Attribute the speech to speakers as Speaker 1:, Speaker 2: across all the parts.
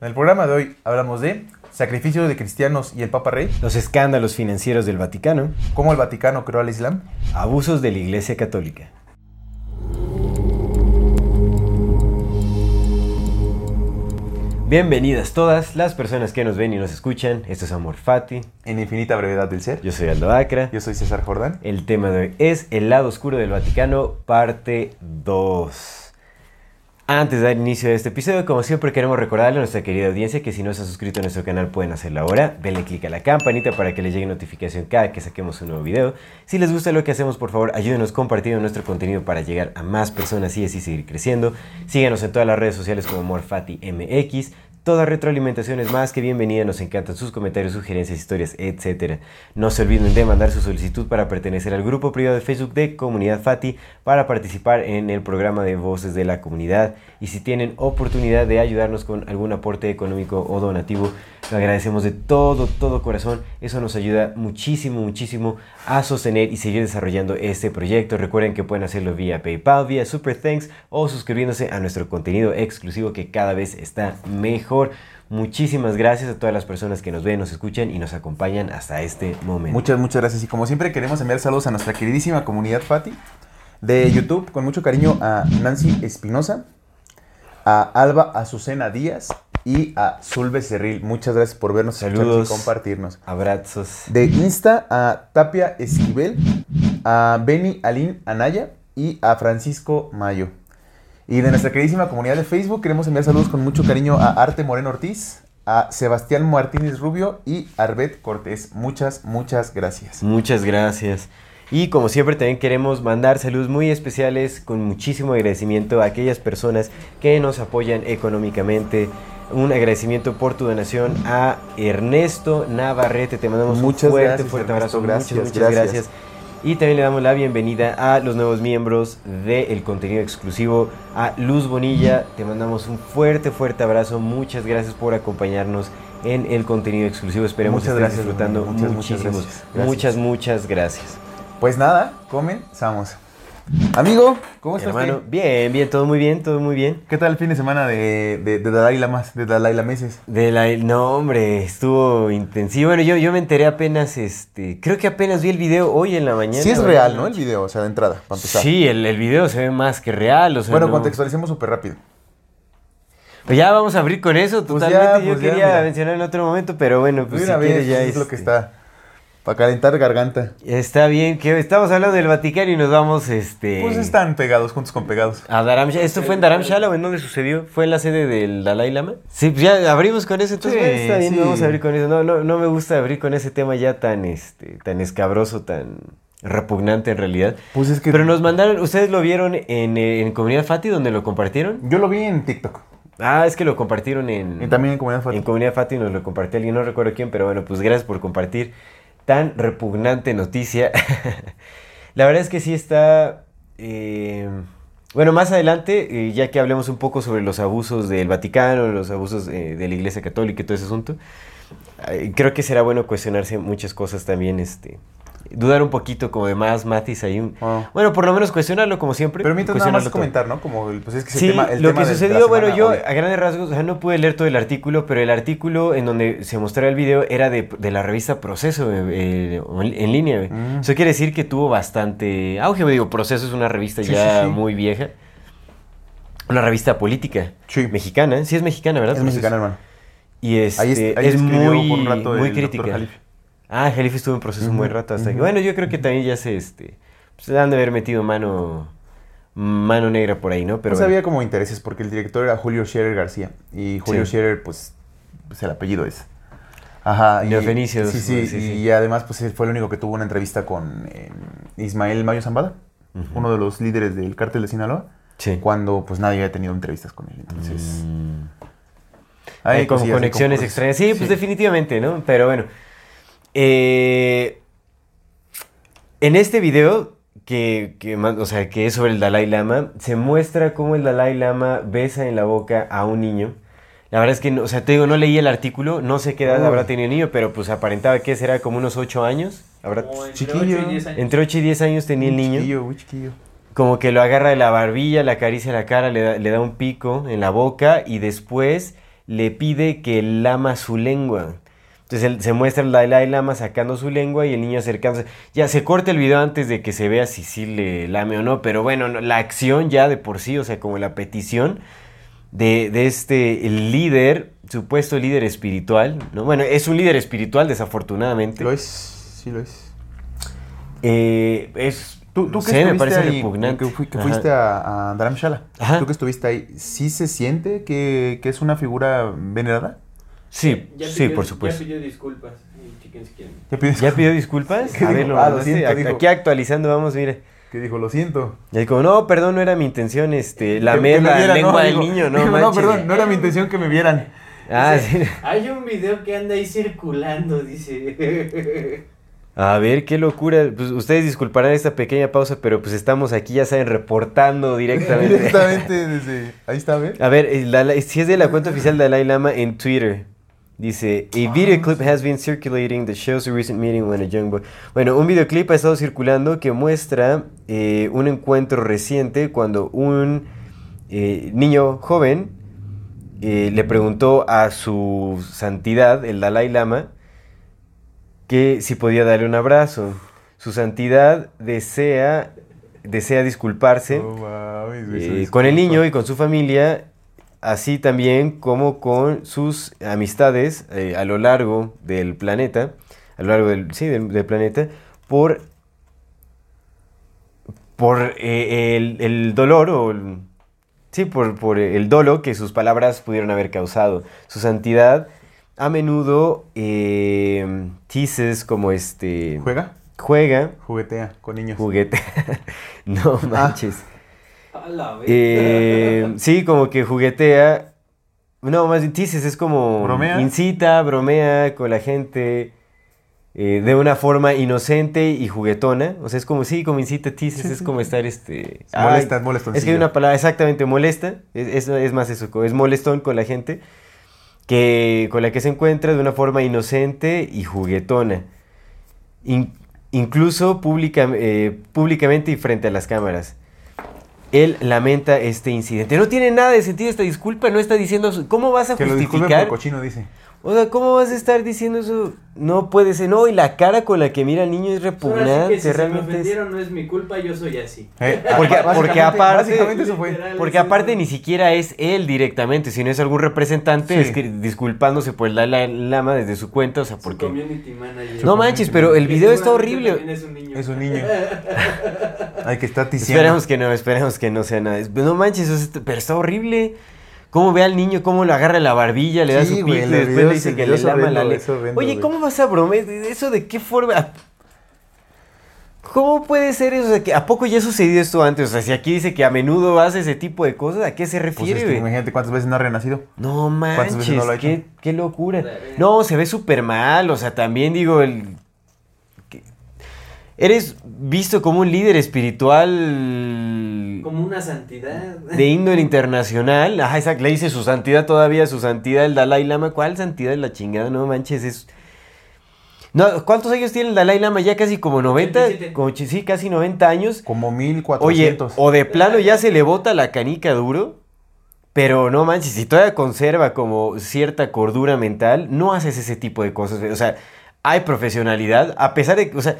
Speaker 1: En el programa de hoy hablamos de sacrificio de cristianos y el Papa Rey,
Speaker 2: Los escándalos financieros del Vaticano,
Speaker 1: cómo el Vaticano creó al Islam,
Speaker 2: abusos de la Iglesia Católica. Bienvenidas todas las personas que nos ven y nos escuchan. Esto es Amor Fati.
Speaker 1: en infinita brevedad del ser.
Speaker 2: Yo soy Aldo Acra.
Speaker 1: Yo soy César Jordán.
Speaker 2: El tema de hoy es El lado oscuro del Vaticano, parte 2. Antes de dar inicio a este episodio, como siempre queremos recordarle a nuestra querida audiencia que si no se ha suscrito a nuestro canal pueden hacerlo ahora. Denle click a la campanita para que les llegue notificación cada que saquemos un nuevo video. Si les gusta lo que hacemos, por favor, ayúdenos compartiendo nuestro contenido para llegar a más personas y así seguir creciendo. Síganos en todas las redes sociales como MorFatiMX. Toda retroalimentación es más que bienvenida, nos encantan sus comentarios, sugerencias, historias, etc. No se olviden de mandar su solicitud para pertenecer al grupo privado de Facebook de Comunidad Fati para participar en el programa de Voces de la Comunidad. Y si tienen oportunidad de ayudarnos con algún aporte económico o donativo, lo agradecemos de todo, todo corazón. Eso nos ayuda muchísimo, muchísimo a sostener y seguir desarrollando este proyecto. Recuerden que pueden hacerlo vía PayPal, vía Super Thanks o suscribiéndose a nuestro contenido exclusivo que cada vez está mejor. Muchísimas gracias a todas las personas que nos ven, nos escuchan y nos acompañan hasta este momento.
Speaker 1: Muchas, muchas gracias. Y como siempre queremos enviar saludos a nuestra queridísima comunidad Fati de YouTube, con mucho cariño a Nancy Espinosa, a Alba Azucena Díaz y a Zulbe Cerril. Muchas gracias por vernos,
Speaker 2: Saludos.
Speaker 1: y compartirnos.
Speaker 2: Abrazos.
Speaker 1: De Insta a Tapia Esquivel, a Benny Alin Anaya y a Francisco Mayo. Y de nuestra queridísima comunidad de Facebook queremos enviar saludos con mucho cariño a Arte Moreno Ortiz, a Sebastián Martínez Rubio y Arbet Cortés. Muchas, muchas gracias.
Speaker 2: Muchas gracias. Y como siempre también queremos mandar saludos muy especiales con muchísimo agradecimiento a aquellas personas que nos apoyan económicamente. Un agradecimiento por tu donación a Ernesto Navarrete. Te mandamos
Speaker 1: Muchas
Speaker 2: un fuerte,
Speaker 1: gracias,
Speaker 2: fuerte
Speaker 1: Ernesto.
Speaker 2: abrazo.
Speaker 1: Gracias,
Speaker 2: muchas, muchas
Speaker 1: gracias.
Speaker 2: gracias. Y también le damos la bienvenida a los nuevos miembros del contenido exclusivo. A Luz Bonilla, te mandamos un fuerte, fuerte abrazo. Muchas gracias por acompañarnos en el contenido exclusivo. Esperemos
Speaker 1: Muchas
Speaker 2: estés
Speaker 1: gracias,
Speaker 2: disfrutando.
Speaker 1: Muchas, muchas gracias.
Speaker 2: Muchas, muchas gracias.
Speaker 1: Pues nada, comenzamos. Amigo, ¿cómo estás?
Speaker 2: Hermano, bien, bien, todo muy bien, todo muy bien.
Speaker 1: ¿Qué tal el fin de semana de, de, de Dalai Lama, de Dalai Lameses?
Speaker 2: De la, no, hombre, estuvo intensivo. Bueno, yo, yo me enteré apenas, este, creo que apenas vi el video hoy en la mañana.
Speaker 1: Sí es real, ¿no? El video, o sea, de entrada, para empezar.
Speaker 2: Sí, el, el video se ve más que real, o sea,
Speaker 1: Bueno,
Speaker 2: no-
Speaker 1: contextualicemos súper rápido.
Speaker 2: Pues ya vamos a abrir con eso,
Speaker 1: Pues
Speaker 2: totalmente. yo
Speaker 1: pues ya,
Speaker 2: quería
Speaker 1: mira.
Speaker 2: mencionar en otro momento, pero bueno, pues si quieres ya
Speaker 1: es lo que
Speaker 2: este,
Speaker 1: está. Para calentar garganta.
Speaker 2: Está bien, que estamos hablando del Vaticano y nos vamos, este...
Speaker 1: Pues están pegados, juntos con pegados.
Speaker 2: A Dharamshala. ¿Esto fue en Dharamshala o en dónde sucedió? ¿Fue en la sede del Dalai Lama? Sí, pues ya abrimos con eso, entonces
Speaker 1: Sí,
Speaker 2: está bien,
Speaker 1: sí.
Speaker 2: vamos a abrir con eso. No, no, no me gusta abrir con ese tema ya tan, este, tan escabroso, tan repugnante en realidad.
Speaker 1: Pues es que.
Speaker 2: Pero nos mandaron, ¿ustedes lo vieron en, en Comunidad Fati donde lo compartieron?
Speaker 1: Yo lo vi en TikTok.
Speaker 2: Ah, es que lo compartieron en...
Speaker 1: Y también en Comunidad Fati.
Speaker 2: En Comunidad Fati nos lo compartió alguien, no recuerdo quién, pero bueno, pues gracias por compartir tan repugnante noticia. La verdad es que sí está... eh, bueno, más adelante, eh, ya que hablemos un poco sobre los abusos del Vaticano, los abusos eh, de la Iglesia Católica y todo ese asunto, creo que será bueno cuestionarse muchas cosas también, este... Dudar un poquito como de más matiz ahí. un-
Speaker 1: Ah.
Speaker 2: Bueno, por lo menos cuestionarlo como siempre.
Speaker 1: Pero mientras nada más
Speaker 2: todo.
Speaker 1: comentar, ¿no? Como, el- pues es que
Speaker 2: Sí,
Speaker 1: tema, el
Speaker 2: lo
Speaker 1: tema
Speaker 2: que sucedió, bueno, yo a grandes rasgos, o sea, no pude leer todo el artículo, pero el artículo en donde se mostraba el video era de, de la revista Proceso eh, eh, en, línea.
Speaker 1: Mm.
Speaker 2: Eso quiere decir que tuvo bastante auge. Digo, Proceso es una revista
Speaker 1: Sí,
Speaker 2: ya
Speaker 1: sí,
Speaker 2: muy vieja. Una revista política.
Speaker 1: Sí.
Speaker 2: Mexicana. Sí es mexicana, ¿verdad?
Speaker 1: Es
Speaker 2: Proceso.
Speaker 1: mexicano, hermano.
Speaker 2: Y este,
Speaker 1: Ahí es- ahí
Speaker 2: es
Speaker 1: escribió
Speaker 2: muy,
Speaker 1: por un rato
Speaker 2: muy
Speaker 1: el
Speaker 2: crítica. Ah, Jalife estuvo en proceso un buen rato hasta que...
Speaker 1: ujú.
Speaker 2: Bueno, yo creo que también ya se, este... Se han de haber metido mano... Mano negra por ahí, ¿no? Pero
Speaker 1: pues
Speaker 2: bueno.
Speaker 1: había como intereses porque el director era Julio Scherer García. Y Julio
Speaker 2: Sí.
Speaker 1: Scherer, pues, pues el apellido es. Ajá. y-
Speaker 2: Neofenicios,
Speaker 1: Sí, sí,
Speaker 2: sí, sí.
Speaker 1: Y además, pues él fue el único que tuvo una entrevista con eh, Ismael Mayo Zambada, uno de los líderes del cártel de Sinaloa.
Speaker 2: Sí.
Speaker 1: cuando pues nadie había tenido entrevistas con él. Entonces,
Speaker 2: Mm.
Speaker 1: hay
Speaker 2: Hay como conexiones extrañas. Sí, pues definitivamente, ¿no? Pero bueno. Eh, en este video, que, que o sea, que es sobre el Dalai Lama, se muestra cómo el Dalai Lama besa en la boca a un niño. La verdad es que, no, o sea, te digo, no leí el artículo, no sé qué edad
Speaker 1: Uy.
Speaker 2: habrá tenido el niño, pero pues aparentaba que será como unos 8 años. Habrá,
Speaker 3: Como entre
Speaker 1: Chiquillo.
Speaker 3: 8 y 10 años.
Speaker 2: entre 8 y 10 años tenía el niño.
Speaker 1: chiquillo, muy chiquillo.
Speaker 2: Como que lo agarra de la barbilla, le acaricia la cara, le da, le da un pico en la boca y después le pide que lama su lengua. Entonces él- se muestra el Dalai Lama sacando su lengua y el niño acercándose. Ya se corta el video antes de que se vea si sí le lame o no, pero bueno, no, la acción ya de por sí, o sea, como la petición de, de este el líder, supuesto líder espiritual, ¿no? Bueno, es un líder espiritual, desafortunadamente.
Speaker 1: Lo es, sí lo es.
Speaker 2: Eh, es,
Speaker 1: Tú, tú que
Speaker 2: sé, me parece
Speaker 1: ahí,
Speaker 2: repugnante.
Speaker 1: Que, fui- que
Speaker 2: Ajá.
Speaker 1: fuiste a, a Dharamshala.
Speaker 2: Ajá.
Speaker 1: Tú que estuviste ahí, ¿sí se siente que, que es una figura venerada?
Speaker 2: Sí,
Speaker 3: Ya
Speaker 2: sí,
Speaker 3: pidió-
Speaker 2: por supuesto.
Speaker 3: Ya pidió disculpas.
Speaker 1: ¿Ya
Speaker 2: pidió disculpas?
Speaker 1: ¿Qué
Speaker 2: A ver,
Speaker 1: dijo?
Speaker 2: lo
Speaker 1: Ah, lo siento, dijo.
Speaker 2: Aquí actualizando, vamos, mira.
Speaker 1: Que dijo, lo siento.
Speaker 2: Y ahí como, no, perdón, no era mi intención, este, lamer la
Speaker 1: vieran,
Speaker 2: lengua del
Speaker 1: Dijo-
Speaker 2: niño, no
Speaker 1: dijo,
Speaker 2: manches.
Speaker 1: perdón, no era mi intención que me vieran.
Speaker 2: Ah,
Speaker 3: Dice,
Speaker 2: sí.
Speaker 3: Hay un video que anda ahí circulando, dice.
Speaker 2: A ver, qué locura. Pues ustedes disculparán esta pequeña pausa, pero pues estamos aquí, ya saben, reportando directamente.
Speaker 1: Directamente desde... Ahí está, ¿ves?
Speaker 2: A ver, Dalai- si es de la cuenta oficial de Dalai Lama en Twitter. Dice, a video clip has been circulating that shows a recent meeting when a young boy... Bueno, un videoclip ha estado circulando que muestra eh, un encuentro reciente cuando un eh, niño joven eh, le preguntó a su santidad, el Dalai Lama, que si podía darle un abrazo. Su santidad desea, desea disculparse eh,
Speaker 1: eso
Speaker 2: con el niño y con su familia, así también como con sus amistades eh, a lo largo del planeta, a lo largo del, sí, del, del planeta, por, por eh, el, el dolor o el- sí, por, por el dolo que sus palabras pudieron haber causado. Su santidad a menudo eh, teases como este
Speaker 1: ¿Juega?
Speaker 2: juega
Speaker 1: Juguetea con niños.
Speaker 2: juguete. no manches.
Speaker 3: A la vez.
Speaker 2: Eh, sí, como que juguetea. No, más bien dices, es como.
Speaker 1: ¿Bromea?
Speaker 2: Incita, bromea con la gente. eh, de una forma inocente y juguetona. O sea, es como, sí, como incita, teases,
Speaker 1: Sí,
Speaker 2: es como estar este.
Speaker 1: Es molesta,
Speaker 2: ay,
Speaker 1: es
Speaker 2: que hay una palabra exactamente molesta. Es, es- es más eso, es molestón con la gente. Que, con la que se encuentra de una forma inocente y juguetona. In- incluso pública- eh, públicamente y frente a las cámaras. Él lamenta este incidente. No tiene nada de sentido esta disculpa, no está diciendo... ¿Cómo vas a
Speaker 1: Que lo disculpe por
Speaker 2: justificar?
Speaker 1: cochino, dice.
Speaker 2: O sea, ¿cómo vas a estar diciendo eso? No puede ser. No, y la cara con la que mira al niño es repugnante.
Speaker 3: que si se me
Speaker 2: realmente es-
Speaker 3: ofendieron no es mi culpa, yo soy así.
Speaker 1: Eh,
Speaker 2: Porque- aparte-
Speaker 1: Básicamente eso fue.
Speaker 3: Literal,
Speaker 2: Porque
Speaker 3: es
Speaker 2: aparte ni siquiera es él directamente, sino es algún representante
Speaker 1: Sí.
Speaker 2: escri- disculpándose por Dalai Lama desde su cuenta, o sea,
Speaker 3: Su
Speaker 2: porque...
Speaker 3: community manager.
Speaker 2: No manches, pero el video está horrible.
Speaker 3: Es un niño.
Speaker 1: Es un niño. Hay que estar.
Speaker 2: Esperemos que no, esperemos que no sea nada. Es- No manches, pero está horrible. ¿Cómo ve al niño, cómo lo agarra la barbilla, le da
Speaker 1: Sí,
Speaker 2: su pico y después le dice que le lama la lengua? Oye. ¿cómo vas a bromear? ¿Eso de qué forma? ¿Cómo puede ser eso? O sea, que ¿A poco ya ha sucedido esto antes? O sea, si aquí dice que a menudo hace ese tipo de cosas, ¿a qué se
Speaker 1: Pues
Speaker 2: refiere,
Speaker 1: es que
Speaker 2: güey?
Speaker 1: imagínate cuántas veces no ha renacido.
Speaker 2: No
Speaker 1: ¿Cuántas veces
Speaker 2: manches,
Speaker 1: no lo ha hecho?
Speaker 2: qué, qué locura. No, se ve súper mal, o sea, también digo, el... Eres visto como un líder espiritual
Speaker 3: Como una santidad.
Speaker 2: de índole internacional. Ajá, exacto, le dice su santidad todavía, su santidad el Dalai Lama. ¿Cuál santidad es la chingada? No manches, es... No, ¿cuántos años tiene el Dalai Lama? Ya casi como 90,
Speaker 3: 87.
Speaker 2: como, sí, casi 90 años.
Speaker 1: Como
Speaker 2: Oye,
Speaker 1: 1400.
Speaker 2: o de plano ya se le bota la canica duro, pero no manches, si todavía conserva como cierta cordura mental, no haces ese tipo de cosas. O sea, hay profesionalidad, a pesar de que, o sea,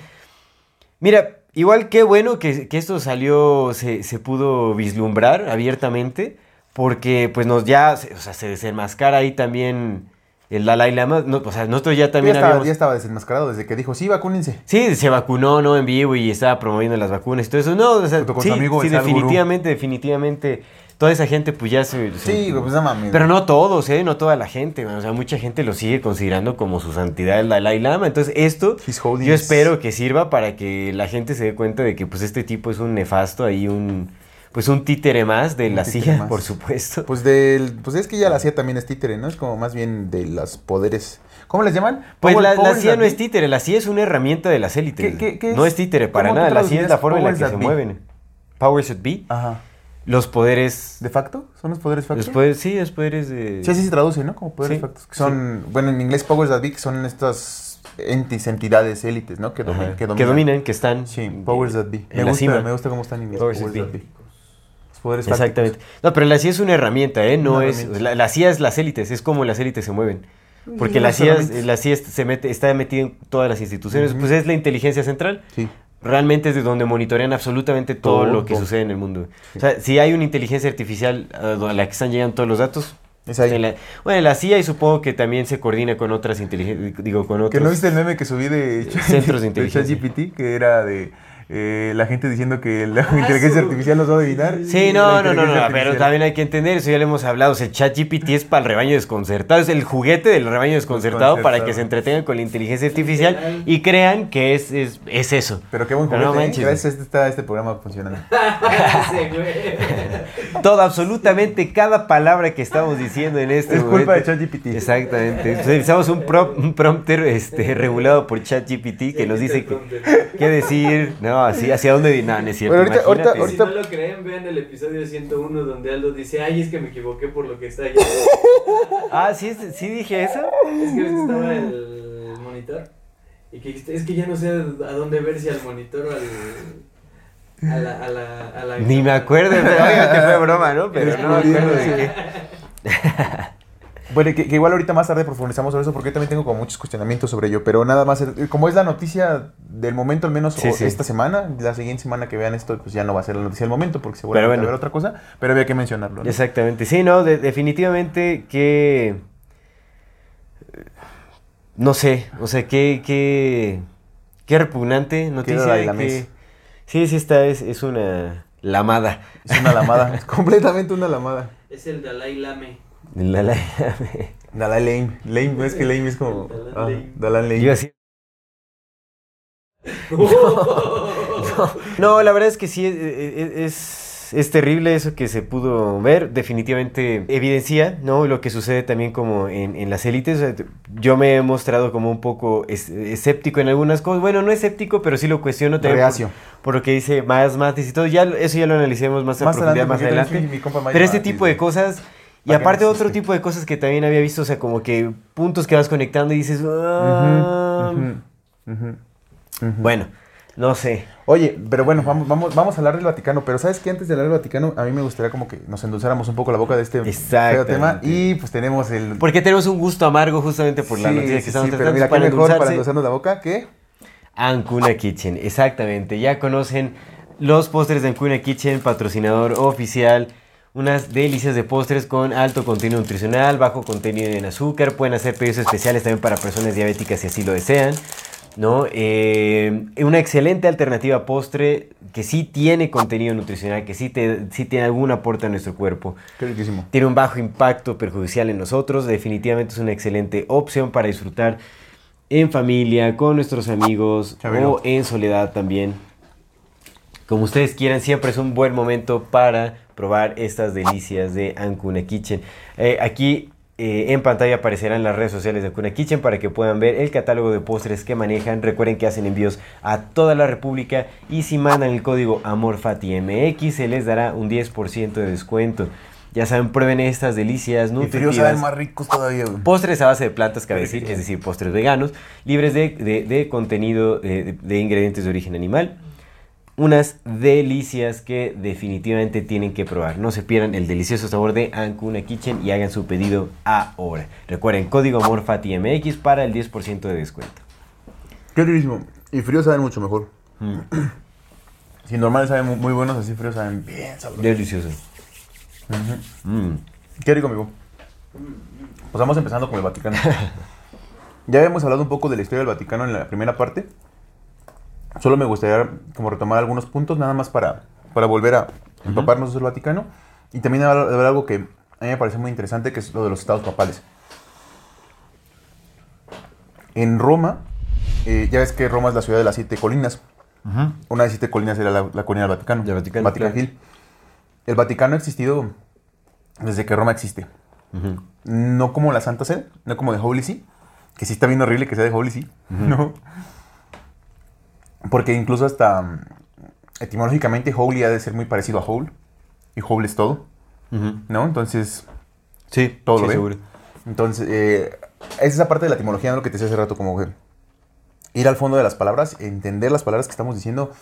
Speaker 2: mira, igual qué bueno que, que esto salió, se, se pudo vislumbrar abiertamente, porque pues nos ya, se- o sea, se desenmascara ahí también el Dalai Lama, no, o sea, nosotros ya
Speaker 1: ya,
Speaker 2: también
Speaker 1: estaba,
Speaker 2: habíamos...
Speaker 1: ya estaba desenmascarado desde que dijo, sí, vacúnense.
Speaker 2: Sí, se vacunó, ¿no? En vivo y estaba promoviendo las vacunas y todo eso. No, o sea, sí, sí, definitivamente, definitivamente. Toda esa gente, pues ya se... se-
Speaker 1: Sí, pues no mames.
Speaker 2: Pero no todos, ¿eh? No toda la gente. O sea, mucha gente lo sigue considerando como su santidad el Dalai Lama. Entonces, esto yo espero que sirva para que la gente se dé cuenta de que, pues, este tipo es un nefasto ahí, un... pues un títere más de
Speaker 1: Un
Speaker 2: la CIA,
Speaker 1: más.
Speaker 2: por supuesto.
Speaker 1: Pues del, pues es que ya la CIA también es títere, ¿no? Es como más bien de los poderes. ¿Cómo les llaman?
Speaker 2: Pues
Speaker 1: Power-
Speaker 2: la, CIA no es títere, la CIA es una herramienta de las élites.
Speaker 1: ¿Qué- qué- qué
Speaker 2: no
Speaker 1: es?
Speaker 2: es títere para
Speaker 1: ¿Cómo tú
Speaker 2: nada, la CIA es la forma en la que se mueven. Powers that be,
Speaker 1: Ajá.
Speaker 2: Los poderes...
Speaker 1: ¿De facto? ¿Son los poderes facto?
Speaker 2: Los poderes, sí, los poderes de...
Speaker 1: Sí, así se traduce, ¿no? Como poderes
Speaker 2: Sí,
Speaker 1: factos. Que son, bueno, en inglés powers that be, que son estas entes, entidades, élites, ¿no? Que, que dominan.
Speaker 2: que dominan, que están...
Speaker 1: Sí, powers that be. Me gusta,
Speaker 2: cima.
Speaker 1: me gusta cómo están en inglés.
Speaker 2: Powers
Speaker 1: Powers,
Speaker 2: that be.
Speaker 1: be. Los poderes fácticos.
Speaker 2: Exactamente. No, pero la CIA es una herramienta, ¿eh? No
Speaker 1: Una
Speaker 2: es... La, la CIA es las élites, es como las élites se mueven. Porque la CIA, la CIA se mete, está metida en todas las instituciones, pues es la inteligencia central.
Speaker 1: Sí.
Speaker 2: Realmente es de donde monitorean absolutamente todo, lo que
Speaker 1: Todo.
Speaker 2: sucede en el mundo. O sea, si hay una inteligencia artificial a a la que están llegando todos los datos,
Speaker 1: Es ahí.
Speaker 2: en la, bueno, en la CIA y supongo que también se coordina con otras inteligencias, digo, con otros...
Speaker 1: Que no viste el meme que subí de
Speaker 2: Centros de inteligencia.
Speaker 1: ChatGPT, que era de eh, la gente diciendo que la inteligencia artificial nos va a adivinar.
Speaker 2: Sí, no, no, no, no, pero también hay que entender, eso ya lo hemos hablado, o sea, el chat GPT es para el rebaño desconcertado, es el juguete del rebaño desconcertado para que se entretengan con la inteligencia artificial y crean que es, es, es eso.
Speaker 1: Pero qué buen
Speaker 2: Pero no
Speaker 1: juguete, ¿eh?
Speaker 2: manches.
Speaker 1: Gracias a este está este programa funcionando.
Speaker 2: Todo, absolutamente cada palabra que estamos diciendo en este
Speaker 1: Es culpa de. ChatGPT.
Speaker 2: Exactamente. Utilizamos un, un prompter este, regulado por ChatGPT que nos dice que- qué decir, no, así, hacia dónde no es cierto.
Speaker 1: Bueno, ahorita- ahorita-
Speaker 2: imagínate.
Speaker 3: Si no lo creen, vean el episodio 101 donde Aldo dice, ay, es que me equivoqué por lo que está ahí.
Speaker 2: Ah, ¿sí, sí dije eso.
Speaker 3: Es que estaba el monitor. Y que es que ya no sé a dónde ver si al monitor o al... A la, a la, a la
Speaker 2: Ni me acuerdo, pero obviamente fue broma, ¿no? Pero no me acuerdo de qué.
Speaker 1: Bueno, que, que igual ahorita más tarde profundizamos sobre eso porque yo también tengo como muchos cuestionamientos sobre ello, pero nada más, eh, como es la noticia del momento al menos
Speaker 2: Sí,
Speaker 1: o
Speaker 2: sí.
Speaker 1: esta semana, la siguiente semana que vean esto, pues ya no va a ser la noticia del momento porque seguramente
Speaker 2: bueno.
Speaker 1: va a haber otra cosa, pero había que mencionarlo. ¿no?
Speaker 2: Exactamente. Sí, no, de- definitivamente que... No sé, o sea, qué, qué, qué repugnante noticia.
Speaker 1: De la
Speaker 2: que-
Speaker 1: mesa.
Speaker 2: Sí, sí, esta es, es una lamada.
Speaker 1: Es una lamada, es completamente una lamada.
Speaker 3: Es el Dalai Lame.
Speaker 2: La, la-
Speaker 1: Dalai Lame, Lame, es que Lame es como...
Speaker 3: Dalai
Speaker 1: ah,
Speaker 3: Lame.
Speaker 1: Dalai Lame.
Speaker 2: Iba a decir- No, la verdad es que sí, es, es- es terrible eso que se pudo ver. Definitivamente evidencia, ¿no? Lo que sucede también como en, en las élites. O sea, t- yo me he mostrado como un poco es- escéptico en algunas cosas. Bueno, no escéptico, pero sí lo cuestiono también. por-
Speaker 1: Reacio.
Speaker 2: Por, lo que dice más Matis y todo. Ya, lo- eso ya lo analicemos más, a
Speaker 1: Más
Speaker 2: profundidad
Speaker 1: adelante,
Speaker 2: más
Speaker 1: yo
Speaker 2: adelante. Pero este tipo de cosas... Y aparte otro tipo de cosas que también había visto, o sea, como que puntos que vas conectando y dices... "Ah". Bueno, no sé.
Speaker 1: Oye, pero bueno, vamos, vamos, vamos a hablar del Vaticano. Pero ¿sabes qué? Antes de hablar del Vaticano, a mí me gustaría como que nos endulzáramos un poco la boca de este tema. Y pues tenemos el...
Speaker 2: Porque tenemos un gusto amargo justamente por la
Speaker 1: Sí,
Speaker 2: noticia que estamos
Speaker 1: sí,
Speaker 2: tratando.
Speaker 1: pero mira, qué
Speaker 2: para
Speaker 1: mejor para
Speaker 2: endulzarse,
Speaker 1: endulzarnos la boca que...
Speaker 2: Ancuna Kitchen, exactamente. Ya conocen los postres de Ancuna Kitchen, patrocinador oficial. Unas delicias de postres con alto contenido nutricional, bajo contenido en azúcar. Pueden hacer pedidos especiales también para personas diabéticas si así lo desean. ¿no? Eh, una excelente alternativa a postre que sí tiene contenido nutricional, que sí, te, sí tiene algún aporte a nuestro cuerpo.
Speaker 1: Qué riquísimo.
Speaker 2: Tiene un bajo impacto perjudicial en nosotros. Definitivamente es una excelente opción para disfrutar en familia, con nuestros amigos
Speaker 1: Chabelo.
Speaker 2: o en soledad también. Como ustedes quieran, siempre es un buen momento para probar estas delicias de Ancuna Kitchen. Eh, aquí eh, en pantalla aparecerán las redes sociales de Ancuna Kitchen para que puedan ver el catálogo de postres que manejan. Recuerden que hacen envíos a toda la República y si mandan el código AMORFATIMX se les dará un 10% de descuento. Ya saben, prueben estas delicias
Speaker 1: Y
Speaker 2: nutritivas.
Speaker 1: saben más ricos todavía, güey.
Speaker 2: Postres a base de plantas, cabe decir, es decir, postres veganos, libres de, de- de contenido de, de ingredientes de origen animal. Unas delicias que definitivamente tienen que probar. No se pierdan el delicioso sabor de Ancuna Kitchen y hagan su pedido ahora. Recuerden, código AMORFATIMX para el 10% de descuento.
Speaker 1: Qué riquísimo. Y fríos saben mucho mejor.
Speaker 2: Mm,
Speaker 1: Si normales saben mu- muy buenos, así fríos saben bien sabrosos.
Speaker 2: delicioso. Mm.
Speaker 1: Qué rico, amigo. Pues vamos empezando con el Vaticano. ya habíamos hablado un poco de la historia del Vaticano en la primera parte. Solo me gustaría como retomar algunos puntos, nada más para, para volver a empaparnos del Vaticano. Y también hablar de algo que a mí me parece muy interesante, que es lo de los estados papales. En Roma, eh, ya ves que Roma es la ciudad de las siete colinas. Una de las siete colinas era la, la colina del Vaticano.
Speaker 2: Claro.
Speaker 1: El Vaticano ha existido desde que Roma existe. No como la Santa Sede, no como de Holy See, que sí está bien horrible que sea de Holy See. No. Porque incluso hasta mm, etimológicamente Holy ha de ser muy parecido a Whole. Y Whole es todo. ¿no? Entonces,
Speaker 2: Sí,
Speaker 1: Todo
Speaker 2: sí,
Speaker 1: lo ve.
Speaker 2: seguro.
Speaker 1: entonces eh, es esa parte de la etimología, ¿no? Lo que te decía hace rato, como que ir al fondo de las palabras, entender las palabras que estamos diciendo,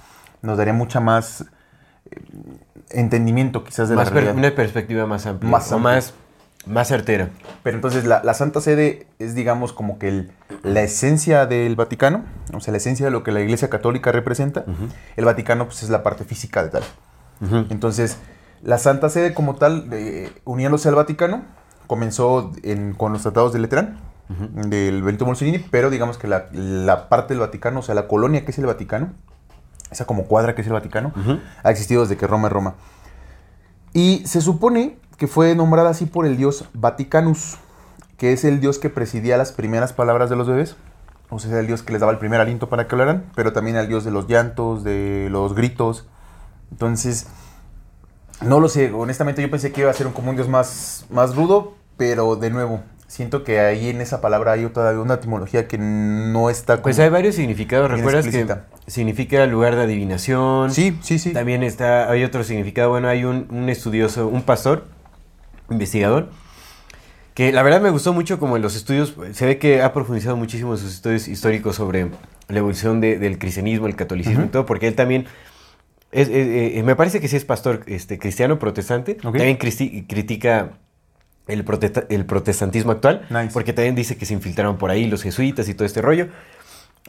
Speaker 1: nos daría mucha más eh, entendimiento quizás de
Speaker 2: Más
Speaker 1: la
Speaker 2: per-
Speaker 1: realidad.
Speaker 2: una perspectiva más amplia.
Speaker 1: Más
Speaker 2: o
Speaker 1: amplia.
Speaker 2: más, más certera.
Speaker 1: Pero entonces la, la Santa Sede es, digamos, como que el- la esencia del Vaticano, o sea, la esencia de lo que la Iglesia Católica representa. El Vaticano, pues, es la parte física de tal. Entonces, la Santa Sede como tal, eh, uniéndose al Vaticano, comenzó en- con los tratados de Letrán, del Benito Mussolini, pero digamos que la, la parte del Vaticano, o sea, la colonia que es el Vaticano, esa como cuadra que es el Vaticano, ha existido desde que Roma es Roma. Y se supone que fue nombrada así por el dios Vaticanus, que es el dios que presidía las primeras palabras de los bebés. O sea, el dios que les daba el primer aliento para que hablaran, pero también el dios de los llantos, de los gritos. Entonces, no lo sé, honestamente yo pensé que iba a ser un, como un dios más, más rudo, pero de nuevo, siento que ahí en esa palabra hay todavía una etimología que no está...
Speaker 2: Pues hay varios significados. ¿Recuerdas
Speaker 1: explícita.
Speaker 2: que significa lugar de adivinación?
Speaker 1: Sí, sí, sí.
Speaker 2: También está, hay otro significado. Bueno, hay un, un estudioso, un pastor, investigador, que la verdad me gustó mucho como en los estudios, se ve que ha profundizado muchísimo en sus estudios históricos sobre la evolución de- del cristianismo, el catolicismo y todo, porque él también, es, eh, eh, me parece que sí es pastor este, cristiano protestante, también critica el, protesta- el protestantismo actual,
Speaker 1: Nice.
Speaker 2: porque también dice que se infiltraron por ahí los jesuitas y todo este rollo.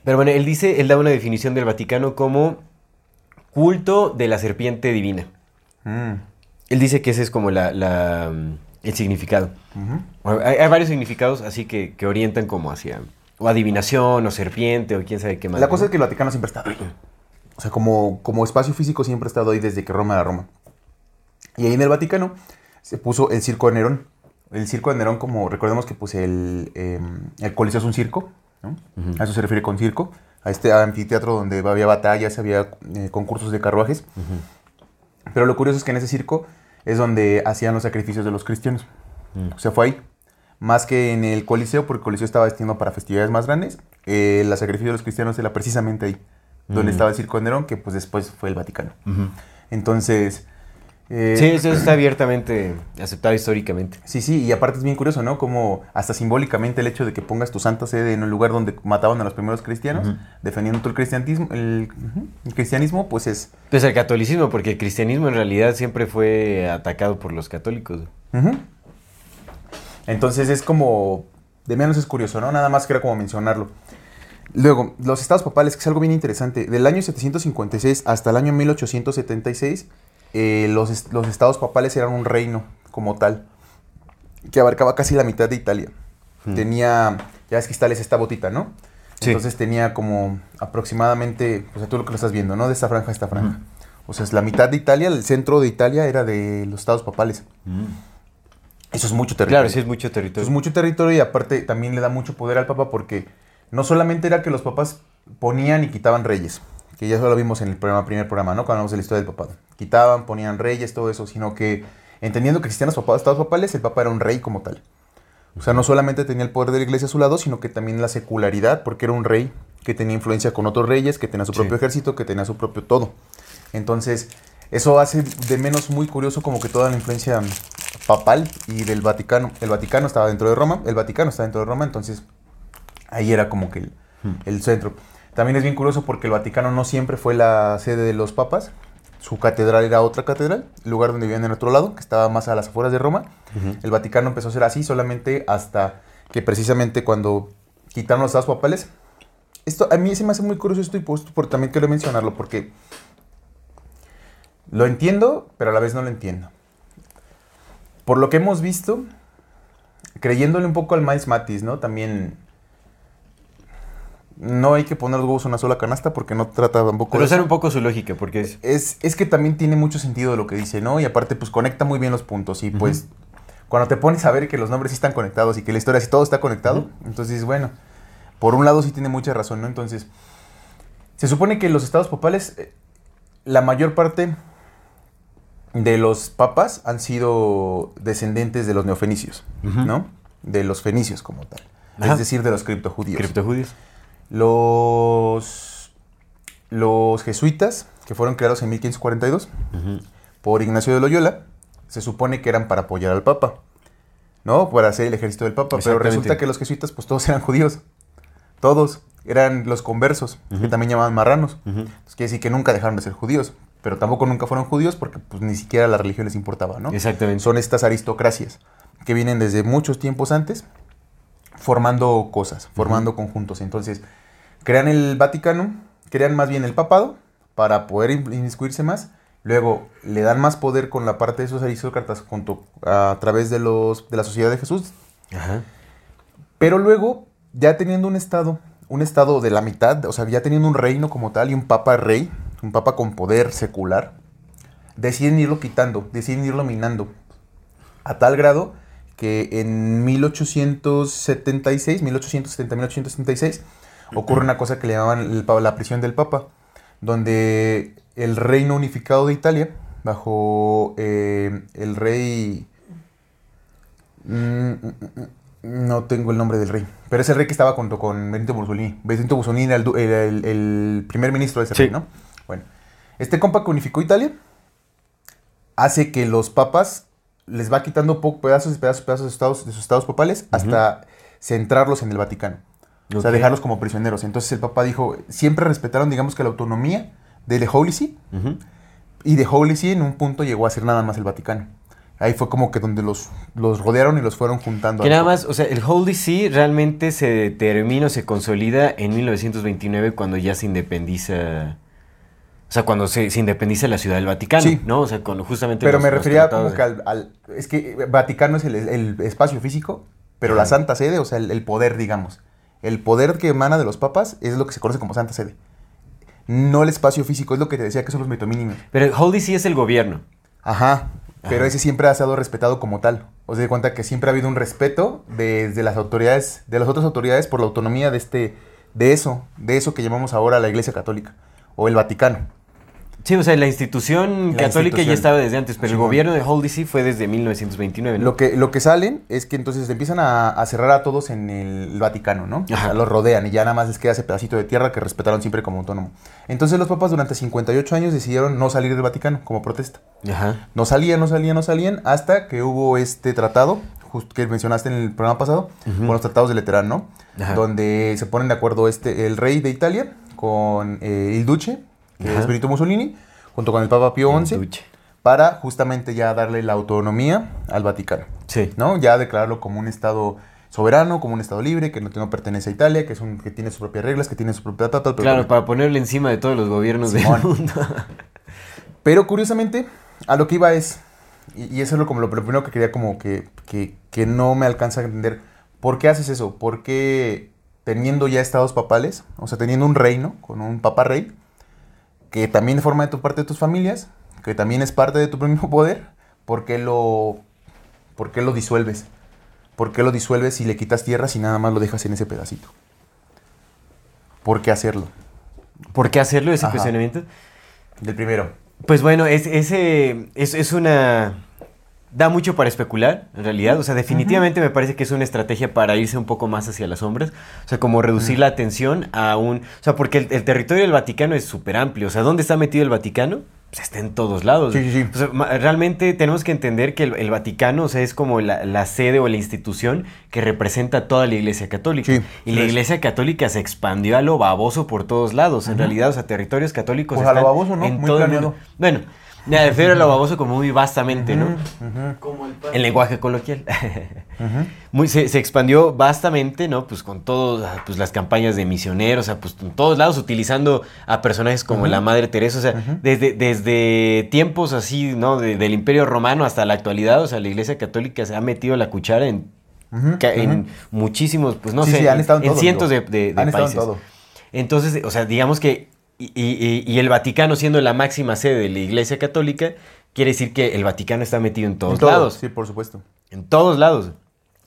Speaker 2: Pero bueno, él dice, él da una definición del Vaticano como culto de la serpiente divina.
Speaker 1: Mm,
Speaker 2: Él dice que ese es como la, la, mm, el significado. Hay, hay varios significados así que, que orientan como hacia o adivinación o serpiente o quién sabe qué más.
Speaker 1: La cosa
Speaker 2: ¿no?
Speaker 1: es que el Vaticano siempre ha estado ahí. O sea, como, como espacio físico siempre ha estado ahí desde que Roma era Roma. Y ahí en el Vaticano se puso el circo de Nerón. El circo de Nerón, como recordemos que pues el, eh, el Coliseo es un circo. A eso se refiere con circo. A este anfiteatro donde había batallas, había eh, concursos de carruajes.
Speaker 2: Ujú.
Speaker 1: Pero lo curioso es que en ese circo es donde hacían los sacrificios de los cristianos.
Speaker 2: Mm.
Speaker 1: O sea, fue ahí. Más que en el Coliseo, porque el Coliseo estaba destinado para festividades más grandes. eh, el sacrificio de los cristianos era precisamente ahí. Donde
Speaker 2: Mm.
Speaker 1: estaba el circo de Nerón, que pues después fue el Vaticano. Entonces... eh,
Speaker 2: Sí, eso está abiertamente aceptado históricamente.
Speaker 1: Sí, sí, y aparte es bien curioso, ¿no? Como hasta simbólicamente el hecho de que pongas tu santa sede en un lugar donde mataban a los primeros cristianos, defendiendo tú el cristianismo, el, cristianismo, pues es...
Speaker 2: Pues el catolicismo, porque el cristianismo en realidad siempre fue atacado por los católicos.
Speaker 1: Entonces es como... De menos es curioso, ¿no? Nada más que era como mencionarlo. Luego, los estados papales, que es algo bien interesante. Del año 756 hasta el año 1876, eh, los, los estados papales eran un reino como tal, que abarcaba casi la mitad de Italia.
Speaker 2: Hmm.
Speaker 1: Tenía, ya ves que es esta botita, ¿no?
Speaker 2: Sí.
Speaker 1: Entonces tenía como aproximadamente, o sea, tú lo que lo estás viendo, ¿no? De esta franja a esta franja. O sea, es la mitad de Italia, el centro de Italia era de los estados papales. Eso es mucho territorio.
Speaker 2: Claro, sí es mucho
Speaker 1: Eso
Speaker 2: territorio.
Speaker 1: es mucho territorio y aparte también le da mucho poder al Papa porque no solamente era que los papas ponían y quitaban reyes, que ya eso lo vimos en el programa, primer programa, ¿no? Cuando hablamos de la historia del papado. Quitaban, ponían reyes, todo eso, sino que entendiendo que existían los papados, estados papales, el papa era un rey como tal. O sea, no solamente tenía el poder de la iglesia a su lado, sino que también la secularidad, porque era un rey que tenía influencia con otros reyes, que tenía su
Speaker 2: Sí.
Speaker 1: propio ejército, que tenía su propio todo. Entonces, eso hace de menos muy curioso como que toda la influencia papal y del Vaticano. El Vaticano estaba dentro de Roma, el Vaticano está dentro de Roma, entonces ahí era como que el, el centro. También es bien curioso porque el Vaticano no siempre fue la sede de los papas. Su catedral era otra catedral, el lugar donde vivían en otro lado, que estaba más a las afueras de Roma. El Vaticano empezó a ser así solamente hasta que precisamente cuando quitaron los estados papales. Esto a mí se me hace muy curioso esto y por, por- también quiero mencionarlo porque lo entiendo, pero a la vez no lo entiendo. Por lo que hemos visto, creyéndole un poco al Miles Matis, ¿no? También no hay que poner los huevos en una sola canasta porque no trata tampoco
Speaker 2: Pero
Speaker 1: de
Speaker 2: un poco su lógica, porque es...
Speaker 1: Es, es que también tiene mucho sentido lo que dice, ¿no? Y aparte, pues conecta muy bien los puntos. Y pues, cuando te pones a ver que los nombres sí están conectados y que la historia sí todo está conectado,
Speaker 2: Ujú.
Speaker 1: entonces, bueno, por un lado sí tiene mucha razón, ¿no? Entonces, se supone que los estados papales, eh, la mayor parte de los papas han sido descendentes de los neofenicios. ¿no? De los fenicios como tal.
Speaker 2: Ajá.
Speaker 1: Es decir, de los criptojudíos.
Speaker 2: Criptojudíos.
Speaker 1: Los, los jesuitas, que fueron creados en 1542
Speaker 2: Ujú.
Speaker 1: por Ignacio de Loyola, se supone que eran para apoyar al Papa, ¿no? Para hacer el ejército del Papa. Pero resulta que los jesuitas, pues todos eran judíos. Todos. Eran los conversos, que también llamaban marranos.
Speaker 2: Ujú.
Speaker 1: Entonces quiere decir que nunca dejaron de ser judíos. Pero tampoco nunca fueron judíos porque pues ni siquiera la religión les importaba, ¿no?
Speaker 2: Exactamente.
Speaker 1: Son estas aristocracias que vienen desde muchos tiempos antes formando cosas, formando conjuntos. Entonces, crean el Vaticano, crean más bien el papado para poder in- inmiscuirse más. Luego le dan más poder con la parte de esos aristócratas junto a, través de los de la sociedad de Jesús.
Speaker 2: Ajá.
Speaker 1: Pero luego, ya teniendo un estado, un estado de la mitad, o sea, ya teniendo un reino como tal y un papa rey, un papa con poder secular, deciden irlo quitando, deciden irlo minando. A tal grado que en 1876, 1870, 1876, ocurre una cosa que le llamaban el la prisión del papa, donde el reino unificado de Italia, bajo eh, el rey... Mm, mm, mm, no tengo el nombre del rey, pero es el rey que estaba junto con Benito Mussolini. Benito Mussolini era el, el- el primer ministro de ese
Speaker 2: Sí.
Speaker 1: rey, ¿no? Bueno, este compa que unificó Italia hace que los papas les va quitando pedazos y pedazos, pedazos de, estados, de sus estados papales hasta centrarlos en el Vaticano. O sea, dejarlos como prisioneros. Entonces el papa dijo, siempre respetaron, digamos que la autonomía de The Holy See,
Speaker 2: Ujú.
Speaker 1: y The Holy See en un punto llegó a ser nada más el Vaticano. Ahí fue como que donde los, los rodearon y los fueron juntando.
Speaker 2: Que nada más, o sea, el Holy See realmente se termina o se consolida en 1929 cuando ya se independiza. O sea, cuando se, se independiza la Ciudad del Vaticano,
Speaker 1: Sí.
Speaker 2: ¿no? O sea, con justamente.
Speaker 1: Pero
Speaker 2: los-
Speaker 1: me refería como
Speaker 2: de-
Speaker 1: que al, al- Es que Vaticano es el, el espacio físico, pero la. Santa Sede, o sea, el, el poder, digamos. El poder que emana de los papas es lo que se conoce como Santa Sede. No el espacio físico, es lo que te decía que son los metomínimos.
Speaker 2: Pero el Holy See es el gobierno.
Speaker 1: Ajá. Pero ese siempre ha sido respetado como tal. O sea, de cuenta que siempre ha habido un respeto desde las autoridades, de las otras autoridades por la autonomía de este, de eso, de eso que llamamos ahora la Iglesia Católica o el Vaticano.
Speaker 2: Sí, o sea, la institución
Speaker 1: La
Speaker 2: católica ya estaba desde antes, pero el gobierno de Holy See fue desde 1929, ¿no?
Speaker 1: Lo que, lo que salen es que entonces empiezan a, a cerrar a todos en el Vaticano, ¿no?
Speaker 2: Ajá.
Speaker 1: Los rodean y ya nada más les queda ese pedacito de tierra que respetaron siempre como autónomo. Entonces los papas durante 58 años decidieron no salir del Vaticano como protesta.
Speaker 2: Ajá.
Speaker 1: No salían, no salían, no salían, hasta que hubo este tratado, justo que mencionaste en el programa pasado,
Speaker 2: Ujú.
Speaker 1: con los tratados de Leterán, ¿no?
Speaker 2: Ajá.
Speaker 1: Donde se ponen de acuerdo este, el rey de Italia con eh, il Duce, que
Speaker 2: Ajá.
Speaker 1: es Benito Mussolini, junto con el Papa Pío XI,
Speaker 2: Duche.
Speaker 1: para justamente ya darle la autonomía al Vaticano,
Speaker 2: Sí.
Speaker 1: ¿no? Ya declararlo como un estado soberano, como un estado libre, que no, que no pertenece a Italia, que, es un, que tiene sus propias reglas, que tiene su propia... ta, ta, ta,
Speaker 2: Claro, para ponerle encima de todos los gobiernos
Speaker 1: Simón.
Speaker 2: del mundo.
Speaker 1: Pero curiosamente, a lo que iba es, y, y eso es lo, como lo primero que quería como que, que, que no me alcanza a entender, ¿por qué haces eso? ¿Por qué teniendo ya estados papales, o sea, teniendo un reino con un papa rey, que también forma de tu parte de tus familias, que también es parte de tu mismo poder, ¿por qué lo, por qué lo disuelves? ¿Por qué lo disuelves y le quitas tierras y nada más lo dejas en ese pedacito? ¿Por qué hacerlo?
Speaker 2: ¿Por qué hacerlo ese
Speaker 1: Ajá.
Speaker 2: cuestionamiento?
Speaker 1: Del primero.
Speaker 2: Pues bueno, es, ese es, es una... Da mucho para especular, en realidad. O sea, definitivamente me parece que es una estrategia para irse un poco más hacia las sombras. O sea, como reducir la atención a un... O sea, porque el, el territorio del Vaticano es súper amplio. O sea, ¿dónde está metido el Vaticano? Pues está en todos lados.
Speaker 1: Sí, sí, sí.
Speaker 2: O sea, ma- realmente tenemos que entender que el, el Vaticano, o sea, es como la, la sede o la institución que representa toda la Iglesia Católica.
Speaker 1: Sí,
Speaker 2: y la. Iglesia Católica se expandió a lo baboso por todos lados. En realidad, o sea, territorios católicos
Speaker 1: Pues a lo
Speaker 2: están
Speaker 1: baboso, ¿no?
Speaker 2: en
Speaker 1: Muy
Speaker 2: todo el
Speaker 1: planeado.
Speaker 2: mundo. Bueno, me refiero a lo baboso como muy vastamente, ¿no?
Speaker 3: Como el pan.
Speaker 2: En lenguaje coloquial. Muy, se, se expandió vastamente, ¿no? Pues con todas pues, las campañas de misioneros, o sea, pues en todos lados utilizando a personajes como la Madre Teresa, o sea, desde, desde tiempos así, ¿no? De- del Imperio Romano hasta la actualidad, o sea, la Iglesia Católica se ha metido la cuchara en, muchísimos, pues no
Speaker 1: Sí,
Speaker 2: sé,
Speaker 1: sí, han estado en
Speaker 2: en
Speaker 1: todo,
Speaker 2: cientos de,
Speaker 1: digo.
Speaker 2: de- de
Speaker 1: Han estado en
Speaker 2: países.
Speaker 1: todo.
Speaker 2: Entonces, o sea, digamos que, y, y- y el Vaticano siendo la máxima sede de la Iglesia Católica, quiere decir que el Vaticano está metido en todos
Speaker 1: En todo,
Speaker 2: lados.
Speaker 1: Sí, por supuesto.
Speaker 2: En todos lados.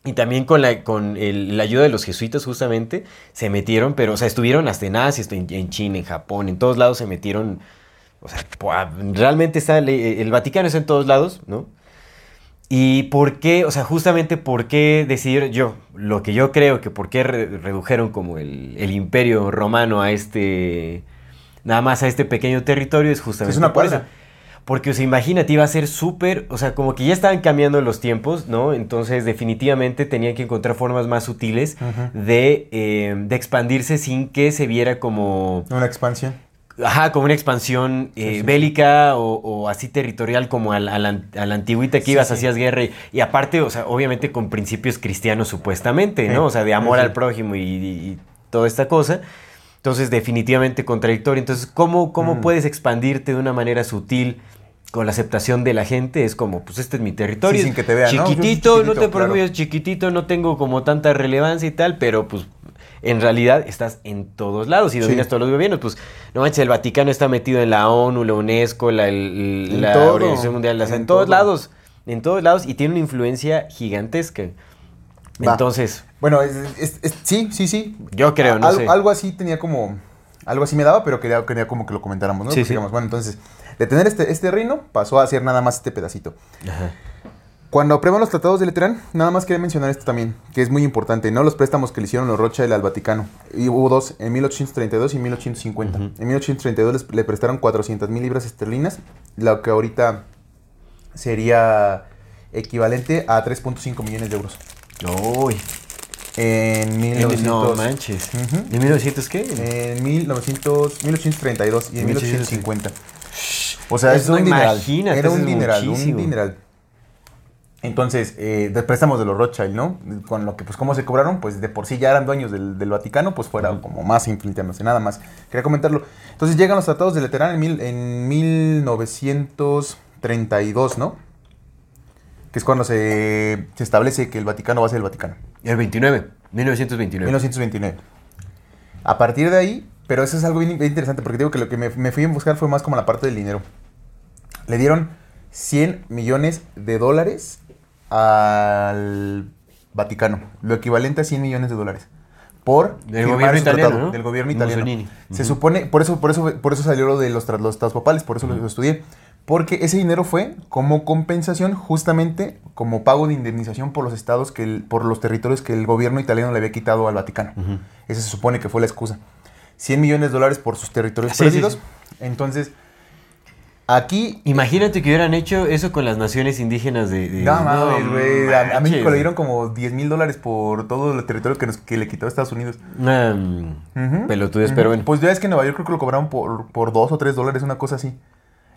Speaker 2: Y también con la, con el- la ayuda de los jesuitas justamente se metieron, pero o sea, estuvieron hasta en Asia, en, en China, en Japón, en todos lados se metieron O sea, realmente está, el, el Vaticano está en todos lados, ¿no? ¿Y por qué, o sea, justamente por qué decidir yo, lo que yo creo que por qué re- redujeron como el, el imperio romano a este, nada más a este pequeño territorio es justamente
Speaker 1: Es una
Speaker 2: por eso. Porque, o sea, imagínate, iba a ser súper, o sea, como que ya estaban cambiando los tiempos, ¿no? Entonces, definitivamente tenían que encontrar formas más sutiles de, eh, de expandirse sin que se viera como,
Speaker 1: Una expansión.
Speaker 2: ajá, como una expansión eh,
Speaker 1: Sí, sí,
Speaker 2: bélica o, o así territorial como a la, a la- a la antigüita que
Speaker 1: Sí,
Speaker 2: ibas, hacías guerra y, y aparte, o sea, obviamente con principios cristianos supuestamente, ¿no? O sea, de amor al prójimo y, y- y toda esta cosa. Entonces, definitivamente contradictorio. Entonces, ¿cómo, cómo
Speaker 1: Mm.
Speaker 2: puedes expandirte de una manera sutil con la aceptación de la gente? Es como, pues este es mi territorio.
Speaker 1: Sí, sin que te vean, ¿no?
Speaker 2: Chiquitito,
Speaker 1: Yo soy
Speaker 2: no te
Speaker 1: chiquitito, claro.
Speaker 2: preocupes, chiquitito, no tengo como tanta relevancia y tal, pero pues en realidad estás en todos lados y
Speaker 1: Sí.
Speaker 2: dominas todos los gobiernos. Pues no manches, el Vaticano está metido en la ONU, la UNESCO, la, el- la
Speaker 1: todo,
Speaker 2: Organización Mundial, sea, en,
Speaker 1: en
Speaker 2: todos
Speaker 1: todo.
Speaker 2: lados, en todos lados y tiene una influencia gigantesca.
Speaker 1: Va.
Speaker 2: Entonces,
Speaker 1: Bueno, es- es- es- sí, sí, sí.
Speaker 2: yo creo, no
Speaker 1: Al-
Speaker 2: sé.
Speaker 1: Algo así tenía como. Algo así me daba, pero quería, quería como que lo comentáramos, ¿no?
Speaker 2: Sí,
Speaker 1: Porque
Speaker 2: sí.
Speaker 1: digamos, bueno, entonces, de tener este, este reino, pasó a ser nada más este pedacito.
Speaker 2: Ajá.
Speaker 1: Cuando aprueban los tratados de Letrán, nada más quería mencionar esto también, que es muy importante, ¿no? Los préstamos que le hicieron los Rothschild al Vaticano. Y hubo dos, en 1832 y 1850.
Speaker 2: Ujú.
Speaker 1: En 1832 les- le prestaron 400 mil libras esterlinas, lo que ahorita sería equivalente a 3.5 millones de euros.
Speaker 2: Uy,
Speaker 1: En 1900,
Speaker 2: no manches.
Speaker 1: Ujú.
Speaker 2: ¿En 1900 qué?
Speaker 1: En 1900, 1832 y en 1850. O sea, es un dineral. Era un dineral,
Speaker 2: muchísimo.
Speaker 1: un dineral. Entonces, eh, de préstamos de los Rothschild, ¿no? Con lo que, pues, cómo se cobraron, pues, de por sí ya eran dueños del, del Vaticano, pues, fuera
Speaker 2: Ujú.
Speaker 1: como más infiltrándose, nada más. Quería comentarlo. Entonces, llegan los tratados de Laterán en, mil, en 1932, ¿no? Que es cuando se, se establece que el Vaticano va a ser el Vaticano.
Speaker 2: El 29, 1929.
Speaker 1: 1929. A partir de ahí, pero eso es algo bien, bien interesante porque digo que lo que me, me fui a buscar fue más como la parte del dinero. Le dieron 100 millones de dólares al Vaticano, lo equivalente a 100 millones de dólares. Por
Speaker 2: Del gobierno italiano,
Speaker 1: tratado,
Speaker 2: ¿no?
Speaker 1: Del gobierno italiano.
Speaker 2: Mussolini.
Speaker 1: Se
Speaker 2: Ujú.
Speaker 1: supone, por eso, por eso, por eso salió lo de los, los tratados papales, por eso lo, lo estudié. Porque ese dinero fue como compensación, justamente como pago de indemnización por los estados que el- por los territorios que el gobierno italiano le había quitado al Vaticano.
Speaker 2: Ujú.
Speaker 1: Esa se supone que fue la excusa. 100 millones de dólares por sus territorios
Speaker 2: Sí,
Speaker 1: perdidos.
Speaker 2: sí.
Speaker 1: Entonces, aquí.
Speaker 2: Imagínate que hubieran hecho eso con las naciones indígenas de... de-
Speaker 1: No mames, güey. A, a. México le dieron como 10 mil dólares por todo el territorio que, nos- que le quitó a Estados Unidos.
Speaker 2: Una mm,
Speaker 1: Ujú.
Speaker 2: pelotudez,
Speaker 1: Ujú.
Speaker 2: pero bueno.
Speaker 1: Pues ya es que en Nueva York creo que lo cobraron por, por 2 o 3 dólares, una cosa así.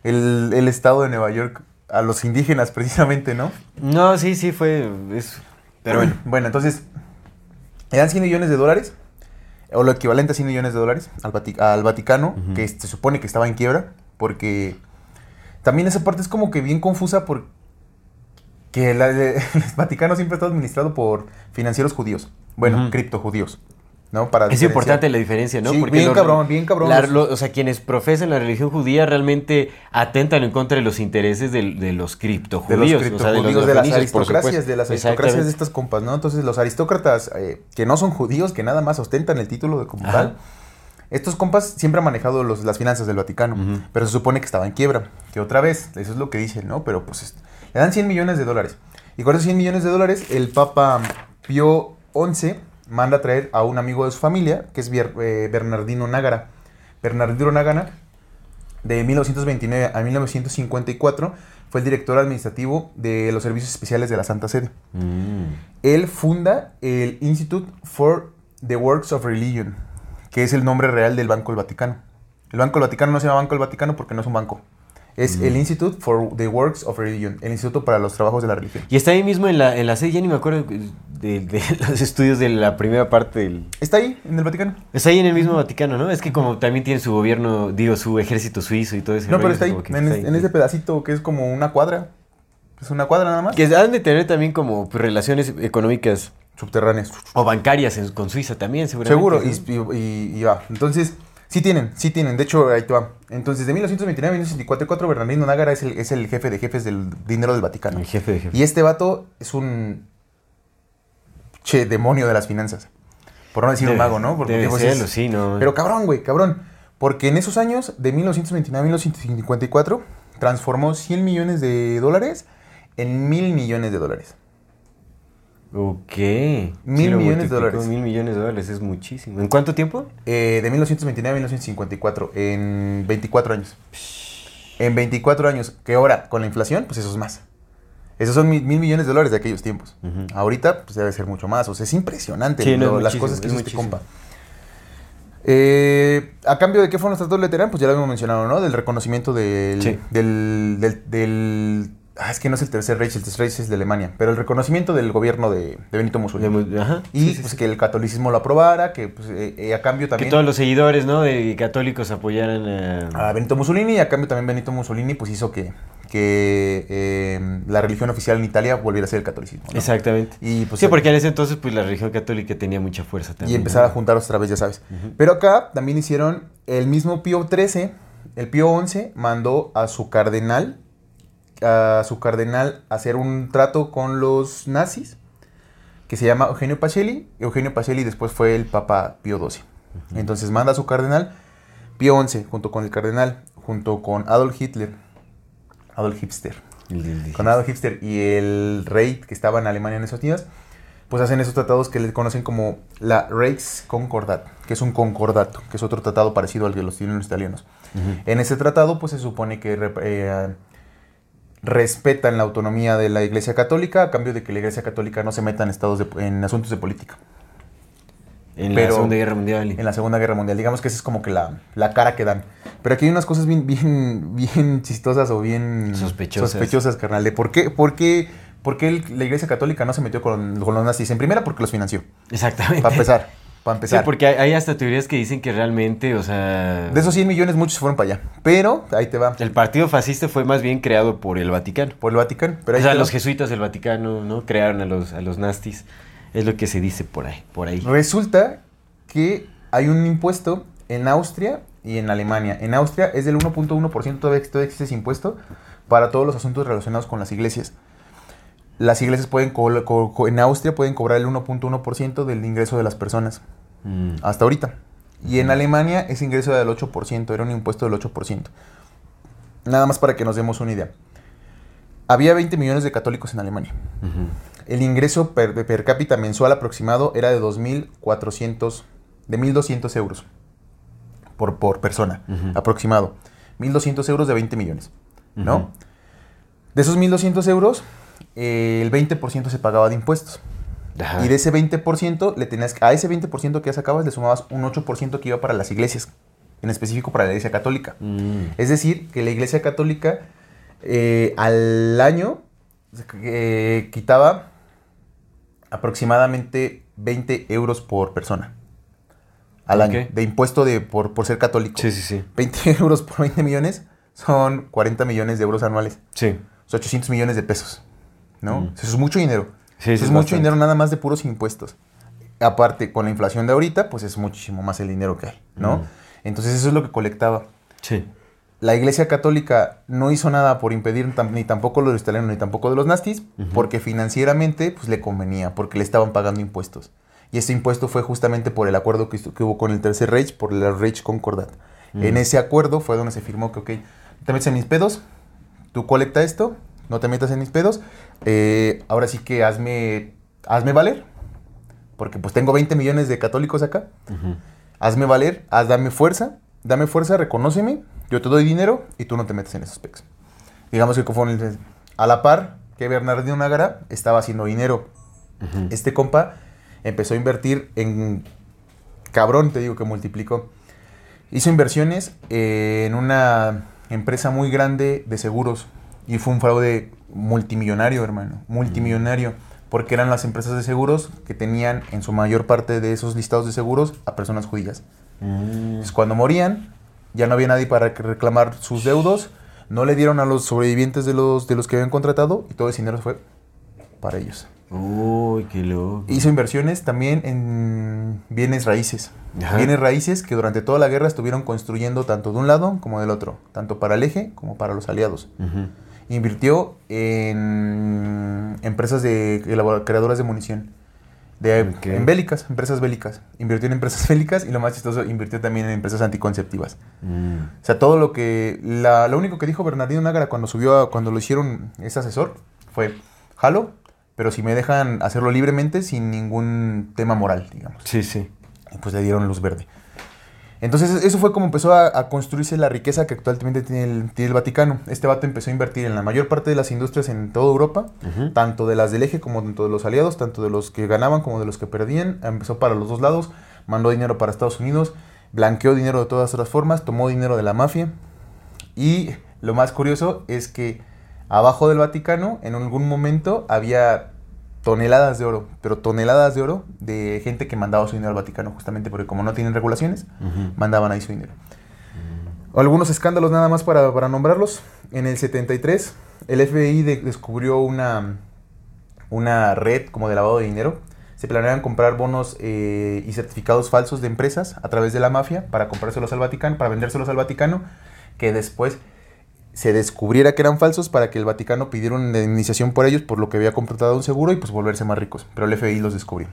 Speaker 1: El, el estado de Nueva York, a los indígenas precisamente, ¿no?
Speaker 2: No, sí, sí, fue... es- Pero bueno.
Speaker 1: Bueno, entonces, le dan 100 millones de dólares, o lo equivalente a 100 millones de dólares al, Vati- al Vaticano, que se supone que estaba en quiebra, porque también esa parte es como que bien confusa porque el Vaticano siempre está administrado por financieros judíos, bueno,
Speaker 2: Ujú.
Speaker 1: criptojudíos, ¿no? Para
Speaker 2: Es importante la diferencia, ¿no?
Speaker 1: Sí, bien
Speaker 2: los-
Speaker 1: cabrón, bien cabrón.
Speaker 2: la-
Speaker 1: los-
Speaker 2: lo- o sea, quienes profesan la religión judía realmente atentan en contra de los intereses del- de, los criptojudíos.
Speaker 1: de los
Speaker 2: o sea,
Speaker 1: criptojudíos, de, las aristocracias, de las aristocracias de estas compas, ¿no? Entonces los aristócratas eh, que no son judíos, que nada más ostentan el título de como
Speaker 2: Ajá.
Speaker 1: tal, estos compas siempre han manejado los- las finanzas del Vaticano, pero se supone que estaba en quiebra, que otra vez, eso es lo que dicen, ¿no? Pero pues le dan 100 millones de dólares. Y con esos 100 millones de dólares, el Papa Pío XI manda a traer a un amigo de su familia, que es eh, Bernardino Nágara. Bernardino Nágara de 1929 a 1954 fue el director administrativo de los servicios especiales de la Santa Sede.
Speaker 2: Mm.
Speaker 1: Él funda el Institute for the Works of Religion, que es el nombre real del Banco del Vaticano. El Banco del Vaticano no se llama Banco del Vaticano porque no es un banco. Es
Speaker 2: Mm.
Speaker 1: el Institute for the Works of Religion, el Instituto para los Trabajos de la Religión.
Speaker 2: Y está ahí mismo en la, en la sede, ya ni me acuerdo de, de los estudios de la primera parte del...
Speaker 1: Está ahí, en el Vaticano.
Speaker 2: Está ahí en el mismo Vaticano, ¿no? Es que como también tiene su gobierno, digo, su ejército suizo y todo ese
Speaker 1: No, pero está ahí, en,
Speaker 2: está
Speaker 1: es- en ese pedacito que es como una cuadra. Es una cuadra nada más.
Speaker 2: Que han de tener también como pues, relaciones económicas
Speaker 1: Subterráneas.
Speaker 2: o bancarias en- con Suiza también, seguramente.
Speaker 1: Seguro, y- y va. Entonces, sí tienen, sí tienen. De hecho, ahí te va. Entonces, de 1929 a 1954, Bernardino Nágara es el, es el jefe de jefes del dinero del Vaticano.
Speaker 2: El jefe de jefe.
Speaker 1: Y este vato es un. Che, demonio de las finanzas. Por no decir un mago, ¿no? Porque
Speaker 2: debe
Speaker 1: pues,
Speaker 2: serlo,
Speaker 1: es-
Speaker 2: sí, no.
Speaker 1: Pero cabrón, güey, cabrón. Porque en esos años, de 1929 a 1954, transformó 100 millones de dólares en mil millones de dólares.
Speaker 2: Ok.
Speaker 1: Mil
Speaker 2: lo
Speaker 1: millones de dólares.
Speaker 2: Mil millones de dólares, es muchísimo. ¿En cuánto tiempo?
Speaker 1: Eh, de 1929 a 1954, en 24 años. En 24 años, que ahora con la inflación, pues eso es más. Esos son mil, mil millones de dólares de aquellos tiempos. Ahorita, pues debe ser mucho más. O sea, es impresionante
Speaker 2: Sí, no,
Speaker 1: lo-
Speaker 2: es
Speaker 1: las cosas que
Speaker 2: es
Speaker 1: hizo este compa. Eh, a cambio de qué fueron los tratados de Leterán, pues ya lo habíamos mencionado, ¿no? Del reconocimiento del.
Speaker 2: Sí.
Speaker 1: Del. del, del- ah, es que no es el tercer Reich, el tercer Reich es de Alemania. Pero el reconocimiento del gobierno de, de Benito Mussolini.
Speaker 2: Ajá.
Speaker 1: Y
Speaker 2: sí, sí,
Speaker 1: pues
Speaker 2: sí.
Speaker 1: que el catolicismo lo aprobara, que pues, eh, eh, a cambio
Speaker 2: Que
Speaker 1: también.
Speaker 2: todos los seguidores, ¿no? De católicos apoyaran a...
Speaker 1: a Benito Mussolini y a cambio también Benito Mussolini pues hizo que, que eh, la religión oficial en Italia volviera a ser el catolicismo. ¿no?
Speaker 2: Exactamente.
Speaker 1: Y, pues,
Speaker 2: sí, porque en ese entonces, pues, la religión católica tenía mucha fuerza
Speaker 1: y
Speaker 2: también.
Speaker 1: empezar a
Speaker 2: ¿no?
Speaker 1: juntar otra vez, ya sabes. Pero acá también hicieron el mismo Pío XIII, el Pío XI mandó a su cardenal, a su cardenal a hacer un trato con los nazis, que se llama Eugenio Pacelli. Eugenio Pacelli después fue el Papa Pío XII. Entonces manda a su cardenal, Pío XI, junto con el cardenal, junto con Adolf Hitler, Adolf Hipster, con Adolf Hitler y el rey que estaba en Alemania en esos días, pues hacen esos tratados que le conocen como la Reichskonkordat, que es un concordato, que es otro tratado parecido al que los tienen los italianos. En ese tratado, pues se supone que eh, respetan la autonomía de la Iglesia Católica a cambio de que la Iglesia Católica no se meta en, estados de- en asuntos de política.
Speaker 2: En
Speaker 1: Pero-
Speaker 2: la Segunda Guerra Mundial.
Speaker 1: En la Segunda Guerra Mundial. Digamos que esa es como que la, la cara que dan. Pero aquí hay unas cosas bien, bien, bien chistosas o bien
Speaker 2: Sospechosas.
Speaker 1: sospechosas, carnal. De por qué, por qué, por qué el- la Iglesia Católica no se metió con, con los nazis. En primera, porque los financió.
Speaker 2: Exactamente.
Speaker 1: Para empezar. Para
Speaker 2: Sí,
Speaker 1: empezar.
Speaker 2: porque hay, hasta teorías que dicen que realmente, o sea...
Speaker 1: De esos 100 millones, muchos se fueron para allá. Pero, ahí te va.
Speaker 2: El partido fascista fue más bien creado por el Vaticano.
Speaker 1: Por el Vaticano. Pero
Speaker 2: o sea, los jesuitas del Vaticano, ¿no? Crearon a los, a los nastis. Es lo que se dice por ahí. Por ahí.
Speaker 1: Resulta que hay un impuesto en Austria y en Alemania. En Austria es del 1.1%, todavía, todavía existe ese impuesto para todos los asuntos relacionados con las iglesias. Las iglesias pueden, en Austria pueden cobrar el 1.1% del ingreso de las personas,
Speaker 2: Mm.
Speaker 1: hasta ahorita. Y en Alemania ese ingreso era del 8%, era un impuesto del 8%. Nada más para que nos demos una idea. Había 20 millones de católicos en Alemania. El ingreso per, per cápita mensual aproximado era de 2.400, de 1.200 euros por, por persona, aproximado. 1.200 euros de 20 millones, ¿no? De esos 1.200 euros, eh, el 20% se pagaba de impuestos.
Speaker 2: Ajá.
Speaker 1: Y de ese 20%, le tenías, a ese 20% que ya sacabas, le sumabas un 8% que iba para las iglesias, en específico para la iglesia católica.
Speaker 2: Mm.
Speaker 1: Es decir, que la iglesia católica eh, al año eh, quitaba aproximadamente 20 euros por persona. Al año, de impuesto de, por, por ser católico.
Speaker 2: Sí, sí, sí.
Speaker 1: 20 euros por 20 millones son 40 millones de euros anuales.
Speaker 2: Sí.
Speaker 1: Son 800 millones de pesos. ¿No?
Speaker 2: Mm.
Speaker 1: Eso es mucho dinero.
Speaker 2: Sí,
Speaker 1: Eso es
Speaker 2: es
Speaker 1: mucho dinero nada más de puros impuestos. Aparte, con la inflación de ahorita, pues es muchísimo más el dinero que hay, ¿no?
Speaker 2: Mm.
Speaker 1: Entonces eso es lo que colectaba.
Speaker 2: Sí.
Speaker 1: La iglesia católica no hizo nada por impedir ni tampoco lo de los italianos ni tampoco de los nazis,
Speaker 2: Ujú.
Speaker 1: porque financieramente pues le convenía, porque le estaban pagando impuestos. Y ese impuesto fue justamente por el acuerdo que, que hubo con el Tercer Reich, por el Reich Concordat.
Speaker 2: Mm.
Speaker 1: En ese acuerdo fue donde se firmó que, ok, te metes en mis pedos, tú colecta esto, no te metas en mis pedos, eh, ahora sí que hazme, hazme valer, porque pues tengo 20 millones de católicos acá, hazme valer, haz, dame fuerza, dame fuerza, reconóceme, yo te doy dinero y tú no te metes en esos pecs. Digamos que a la par que Bernardino Nagara estaba haciendo dinero. Este compa empezó a invertir en cabrón, te digo que multiplicó. Hizo inversiones eh, en una empresa muy grande de seguros y fue un fraude multimillonario, hermano, multimillonario, porque eran las empresas de seguros que tenían en su mayor parte de esos listados de seguros a personas judías.
Speaker 2: Mm.
Speaker 1: Entonces, cuando morían, ya no había nadie para reclamar sus deudos, no le dieron a los sobrevivientes de los, de los que habían contratado y todo ese dinero fue para ellos.
Speaker 2: Uy, qué loco.
Speaker 1: Hizo inversiones también en bienes raíces.
Speaker 2: Ajá.
Speaker 1: Bienes raíces que durante toda la guerra estuvieron construyendo tanto de un lado como del otro, tanto para el eje como para los aliados.
Speaker 2: Ujú.
Speaker 1: Invirtió en empresas de creadoras de munición, de, en bélicas, empresas bélicas. Invirtió en empresas bélicas y lo más chistoso, invirtió también en empresas anticonceptivas.
Speaker 2: Mm.
Speaker 1: O sea, todo lo que. La, lo único que dijo Bernardino Nágara cuando subió, a- cuando lo hicieron ese asesor, fue: jalo, pero si me dejan hacerlo libremente, sin ningún tema moral, digamos.
Speaker 2: Sí, sí.
Speaker 1: Y pues le dieron luz verde. Entonces, eso fue como empezó a, a construirse la riqueza que actualmente tiene el, tiene el Vaticano. Este vato empezó a invertir en la mayor parte de las industrias en toda Europa, tanto de las del eje como tanto de los aliados, tanto de los que ganaban como de los que perdían. Empezó para los dos lados, mandó dinero para Estados Unidos, blanqueó dinero de todas otras formas, tomó dinero de la mafia. Y lo más curioso es que abajo del Vaticano, en algún momento, había toneladas de oro, pero toneladas de oro de gente que mandaba su dinero al Vaticano, justamente porque como no tienen regulaciones, mandaban ahí su dinero. Algunos escándalos nada más para, para nombrarlos. En el 73, el FBI de- descubrió una, una red como de lavado de dinero. Se planeaban comprar bonos eh, y certificados falsos de empresas a través de la mafia para comprárselos al Vaticano, para vendérselos al Vaticano, que después se descubriera que eran falsos para que el Vaticano pidiera una indemnización por ellos por lo que había contratado un seguro y pues volverse más ricos. Pero el FBI los descubrió.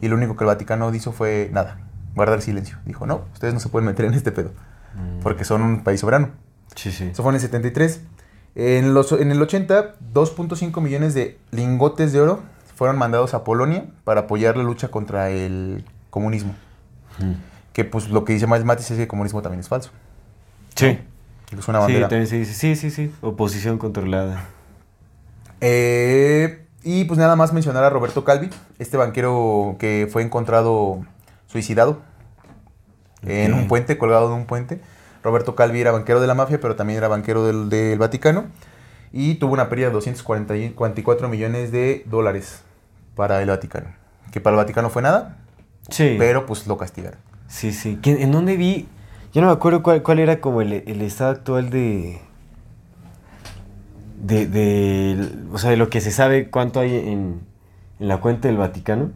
Speaker 1: Y lo único que el Vaticano hizo fue nada, guardar silencio. Dijo, no, ustedes no se pueden meter en este pedo,
Speaker 2: Mm.
Speaker 1: porque son un país soberano.
Speaker 2: Sí, sí.
Speaker 1: Eso fue en el 73. En, los, en el 80, 2.5 millones de lingotes de oro fueron mandados a Polonia para apoyar la lucha contra el comunismo.
Speaker 2: Ujú.
Speaker 1: Que pues lo que dice Miles Matis es que el comunismo también es falso.
Speaker 2: Sí.
Speaker 1: Es una
Speaker 2: Sí,
Speaker 1: bandera.
Speaker 2: también se dice. Sí, sí, sí. Oposición controlada.
Speaker 1: Eh, y pues nada más mencionar a Roberto Calvi, este banquero que fue encontrado suicidado en un puente, colgado de un puente. Roberto Calvi era banquero de la mafia, pero también era banquero del, del Vaticano. Y tuvo una pérdida de 244 millones de dólares para el Vaticano. Que para el Vaticano fue nada,
Speaker 2: Sí.
Speaker 1: pero pues lo castigaron.
Speaker 2: Sí, sí. ¿Quién- ¿En dónde vi? Yo no me acuerdo cuál, cuál era como el, el estado actual de, de... de- O sea, de lo que se sabe cuánto hay en, en la cuenta del Vaticano.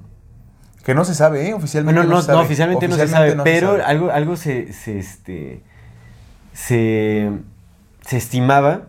Speaker 1: Que no se sabe, ¿eh? Oficialmente
Speaker 2: Bueno, no,
Speaker 1: no, se sabe.
Speaker 2: no, oficialmente, no se sabe,
Speaker 1: no se
Speaker 2: pero
Speaker 1: sabe.
Speaker 2: algo, algo se, se, este, se, se estimaba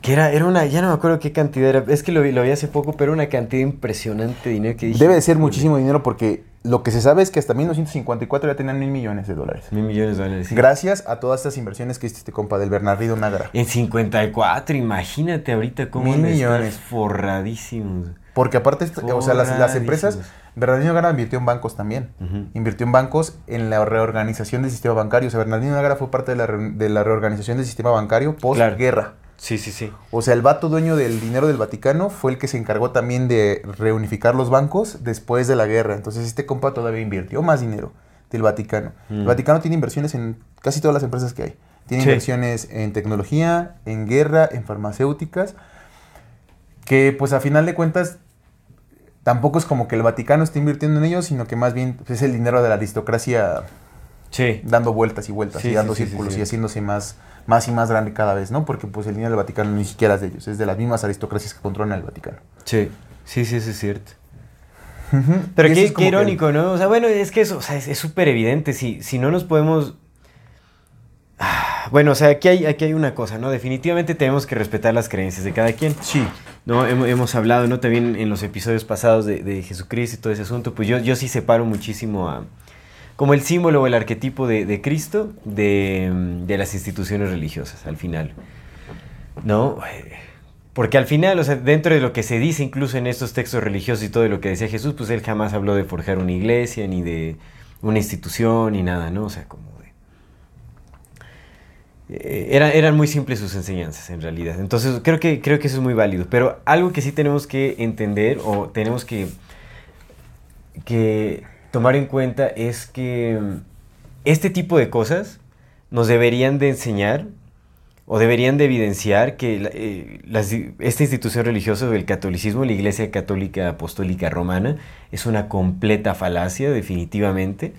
Speaker 2: que era, era una, ya no me acuerdo qué cantidad era, es que lo vi, lo vi hace poco, pero una cantidad impresionante de dinero que dije.
Speaker 1: Debe de ser muchísimo dinero porque lo que se sabe es que hasta 1954 ya tenían mil millones de dólares.
Speaker 2: Mil millones de dólares. sí.
Speaker 1: Gracias a todas estas inversiones que hiciste este compa del Bernardino Nágara.
Speaker 2: En 54, imagínate ahorita cómo
Speaker 1: Mil millones.
Speaker 2: forradísimos.
Speaker 1: Porque aparte, o sea, las, las empresas. Bernardino Nágara invirtió en bancos también. Invirtió en bancos en la reorganización del sistema bancario. O sea, Bernardino Nágara fue parte de la, re- de la reorganización del sistema bancario post-guerra.
Speaker 2: Sí, sí, sí.
Speaker 1: O sea, el vato dueño del dinero del Vaticano fue el que se encargó también de reunificar los bancos después de la guerra. Entonces, este compa todavía invirtió más dinero del Vaticano. El
Speaker 2: Mm.
Speaker 1: Vaticano tiene inversiones en casi todas las empresas que hay. Tiene
Speaker 2: Sí.
Speaker 1: inversiones en tecnología, en guerra, en farmacéuticas, que pues a final de cuentas tampoco es como que el Vaticano esté invirtiendo en ellos, sino que más bien pues, es el dinero de la aristocracia
Speaker 2: Sí.
Speaker 1: dando vueltas y vueltas
Speaker 2: Sí,
Speaker 1: y dando
Speaker 2: sí,
Speaker 1: círculos y haciéndose más, más y más grande cada vez, ¿no? Porque pues el dinero del Vaticano ni siquiera es de ellos, es de las mismas aristocracias que controlan el Vaticano.
Speaker 2: Sí, sí, sí, eso es cierto. Pero qué,
Speaker 1: es
Speaker 2: qué
Speaker 1: que-
Speaker 2: irónico, ¿no? O sea, bueno, es que eso, o sea, es súper evidente. Si, si no nos podemos. Ah, Bueno, o sea, aquí hay, aquí hay una cosa, ¿no? Definitivamente tenemos que respetar las creencias de cada quien.
Speaker 1: Sí,
Speaker 2: ¿no? Hemos, hemos hablado, ¿no? También en los episodios pasados de, de Jesucristo y todo ese asunto, pues yo, yo sí separo muchísimo a. como el símbolo o el arquetipo de, Cristo de, las instituciones religiosas, al final. ¿No? Porque al final, o sea, dentro de lo que se dice incluso en estos textos religiosos y todo lo que decía Jesús, pues él jamás habló de forjar una iglesia, ni de una institución, ni nada, ¿no? O sea, como. Eh, era- eran muy simples sus enseñanzas, en realidad. Entonces, creo que, creo que eso es muy válido. Pero algo que sí tenemos que entender o tenemos que, que tomar en cuenta es que mm, este tipo de cosas nos deberían de enseñar o deberían de evidenciar que eh, esta institución religiosa del catolicismo, la Iglesia Católica Apostólica Romana, es una completa falacia, definitivamente.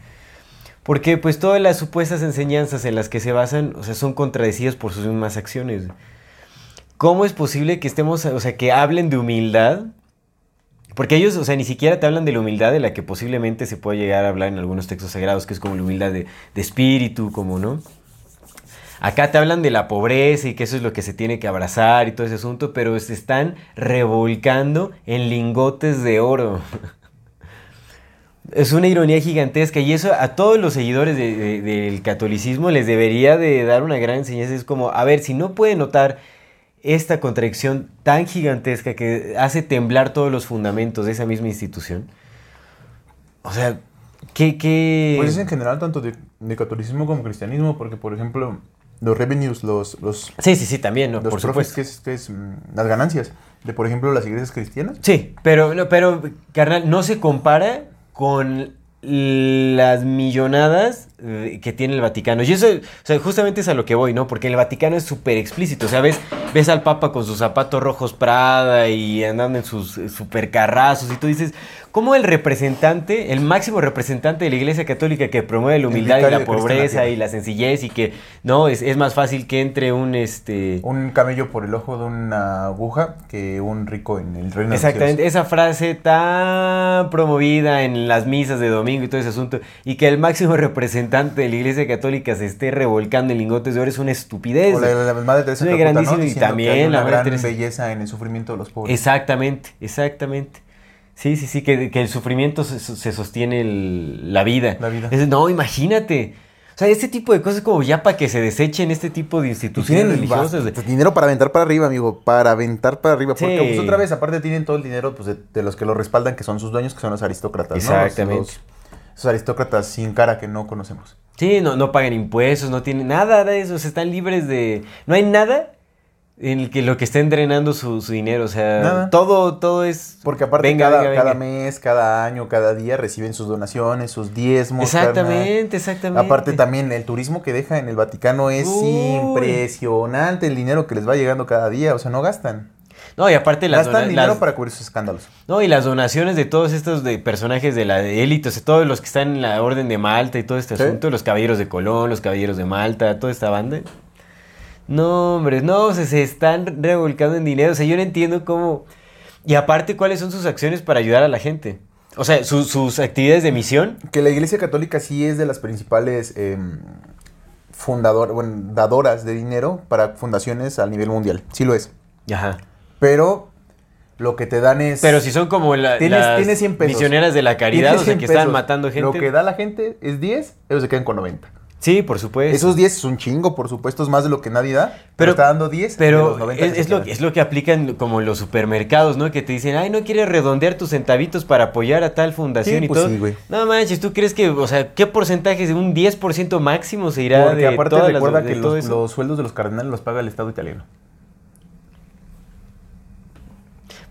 Speaker 2: Porque pues todas las supuestas enseñanzas en las que se basan, o sea, son contradecidas por sus mismas acciones. ¿Cómo es posible que estemos, o sea, que hablen de humildad? Porque ellos, o sea, ni siquiera te hablan de la humildad de la que posiblemente se puede llegar a hablar en algunos textos sagrados, que es como la humildad de, de espíritu, como, ¿no? Acá te hablan de la pobreza y que eso es lo que se tiene que abrazar y todo ese asunto, pero se están revolcando en lingotes de oro. Es una ironía gigantesca y eso a todos los seguidores de- de- del catolicismo les debería de dar una gran enseñanza. Es como, a ver, si no pueden notar esta contradicción tan gigantesca que hace temblar todos los fundamentos de esa misma institución. O sea, ¿qué... qué...
Speaker 1: Pues es en general tanto de, de catolicismo como cristianismo, porque por ejemplo, los revenues, los, los,
Speaker 2: Sí, sí, sí, también, ¿no?
Speaker 1: los
Speaker 2: por supuesto.
Speaker 1: que es, que es, mm, las ganancias de por ejemplo las iglesias cristianas.
Speaker 2: Sí, pero, pero, carnal, no se compara con las millonadas que tiene el Vaticano. Y eso, o sea, justamente es a lo que voy, ¿no? Porque el Vaticano es súper explícito. O sea, ves, ves al Papa con sus zapatos rojos Prada y andando en sus eh, supercarrazos y tú dices, ¿cómo el representante, el máximo representante de la Iglesia Católica que promueve la humildad y la
Speaker 1: la
Speaker 2: pobreza y la sencillez y que, no, es, es más fácil que entre un, este...
Speaker 1: Un camello por el ojo de una aguja que un rico en el reino
Speaker 2: Exactamente, esa frase tan promovida en las misas de domingo y todo ese asunto, y que el máximo representante de la Iglesia Católica se esté revolcando en lingotes de oro es una estupidez.
Speaker 1: O la, la Madre Teresa
Speaker 2: Es una
Speaker 1: que hay
Speaker 2: la
Speaker 1: una
Speaker 2: Madre
Speaker 1: gran
Speaker 2: Teresa.
Speaker 1: belleza en el sufrimiento de los pobres.
Speaker 2: Exactamente, exactamente. Sí, sí, sí, que, que el sufrimiento se, se sostiene el- la vida.
Speaker 1: La vida.
Speaker 2: Es- no, imagínate. O sea, este tipo de cosas como ya para que se desechen este tipo de instituciones
Speaker 1: tienen
Speaker 2: religiosas.
Speaker 1: bastante dinero para aventar para arriba, amigo. Para aventar para arriba. Porque,
Speaker 2: Sí.
Speaker 1: pues, otra vez, aparte tienen todo el dinero pues, de, de los que lo respaldan, que son sus dueños, que son los aristócratas. ¿no? Los-
Speaker 2: Exactamente.
Speaker 1: los- esos aristócratas sin cara que no conocemos.
Speaker 2: Sí, no, no pagan impuestos, no tienen nada de eso, están libres de... No hay nada en el que lo que estén drenando su, su dinero, o sea,
Speaker 1: Nada.
Speaker 2: todo, todo es...
Speaker 1: Porque aparte
Speaker 2: Venga,
Speaker 1: cada,
Speaker 2: venga,
Speaker 1: cada
Speaker 2: venga.
Speaker 1: mes, cada año, cada día reciben sus donaciones, sus diezmos. carnal.
Speaker 2: Exactamente, exactamente.
Speaker 1: Aparte también el turismo que deja en el Vaticano es
Speaker 2: Uy.
Speaker 1: impresionante el dinero que les va llegando cada día, o sea, no gastan.
Speaker 2: No, y aparte las,
Speaker 1: gastan dinero
Speaker 2: las-
Speaker 1: para cubrir sus escándalos.
Speaker 2: no, y las donaciones de todos estos de personajes de la élite, o sea, todos los que están en la Orden de Malta y todo este
Speaker 1: Sí.
Speaker 2: asunto, los caballeros de Colón, los caballeros de Malta, toda esta banda. No, hombre, no, o sea, se están revolcando en dinero, o sea, yo no entiendo cómo... Y aparte, ¿cuáles son sus acciones para ayudar a la gente? O sea, su- sus actividades de misión.
Speaker 1: Que la Iglesia Católica sí es de las principales em, fundador, bueno, dadoras de dinero para fundaciones a nivel mundial. Sí lo es.
Speaker 2: Ajá.
Speaker 1: Pero lo que te dan es...
Speaker 2: Pero si son como la-
Speaker 1: Tienes-
Speaker 2: las
Speaker 1: tienes 100 pesos.
Speaker 2: misioneras de la caridad, o sea,
Speaker 1: 100
Speaker 2: que están matando gente.
Speaker 1: Lo que da la gente es 10, ellos se quedan con 90.
Speaker 2: Sí, por supuesto.
Speaker 1: Esos 10 es un chingo, por supuesto, es más de lo que nadie da. Pero,
Speaker 2: Pero-
Speaker 1: está dando 10 de
Speaker 2: Pero
Speaker 1: los 90
Speaker 2: es, es lo, es lo que aplican como los supermercados, ¿no? Que te dicen, ay, no quieres redondear tus centavitos para apoyar a tal fundación
Speaker 1: Sí,
Speaker 2: y
Speaker 1: pues
Speaker 2: todo.
Speaker 1: sí, güey.
Speaker 2: No manches, ¿tú crees que, o sea, qué porcentaje de un 10% máximo se irá
Speaker 1: Porque
Speaker 2: de
Speaker 1: aparte
Speaker 2: todas las-
Speaker 1: recuerda
Speaker 2: de
Speaker 1: que los, los sueldos de los cardenales los paga el Estado italiano.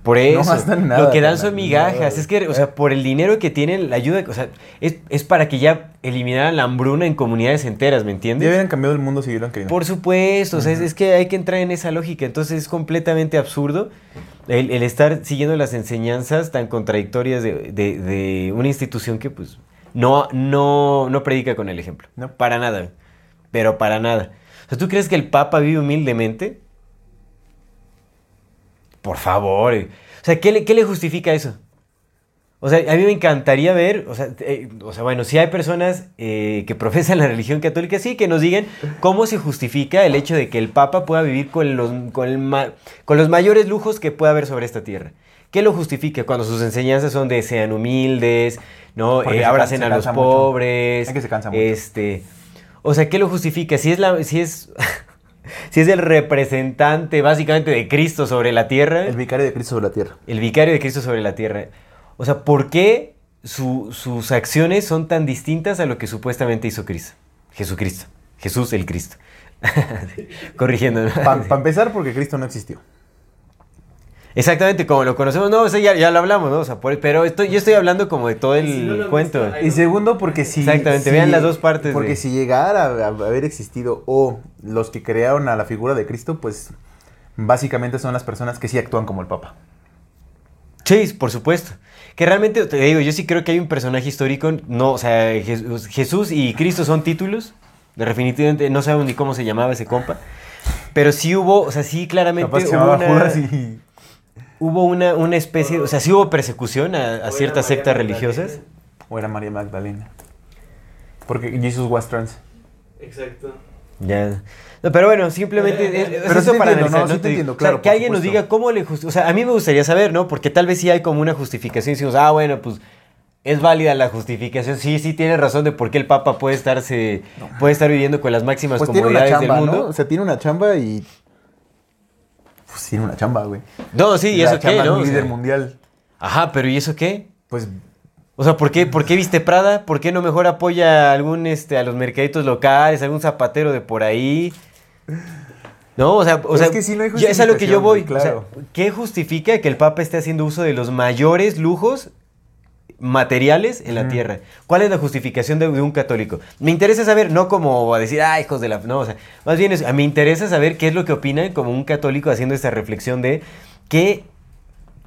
Speaker 2: Por eso,
Speaker 1: gastan nada,
Speaker 2: lo que dan son migajas. Es que, o sea, por el dinero que tienen, la ayuda, o sea, es, es para que ya eliminaran la hambruna en comunidades enteras, ¿me
Speaker 1: Ya
Speaker 2: entiendes?
Speaker 1: hubieran cambiado el mundo si hubieran querido.
Speaker 2: Por supuesto, o sea, es, es que hay que entrar en esa lógica. Entonces es completamente absurdo el, el estar siguiendo las enseñanzas tan contradictorias de, de- de una institución que pues no, no, no predica con el ejemplo.
Speaker 1: No.
Speaker 2: Para nada. Pero para nada. O sea, ¿tú crees que el Papa vive humildemente? Por favor. eh. O sea, ¿qué le, qué le justifica eso? O sea, a mí me encantaría ver, o sea, eh, o sea bueno, si hay personas eh, que profesan la religión católica, sí, que nos digan cómo se justifica el hecho de que el Papa pueda vivir con los, con el ma- con los mayores lujos que pueda haber sobre esta tierra. ¿Qué lo justifica cuando sus enseñanzas son de sean humildes, no Eh, abracen a los
Speaker 1: mucho.
Speaker 2: pobres?
Speaker 1: Es que se cansa mucho.
Speaker 2: Este, o sea, ¿qué lo justifica? Si es la, si es, si es el representante básicamente de Cristo sobre la tierra,
Speaker 1: El vicario de Cristo sobre la tierra.
Speaker 2: el vicario de Cristo sobre la tierra. O sea, ¿por qué su- sus acciones son tan distintas a lo que supuestamente hizo Cristo? Jesucristo. Jesús el Cristo. Corrigiendo.
Speaker 1: Para empezar, porque Cristo no existió.
Speaker 2: Exactamente, como lo conocemos. No, o sea, ya, ya lo hablamos, ¿no? O sea, por- pero estoy, yo estoy hablando como de todo el
Speaker 3: si no
Speaker 2: cuento.
Speaker 3: visto,
Speaker 1: Y segundo, porque si...
Speaker 2: Exactamente,
Speaker 1: si-
Speaker 2: vean las dos partes
Speaker 1: Porque
Speaker 2: de-
Speaker 1: si llegara a, a haber existido o los que crearon a la figura de Cristo, pues básicamente son las personas que sí actúan como el Papa.
Speaker 2: Sí, por supuesto. Que realmente, te digo, yo sí creo que hay un personaje histórico, no, o sea, Jesús, y Cristo son títulos, definitivamente no sabemos ni cómo se llamaba ese compa, pero sí hubo, o sea, sí claramente
Speaker 1: Capaz
Speaker 2: hubo, una,
Speaker 1: Judas y...
Speaker 2: hubo una, una especie, o sea, sí hubo persecución a, a ciertas sectas religiosas.
Speaker 1: O era María Magdalena. Porque Jesus was trans.
Speaker 3: Exacto.
Speaker 2: Ya. No, pero bueno, simplemente es, es
Speaker 1: Pero sí
Speaker 2: eso
Speaker 1: te
Speaker 2: para
Speaker 1: entiendo,
Speaker 2: analizar,
Speaker 1: no,
Speaker 2: ¿no?
Speaker 1: sí te entiendo,
Speaker 2: o sea,
Speaker 1: claro,
Speaker 2: que alguien nos
Speaker 1: supuesto.
Speaker 2: diga cómo le justifica. O sea, a mí me gustaría saber, ¿no? Porque tal vez sí hay como una justificación. Y decimos, ah, bueno, pues es válida la justificación. Sí, sí tiene razón de por qué el Papa puede estarse, puede estar viviendo con las máximas
Speaker 1: Pues tiene una
Speaker 2: comodidades
Speaker 1: chamba,
Speaker 2: del
Speaker 1: ¿no?
Speaker 2: mundo.
Speaker 1: O sea, tiene una chamba y. Pues tiene una chamba, güey.
Speaker 2: No, sí, ¿y eso qué, no?
Speaker 1: un
Speaker 2: O sea,
Speaker 1: líder mundial.
Speaker 2: ajá, pero ¿y eso qué?
Speaker 1: Pues
Speaker 2: O sea, ¿por qué, ¿por qué viste Prada? ¿Por qué no mejor apoya a algún, este, a los mercaditos locales, algún zapatero de por ahí? No, o sea, o sea
Speaker 1: es que sí no hay
Speaker 2: ya es a lo que yo
Speaker 1: justificación,
Speaker 2: voy.
Speaker 1: güey,
Speaker 2: O sea,
Speaker 1: claro.
Speaker 2: ¿Qué justifica que el Papa esté haciendo uso de los mayores lujos materiales en la tierra? ¿Cuál es la justificación de, de un católico? Me interesa saber, no como a decir, ah, hijos de la... No, o sea, más bien es, me interesa saber qué es lo que opina como un católico haciendo esta reflexión de qué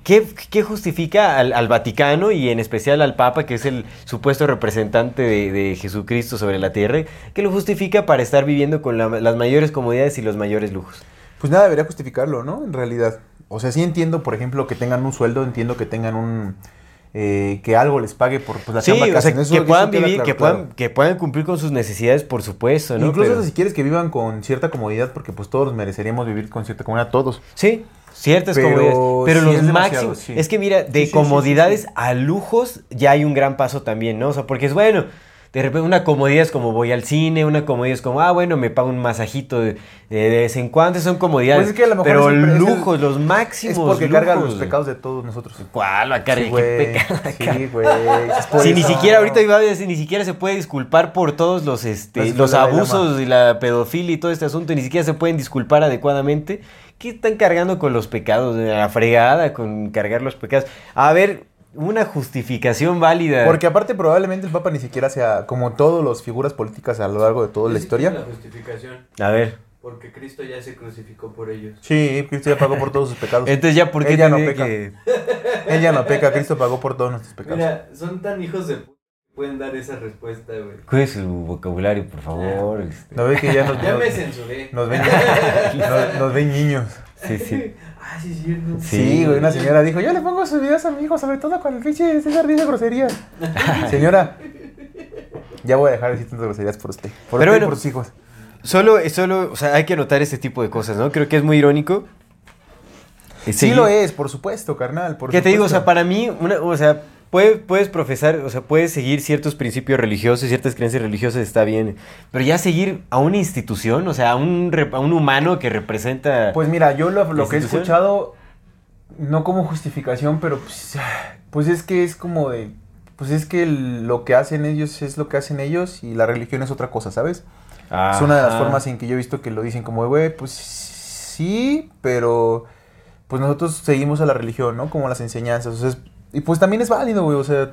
Speaker 2: ¿Qué, qué justifica al, al Vaticano y en especial al Papa, que es el supuesto representante de, de Jesucristo sobre la tierra, que lo justifica para estar viviendo con la- las mayores comodidades y los mayores lujos?
Speaker 1: Pues nada debería justificarlo, ¿no? En realidad. O sea, sí entiendo, por ejemplo, que tengan un sueldo, entiendo que tengan un... eh, que algo les pague por pues, la
Speaker 2: Sí,
Speaker 1: chamba que
Speaker 2: o sea, que
Speaker 1: eso
Speaker 2: puedan vivir,
Speaker 1: claro,
Speaker 2: que,
Speaker 1: claro.
Speaker 2: puedan, que puedan cumplir con sus necesidades, por supuesto, ¿no?
Speaker 1: Incluso
Speaker 2: Pero-
Speaker 1: si quieres que vivan con cierta comodidad, porque pues todos mereceríamos vivir con cierta comodidad, todos.
Speaker 2: Sí, ciertas
Speaker 1: Pero
Speaker 2: comodidades. Pero
Speaker 1: sí
Speaker 2: los
Speaker 1: es
Speaker 2: máximos.
Speaker 1: sí.
Speaker 2: Es que mira, de
Speaker 1: Sí,
Speaker 2: comodidades a lujos ya hay un gran paso también, ¿no? O sea, porque es bueno. De repente una comodidad es como voy al cine, una comodidad es como, ah, bueno, me pago un masajito de, de vez en cuando, son comodidades.
Speaker 1: Pues es que a lo mejor
Speaker 2: pero
Speaker 1: es
Speaker 2: lujos, los máximos.
Speaker 1: Es porque cargan
Speaker 2: lujos.
Speaker 1: los pecados de todos nosotros.
Speaker 2: ¿Cuál? La cara,
Speaker 1: Sí, güey.
Speaker 2: pecado.
Speaker 1: Sí, güey.
Speaker 2: Si ni siquiera ahorita iba a decir, ni siquiera se puede disculpar por todos los este los abusos y la pedofilia y todo este asunto, ni siquiera se pueden disculpar adecuadamente. ¿Qué están cargando con los pecados? La fregada con cargar los pecados. A ver, una justificación válida.
Speaker 1: Porque aparte probablemente el Papa ni siquiera sea, como todos los figuras políticas a lo largo de toda la historia.
Speaker 3: La justificación,
Speaker 2: A ver.
Speaker 3: porque Cristo ya se crucificó por ellos.
Speaker 1: Sí, Cristo ya pagó por todos sus pecados.
Speaker 2: Entonces ya, ¿por qué
Speaker 1: Ella no peca.
Speaker 2: que...?
Speaker 1: Él ya no peca, Cristo pagó por todos nuestros pecados.
Speaker 3: Mira, son tan hijos de pueden dar esa respuesta, güey.
Speaker 2: Cuide su vocabulario, por favor. este.
Speaker 1: ¿No ve que ya nos,
Speaker 3: Ya me censuré.
Speaker 1: nos ven, nos- nos ven niños?
Speaker 2: Sí, sí.
Speaker 3: Ah, sí.
Speaker 2: Sí.
Speaker 1: Sí, güey, una señora dijo, yo le pongo sus videos a mi hijo, sobre todo con el pinche César dice groserías. señora, ya voy a dejar de decir tantas groserías por usted. Por
Speaker 2: Pero
Speaker 1: usted y por sus hijos.
Speaker 2: Solo, solo, o sea, hay que notar este tipo de cosas, ¿no? Creo que es muy irónico.
Speaker 1: Sí
Speaker 2: Seguir-
Speaker 1: lo es, por supuesto, carnal. Por
Speaker 2: ¿Qué te digo? O sea, para mí, una, o sea, puede- puedes profesar, o sea, puedes seguir ciertos principios religiosos, ciertas creencias religiosas, está bien. Pero ya seguir a una institución, o sea, a un, a un humano que representa...
Speaker 1: Pues mira, yo lo, lo que he escuchado, no como justificación, pero pues, pues es que es como de, pues es que lo que hacen ellos es lo que hacen ellos y la religión es otra cosa, ¿sabes? Es una de las formas en que yo he visto que lo dicen como, güey, pues sí, pero pues nosotros seguimos a la religión, ¿no? Como las enseñanzas, o sea, es- y pues también es válido, güey, o sea,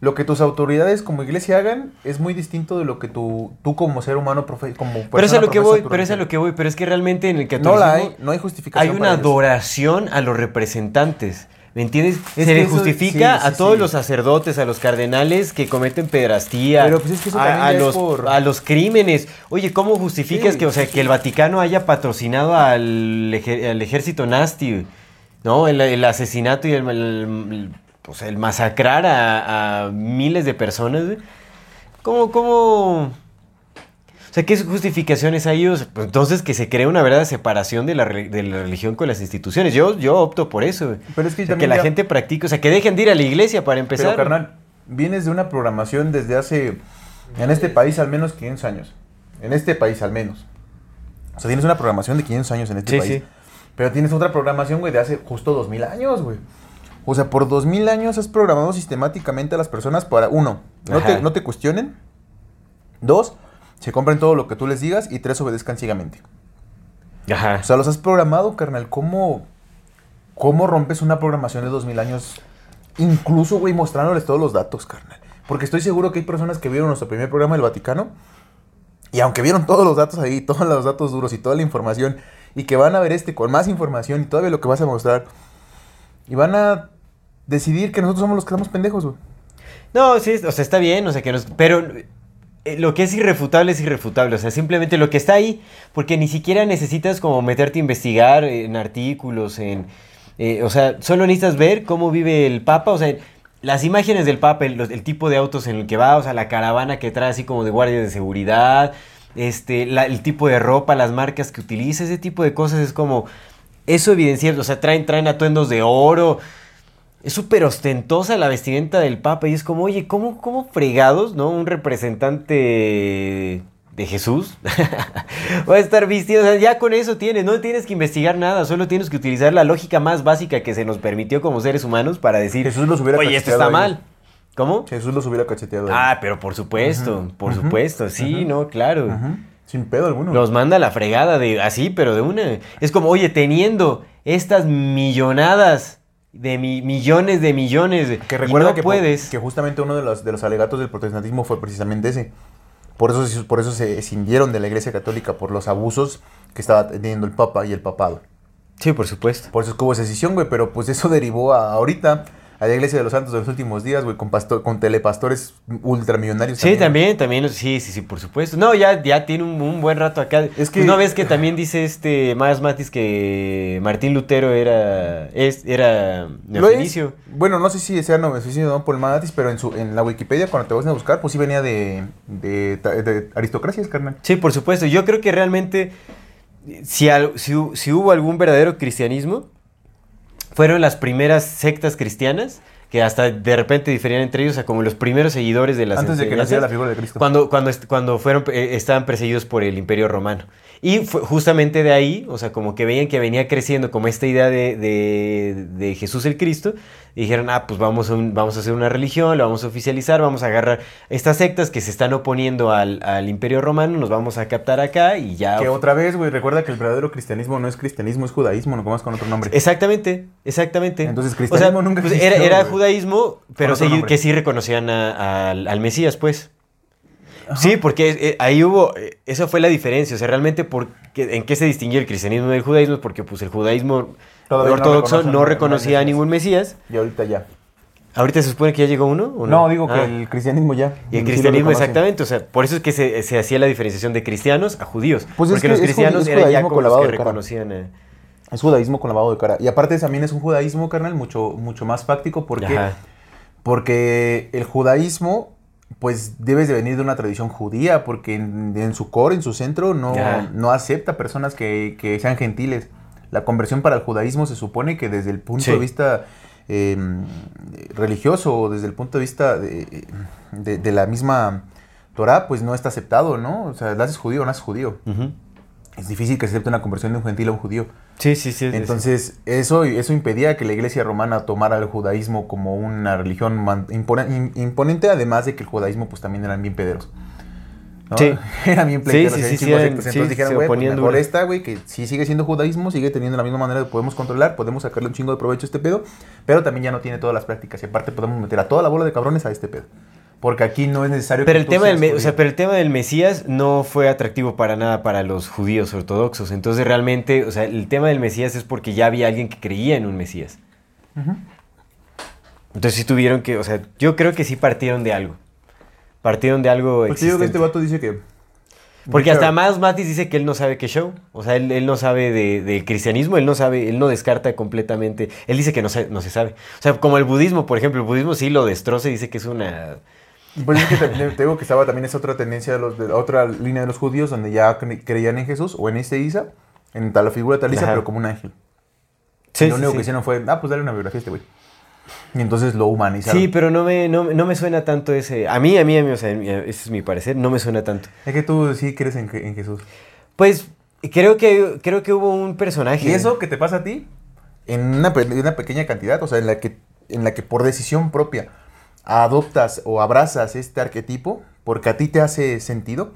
Speaker 1: lo que tus autoridades como iglesia hagan es muy distinto de lo que tú, tú como ser humano, profe- como
Speaker 2: Pero es a
Speaker 1: persona
Speaker 2: lo que voy, pero es a lo que voy, pero es que realmente en el
Speaker 1: No
Speaker 2: catolicismo
Speaker 1: la hay, no hay
Speaker 2: hay
Speaker 1: justificación.
Speaker 2: una
Speaker 1: para ellos.
Speaker 2: adoración a los representantes. ¿Me entiendes?
Speaker 1: Es
Speaker 2: Se le
Speaker 1: eso-
Speaker 2: justifica
Speaker 1: sí,
Speaker 2: a
Speaker 1: sí,
Speaker 2: todos
Speaker 1: sí.
Speaker 2: los sacerdotes, a los cardenales que cometen pedrastía,
Speaker 1: Pero, pues, es que eso
Speaker 2: a,
Speaker 1: es
Speaker 2: los,
Speaker 1: por-
Speaker 2: a los crímenes. Oye, ¿cómo justificas que, o sea, que el Vaticano haya patrocinado al, al ejército nazi, ¿no? El, el asesinato y el, el- el- o sea, el masacrar a, a miles de personas. güey? ¿Cómo, cómo? O sea, ¿qué justificaciones hay? O sea, pues, entonces que se crea una verdadera separación de la, de la religión con las instituciones. Yo, yo opto por eso. güey.
Speaker 1: Pero es que
Speaker 2: O sea, que
Speaker 1: también
Speaker 2: la
Speaker 1: ya-
Speaker 2: gente practique, o sea, que dejen de ir a la iglesia para empezar.
Speaker 1: Pero carnal, vienes de una programación desde hace, en este país al menos 500 años. En este país al menos. O sea, tienes una programación de 500 años en este
Speaker 2: Sí,
Speaker 1: país.
Speaker 2: sí.
Speaker 1: Pero tienes otra programación, güey, de hace justo 2000 años, güey. O sea, por 2000 años has programado sistemáticamente a las personas para, uno, no te, no te cuestionen. Dos, se compren todo lo que tú les digas. Y tres, obedezcan ciegamente.
Speaker 2: Ajá.
Speaker 1: O sea, los has programado, carnal. ¿Cómo, cómo rompes una programación de 2000 años? Incluso, güey, mostrándoles todos los datos, carnal. Porque estoy seguro que hay personas que vieron nuestro primer programa del Vaticano. Y aunque vieron todos los datos ahí, todos los datos duros y toda la información, y que van a ver este con más información y todavía lo que vas a mostrar, y van a decidir que nosotros somos los que estamos pendejos, güey.
Speaker 2: No, sí, o sea, está bien, o sea, que nos... Pero eh, lo que es irrefutable es irrefutable, o sea, simplemente lo que está ahí, porque ni siquiera necesitas como meterte a investigar en artículos, en... eh, o sea, solo necesitas ver cómo vive el Papa, o sea, las imágenes del Papa, el, tipo de autos en el que va, o sea, la caravana que trae así como de guardias de seguridad, este, el tipo de ropa, las marcas que utiliza, ese tipo de cosas es como, eso evidencia, o sea, traen, traen atuendos de oro, es súper ostentosa la vestimenta del Papa y es como, oye, ¿cómo, cómo fregados, no? Un representante de Jesús va a estar vestido, o sea, ya con eso tienes, no tienes que investigar nada, solo tienes que utilizar la lógica más básica que se nos permitió como seres humanos para decir,
Speaker 1: Jesús los hubiera
Speaker 2: oye, esto está mal. ¿Cómo?
Speaker 1: Jesús los hubiera cacheteado.
Speaker 2: Ah, pero por supuesto, por supuesto, sí, no, claro.
Speaker 1: Sin pedo alguno.
Speaker 2: Los manda a la fregada de así, pero de una. Es como, oye, teniendo estas millonadas de mi- millones de millones de-
Speaker 1: Que
Speaker 2: y
Speaker 1: recuerda
Speaker 2: no
Speaker 1: que,
Speaker 2: puedes.
Speaker 1: que justamente uno de los, de los alegatos del protestantismo fue precisamente ese. Por eso, se- por eso se escindieron de la Iglesia Católica, por los abusos que estaba teniendo el Papa y el Papado.
Speaker 2: Sí, por supuesto.
Speaker 1: Por eso es que hubo esa decisión, güey, pero pues eso derivó a ahorita a la Iglesia de los Santos de los últimos días, güey, con, pastor, con telepastores ultramillonarios.
Speaker 2: Sí, también, también, sí, sí, sí, por supuesto. No, ya, ya tiene un, un buen rato acá.
Speaker 1: Es que-
Speaker 2: ¿No ves que también dice este Más Matis que Martín Lutero era, es, era neofenicio?
Speaker 1: Bueno, no sé si sea neofenicio o no por el Manatis, pero en, su, en la Wikipedia, cuando te vas a buscar, pues sí venía de, de, de aristocracias, carnal.
Speaker 2: Sí, por supuesto. Yo creo que realmente, si, al- si, si hubo algún verdadero cristianismo, fueron las primeras sectas cristianas que hasta de repente diferían entre ellos, o sea, como los primeros seguidores de las
Speaker 1: Antes de que naciera la figura de Cristo.
Speaker 2: Cuando, cuando, cuando fueron, eh, estaban perseguidos por el Imperio Romano. Y fue justamente de ahí, o sea, como que veían que venía creciendo como esta idea de, de- de Jesús el Cristo, y dijeron, ah, pues vamos a, un- vamos a hacer una religión, la vamos a oficializar, vamos a agarrar estas sectas que se están oponiendo al, al Imperio Romano, nos vamos a captar acá y ya...
Speaker 1: Que otra vez, güey, recuerda que el verdadero cristianismo no es cristianismo, es judaísmo, no más con otro nombre.
Speaker 2: Exactamente, exactamente.
Speaker 1: Entonces, cristianismo
Speaker 2: O sea,
Speaker 1: nunca
Speaker 2: pues,
Speaker 1: existió,
Speaker 2: era, judaísmo, pero sí- que sí reconocían a- al- al Mesías, pues. Sí, porque eh, ahí hubo, eh, esa fue la diferencia, o sea, realmente por qué- en qué se distinguió el cristianismo del judaísmo, porque pues el judaísmo
Speaker 1: Todavía
Speaker 2: ortodoxo no,
Speaker 1: no
Speaker 2: reconocía a ningún Mesías.
Speaker 1: Y ahorita ya.
Speaker 2: Ahorita se supone que ya llegó uno, ¿o
Speaker 1: No,
Speaker 2: no?
Speaker 1: digo que
Speaker 2: Ah.
Speaker 1: el cristianismo ya.
Speaker 2: Y el cristianismo, exactamente, o sea, por eso es que se, se hacía la diferenciación de cristianos a judíos.
Speaker 1: Pues es
Speaker 2: porque
Speaker 1: que
Speaker 2: los
Speaker 1: es
Speaker 2: cristianos
Speaker 1: es
Speaker 2: eran ya como
Speaker 1: con
Speaker 2: los
Speaker 1: lavado
Speaker 2: que
Speaker 1: de cara.
Speaker 2: reconocían a...
Speaker 1: Es judaísmo con lavado de cara. Y aparte también es un judaísmo, carnal, mucho, mucho más práctico porque,
Speaker 2: Ajá.
Speaker 1: porque el judaísmo, pues debes de venir de una tradición judía, porque en, en su core, en su centro, no, no acepta personas que, que sean gentiles. La conversión para el judaísmo se supone que desde el punto
Speaker 2: Sí.
Speaker 1: de vista eh, religioso o desde el punto de vista de, de- de la misma Torah, pues no está aceptado, ¿no? O sea, naces judío o naces judío. Es difícil que se acepte una conversión de un gentil a un judío.
Speaker 2: Sí, sí, sí. sí.
Speaker 1: Entonces, eso, eso impedía que la iglesia romana tomara el judaísmo como una religión impone- imponente, además de que el judaísmo pues también eran bien pederos. ¿no?
Speaker 2: Sí.
Speaker 1: Eran bien
Speaker 2: Sí,
Speaker 1: pleiteros.
Speaker 2: sí, sí, sí, sí,
Speaker 1: Entonces dijeron, güey, pues mejor
Speaker 2: duro.
Speaker 1: esta, güey, que sí sigue siendo judaísmo, sigue teniendo la misma manera de podemos controlar, podemos sacarle un chingo de provecho a este pedo, pero también ya no tiene todas las prácticas. Y aparte podemos meter a toda la bola de cabrones a este pedo. Porque aquí no es necesario
Speaker 2: Pero
Speaker 1: que
Speaker 2: el,
Speaker 1: tú
Speaker 2: tema del o sea, pero el tema del Mesías no fue atractivo para nada para los judíos ortodoxos. Entonces realmente, o sea, el tema del Mesías es porque ya había alguien que creía en un Mesías. Entonces sí tuvieron que, o sea, yo creo que sí partieron de algo. Partieron de algo
Speaker 1: Porque yo creo que este vato dice que...
Speaker 2: Porque hasta más Matis dice que él no sabe qué show. O sea, él, él no sabe de, del cristianismo, él no sabe, él no descarta completamente. Él dice que no se, no se sabe. O sea, como el budismo, por ejemplo, el budismo sí lo destroza y dice que es una...
Speaker 1: Pues es que te, digo que estaba también esa otra tendencia de los de otra línea de los judíos donde ya cre- creían en Jesús o en este Isa, en tal figura de tal Isa,
Speaker 2: Ajá.
Speaker 1: pero como un ángel.
Speaker 2: Sí,
Speaker 1: y lo único
Speaker 2: sí.
Speaker 1: que hicieron fue, ah, pues dale una biografía a este güey. Y entonces lo humanizaron.
Speaker 2: Sí, pero no me, no, no me suena tanto ese... A mí, a mí, a mí, o sea, ese es mi parecer, no me suena tanto.
Speaker 1: Es que tú sí crees en, en Jesús.
Speaker 2: Pues creo que, creo que hubo un personaje...
Speaker 1: Y eso que te pasa a ti, en una, en una pequeña cantidad, o sea, en la que, en la que por decisión propia adoptas o abrazas este arquetipo, porque a ti te hace sentido,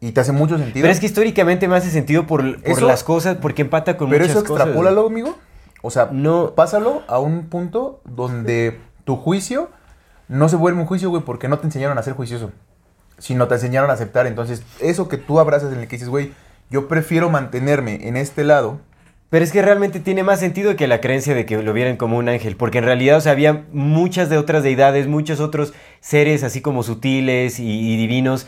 Speaker 1: y te hace mucho sentido.
Speaker 2: Pero es que históricamente me hace sentido por, por
Speaker 1: Eso-
Speaker 2: las cosas, porque empata con
Speaker 1: Pero
Speaker 2: muchas
Speaker 1: eso
Speaker 2: cosas.
Speaker 1: extrapólalo, amigo. O sea,
Speaker 2: No.
Speaker 1: pásalo a un punto donde tu juicio no se vuelve un juicio, güey, porque no te enseñaron a ser juicioso, sino te enseñaron a aceptar. Entonces, eso que tú abrazas en el que dices, güey, yo prefiero mantenerme en este lado.
Speaker 2: Pero es que realmente tiene más sentido que la creencia de que lo vieran como un ángel, porque en realidad, o sea, había muchas de otras deidades, muchos otros seres así como sutiles y, y divinos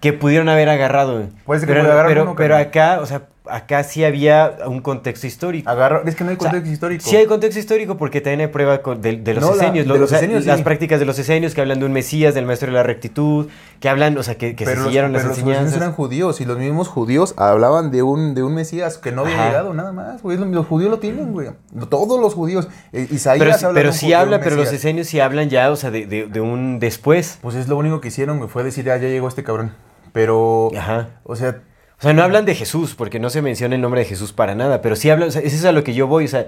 Speaker 2: que pudieron haber agarrado.
Speaker 1: Puede ser que
Speaker 2: pero, pero,
Speaker 1: uno,
Speaker 2: pero acá, o sea, acá sí había un contexto histórico.
Speaker 1: Agarra, es que no hay
Speaker 2: O sea,
Speaker 1: contexto histórico.
Speaker 2: Sí hay contexto histórico porque también hay prueba de, de los
Speaker 1: No, la-
Speaker 2: esenios,
Speaker 1: de
Speaker 2: lo-
Speaker 1: los
Speaker 2: o sea,
Speaker 1: esenios,
Speaker 2: las
Speaker 1: sí.
Speaker 2: prácticas de los esenios que hablan de un Mesías, del maestro de la rectitud, que hablan, o sea, que, que se
Speaker 1: los,
Speaker 2: siguieron las
Speaker 1: pero los judíos
Speaker 2: enseñanzas.
Speaker 1: eran judíos y los mismos judíos hablaban de un, de un Mesías que no había
Speaker 2: Ajá.
Speaker 1: llegado nada más, güey. Los, los judíos lo tienen, güey. Todos los judíos. Eh, Isaías
Speaker 2: Pero,
Speaker 1: habla de
Speaker 2: pero
Speaker 1: un
Speaker 2: sí
Speaker 1: judío,
Speaker 2: habla, pero los esenios sí hablan ya, o sea, de, de- de un después.
Speaker 1: Pues es lo único que hicieron, güey, fue decir, ah, ya llegó este cabrón. Pero,
Speaker 2: Ajá.
Speaker 1: o sea,
Speaker 2: O sea, no hablan de Jesús, porque no se menciona el nombre de Jesús para nada, pero sí hablan, o sea, eso es a lo que yo voy, o sea,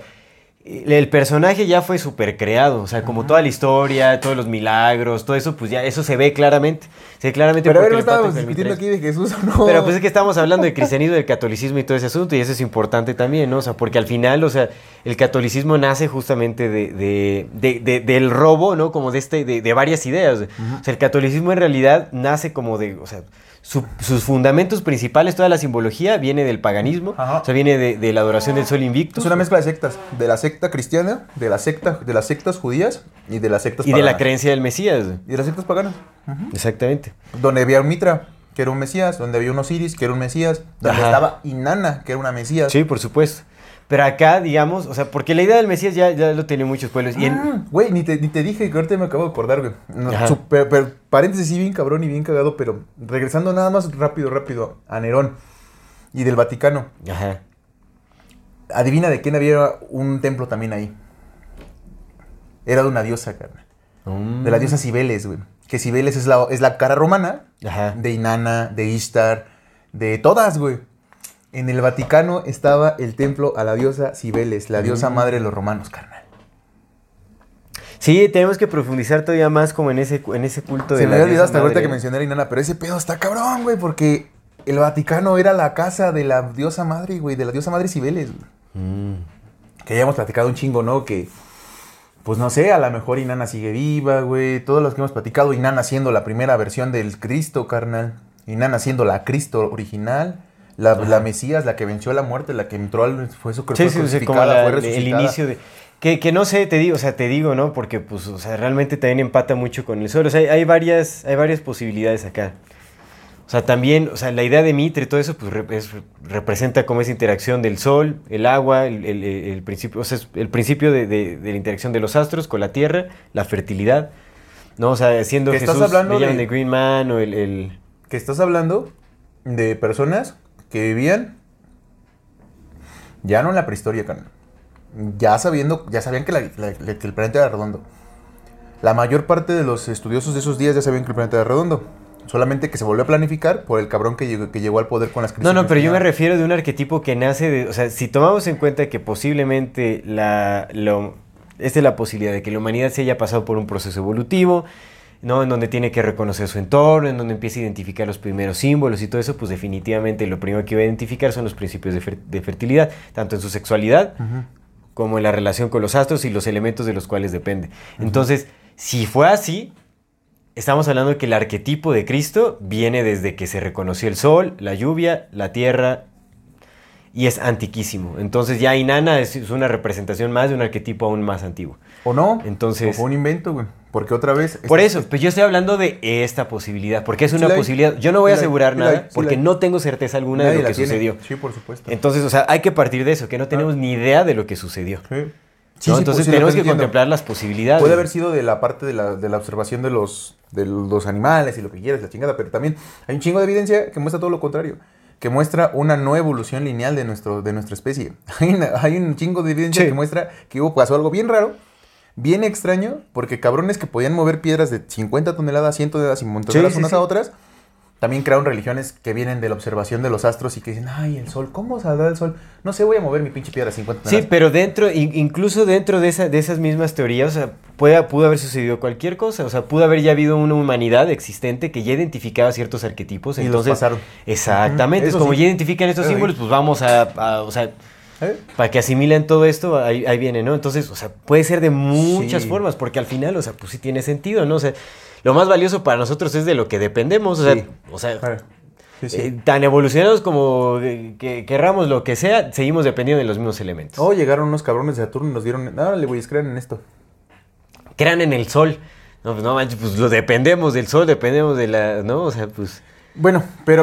Speaker 2: el personaje ya fue súper creado, o sea, como toda la historia, todos los milagros, todo eso, pues ya eso se ve claramente. Se ve claramente
Speaker 1: pero a ver,
Speaker 2: porque
Speaker 1: no estábamos discutiendo aquí de Jesús o no.
Speaker 2: Pero pues es que estamos hablando del cristianismo, del catolicismo y todo ese asunto, y eso es importante también, ¿no? O sea, porque al final, o sea, el catolicismo nace justamente de, de- de- de- del robo, ¿no? Como de este, de, de varias ideas. O sea, el catolicismo en realidad nace como de, o sea, su- sus fundamentos principales, toda la simbología viene del paganismo,
Speaker 1: Ajá.
Speaker 2: o sea, viene de, de la adoración del sol invictus
Speaker 1: es una mezcla de sectas, de la secta cristiana, de la secta, de las sectas judías y de las sectas
Speaker 2: y de la
Speaker 1: paganas.
Speaker 2: creencia del Mesías.
Speaker 1: Y de las sectas paganas.
Speaker 2: Exactamente.
Speaker 1: Donde había un Mitra, que era un Mesías, donde había un Osiris, que era un Mesías, donde
Speaker 2: Ajá.
Speaker 1: estaba Inanna, que era una Mesías.
Speaker 2: Sí, por supuesto. Pero acá, digamos, o sea, porque la idea del Mesías ya, ya lo tienen muchos pueblos. Y
Speaker 1: Ah, Güey, ni te, ni te dije que ahorita me acabo de acordar, güey. No, super- pero paréntesis, sí, bien cabrón y bien cagado, pero regresando nada más rápido, rápido a Nerón y del Vaticano.
Speaker 2: Ajá.
Speaker 1: Adivina de quién había un templo también ahí. Era de una diosa, carnal.
Speaker 2: Mm.
Speaker 1: De la diosa Cibeles, güey. Que Cibeles es la, es la cara romana
Speaker 2: Ajá.
Speaker 1: de Inanna, de Ishtar, de todas, güey. En el Vaticano estaba el templo a la diosa Cibeles, la
Speaker 2: Mm.
Speaker 1: diosa madre de los romanos, carnal.
Speaker 2: Sí, tenemos que profundizar todavía más como en ese, en ese culto de
Speaker 1: Se me
Speaker 2: la
Speaker 1: había olvidado
Speaker 2: diosa
Speaker 1: hasta ahorita que mencioné a Inanna, pero ese pedo está cabrón, güey, porque el Vaticano era la casa de la diosa madre, güey, de la diosa madre Cibeles, güey.
Speaker 2: Mm.
Speaker 1: Que ya hemos platicado un chingo, ¿no? Que, pues no sé, a lo mejor Inanna sigue viva, güey. Todos los que hemos platicado, Inanna siendo la primera versión del Cristo, carnal. Inanna siendo la Cristo original. La, la Mesías, la que venció a la muerte, la que entró al... Fue, su,
Speaker 2: Sí, sí, sí, como la-
Speaker 1: fue
Speaker 2: el inicio de... Que, que no sé, te digo, o sea, te digo, ¿no? Porque, pues, o sea, realmente también empata mucho con el sol. O sea, hay, hay varias, hay varias posibilidades acá. O sea, también, o sea, la idea de Mitre y todo eso, pues, rep- es- representa como esa interacción del sol, el agua, el, el- principio, o sea, el principio de, de- de la interacción de los astros con la tierra, la fertilidad, ¿no? O sea, siendo
Speaker 1: Que estás
Speaker 2: Jesús,
Speaker 1: hablando
Speaker 2: le llaman
Speaker 1: de-
Speaker 2: de Green Man o el... el-
Speaker 1: Que estás hablando de personas que vivían ya no en la prehistoria, carnal. Ya sabiendo, ya sabían que, la- la- que el planeta era redondo. La mayor parte de los estudiosos de esos días ya sabían que el planeta era redondo. Solamente que se volvió a planificar por el cabrón que llegó, que llegó al poder con las crisis.
Speaker 2: No, no, pero yo me refiero de un arquetipo que nace de... O sea, si tomamos en cuenta que posiblemente la... Lo, esta es la posibilidad de que la humanidad se haya pasado por un proceso evolutivo, ¿no? En donde tiene que reconocer su entorno, en donde empieza a identificar los primeros símbolos y todo eso, pues definitivamente lo primero que va a identificar son los principios de, fer- de fertilidad, tanto en su sexualidad como en la relación con los astros y los elementos de los cuales depende. Entonces, si fue así, estamos hablando de que el arquetipo de Cristo viene desde que se reconoció el sol, la lluvia, la tierra, y es antiquísimo. Entonces ya Inanna es, es una representación más de un arquetipo aún más antiguo.
Speaker 1: ¿O no?
Speaker 2: Entonces-
Speaker 1: O fue un invento, güey. Porque otra vez...
Speaker 2: Por
Speaker 1: este-
Speaker 2: eso, pues yo estoy hablando de esta posibilidad, porque es una posibilidad. Yo no voy a
Speaker 1: Sí
Speaker 2: asegurar
Speaker 1: sí
Speaker 2: nada, porque
Speaker 1: la
Speaker 2: no tengo certeza alguna de lo que
Speaker 1: tiene.
Speaker 2: sucedió.
Speaker 1: Sí, por supuesto.
Speaker 2: Entonces, o sea, hay que partir de eso, que no tenemos ni idea de lo que sucedió.
Speaker 1: Sí.
Speaker 2: ¿no?
Speaker 1: Sí,
Speaker 2: Entonces
Speaker 1: pues
Speaker 2: tenemos que
Speaker 1: diciendo.
Speaker 2: contemplar las posibilidades.
Speaker 1: Puede haber sido de la parte de la, de la observación de los, de los animales y lo que quieras, la chingada, pero también hay un chingo de evidencia que muestra todo lo contrario, que muestra una no evolución lineal de, nuestro, de nuestra especie. Hay, una- hay un chingo de evidencia
Speaker 2: Sí.
Speaker 1: que muestra que hubo, pasó algo bien raro, bien extraño, porque cabrones que podían mover piedras de 50 toneladas, 100 toneladas y montarlas
Speaker 2: Sí, sí,
Speaker 1: unas a otras, también crearon religiones que vienen de la observación de los astros y que dicen, ay, el sol, ¿cómo saldrá el sol? No sé, voy a mover mi pinche piedra de 50
Speaker 2: Sí,
Speaker 1: toneladas.
Speaker 2: pero dentro, in- incluso dentro de, esa- de esas mismas teorías, o sea, puede, pudo haber sucedido cualquier cosa. O sea, pudo haber ya habido una humanidad existente que ya identificaba ciertos arquetipos.
Speaker 1: Y los
Speaker 2: entonces,
Speaker 1: pasaron.
Speaker 2: Exactamente.
Speaker 1: Ujú,
Speaker 2: es
Speaker 1: eso
Speaker 2: como
Speaker 1: sí.
Speaker 2: ya identifican estos
Speaker 1: sí.
Speaker 2: símbolos, pues vamos a, a- o sea,
Speaker 1: ¿Eh?
Speaker 2: para que asimilen todo esto, ahí, ahí viene, ¿no? Entonces, o sea, puede ser de muchas
Speaker 1: Sí.
Speaker 2: formas, porque al final, o sea, pues sí tiene sentido, ¿no? O sea, lo más valioso para nosotros es de lo que dependemos, o sea,
Speaker 1: Sí.
Speaker 2: o sea
Speaker 1: sí, sí.
Speaker 2: eh, tan evolucionados como eh, que querramos lo que sea, seguimos dependiendo de los mismos elementos.
Speaker 1: Oh, llegaron unos cabrones de Saturno y nos dieron. Árale, güey, crean en esto.
Speaker 2: crean en el sol. No, pues no manches, pues lo dependemos del sol, dependemos de la, ¿no? O sea, pues...
Speaker 1: Bueno, pero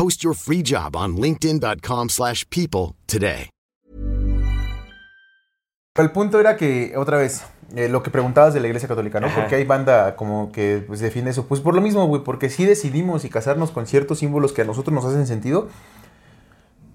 Speaker 4: Post your free job on linkedin.com/people slash people today.
Speaker 1: El punto era que, otra vez, eh, lo que preguntabas de la iglesia católica, ¿no?
Speaker 2: Ajá.
Speaker 1: Porque hay banda como que pues, defiende eso. Pues por lo mismo, güey, porque sí decidimos y casarnos con ciertos símbolos que a nosotros nos hacen sentido,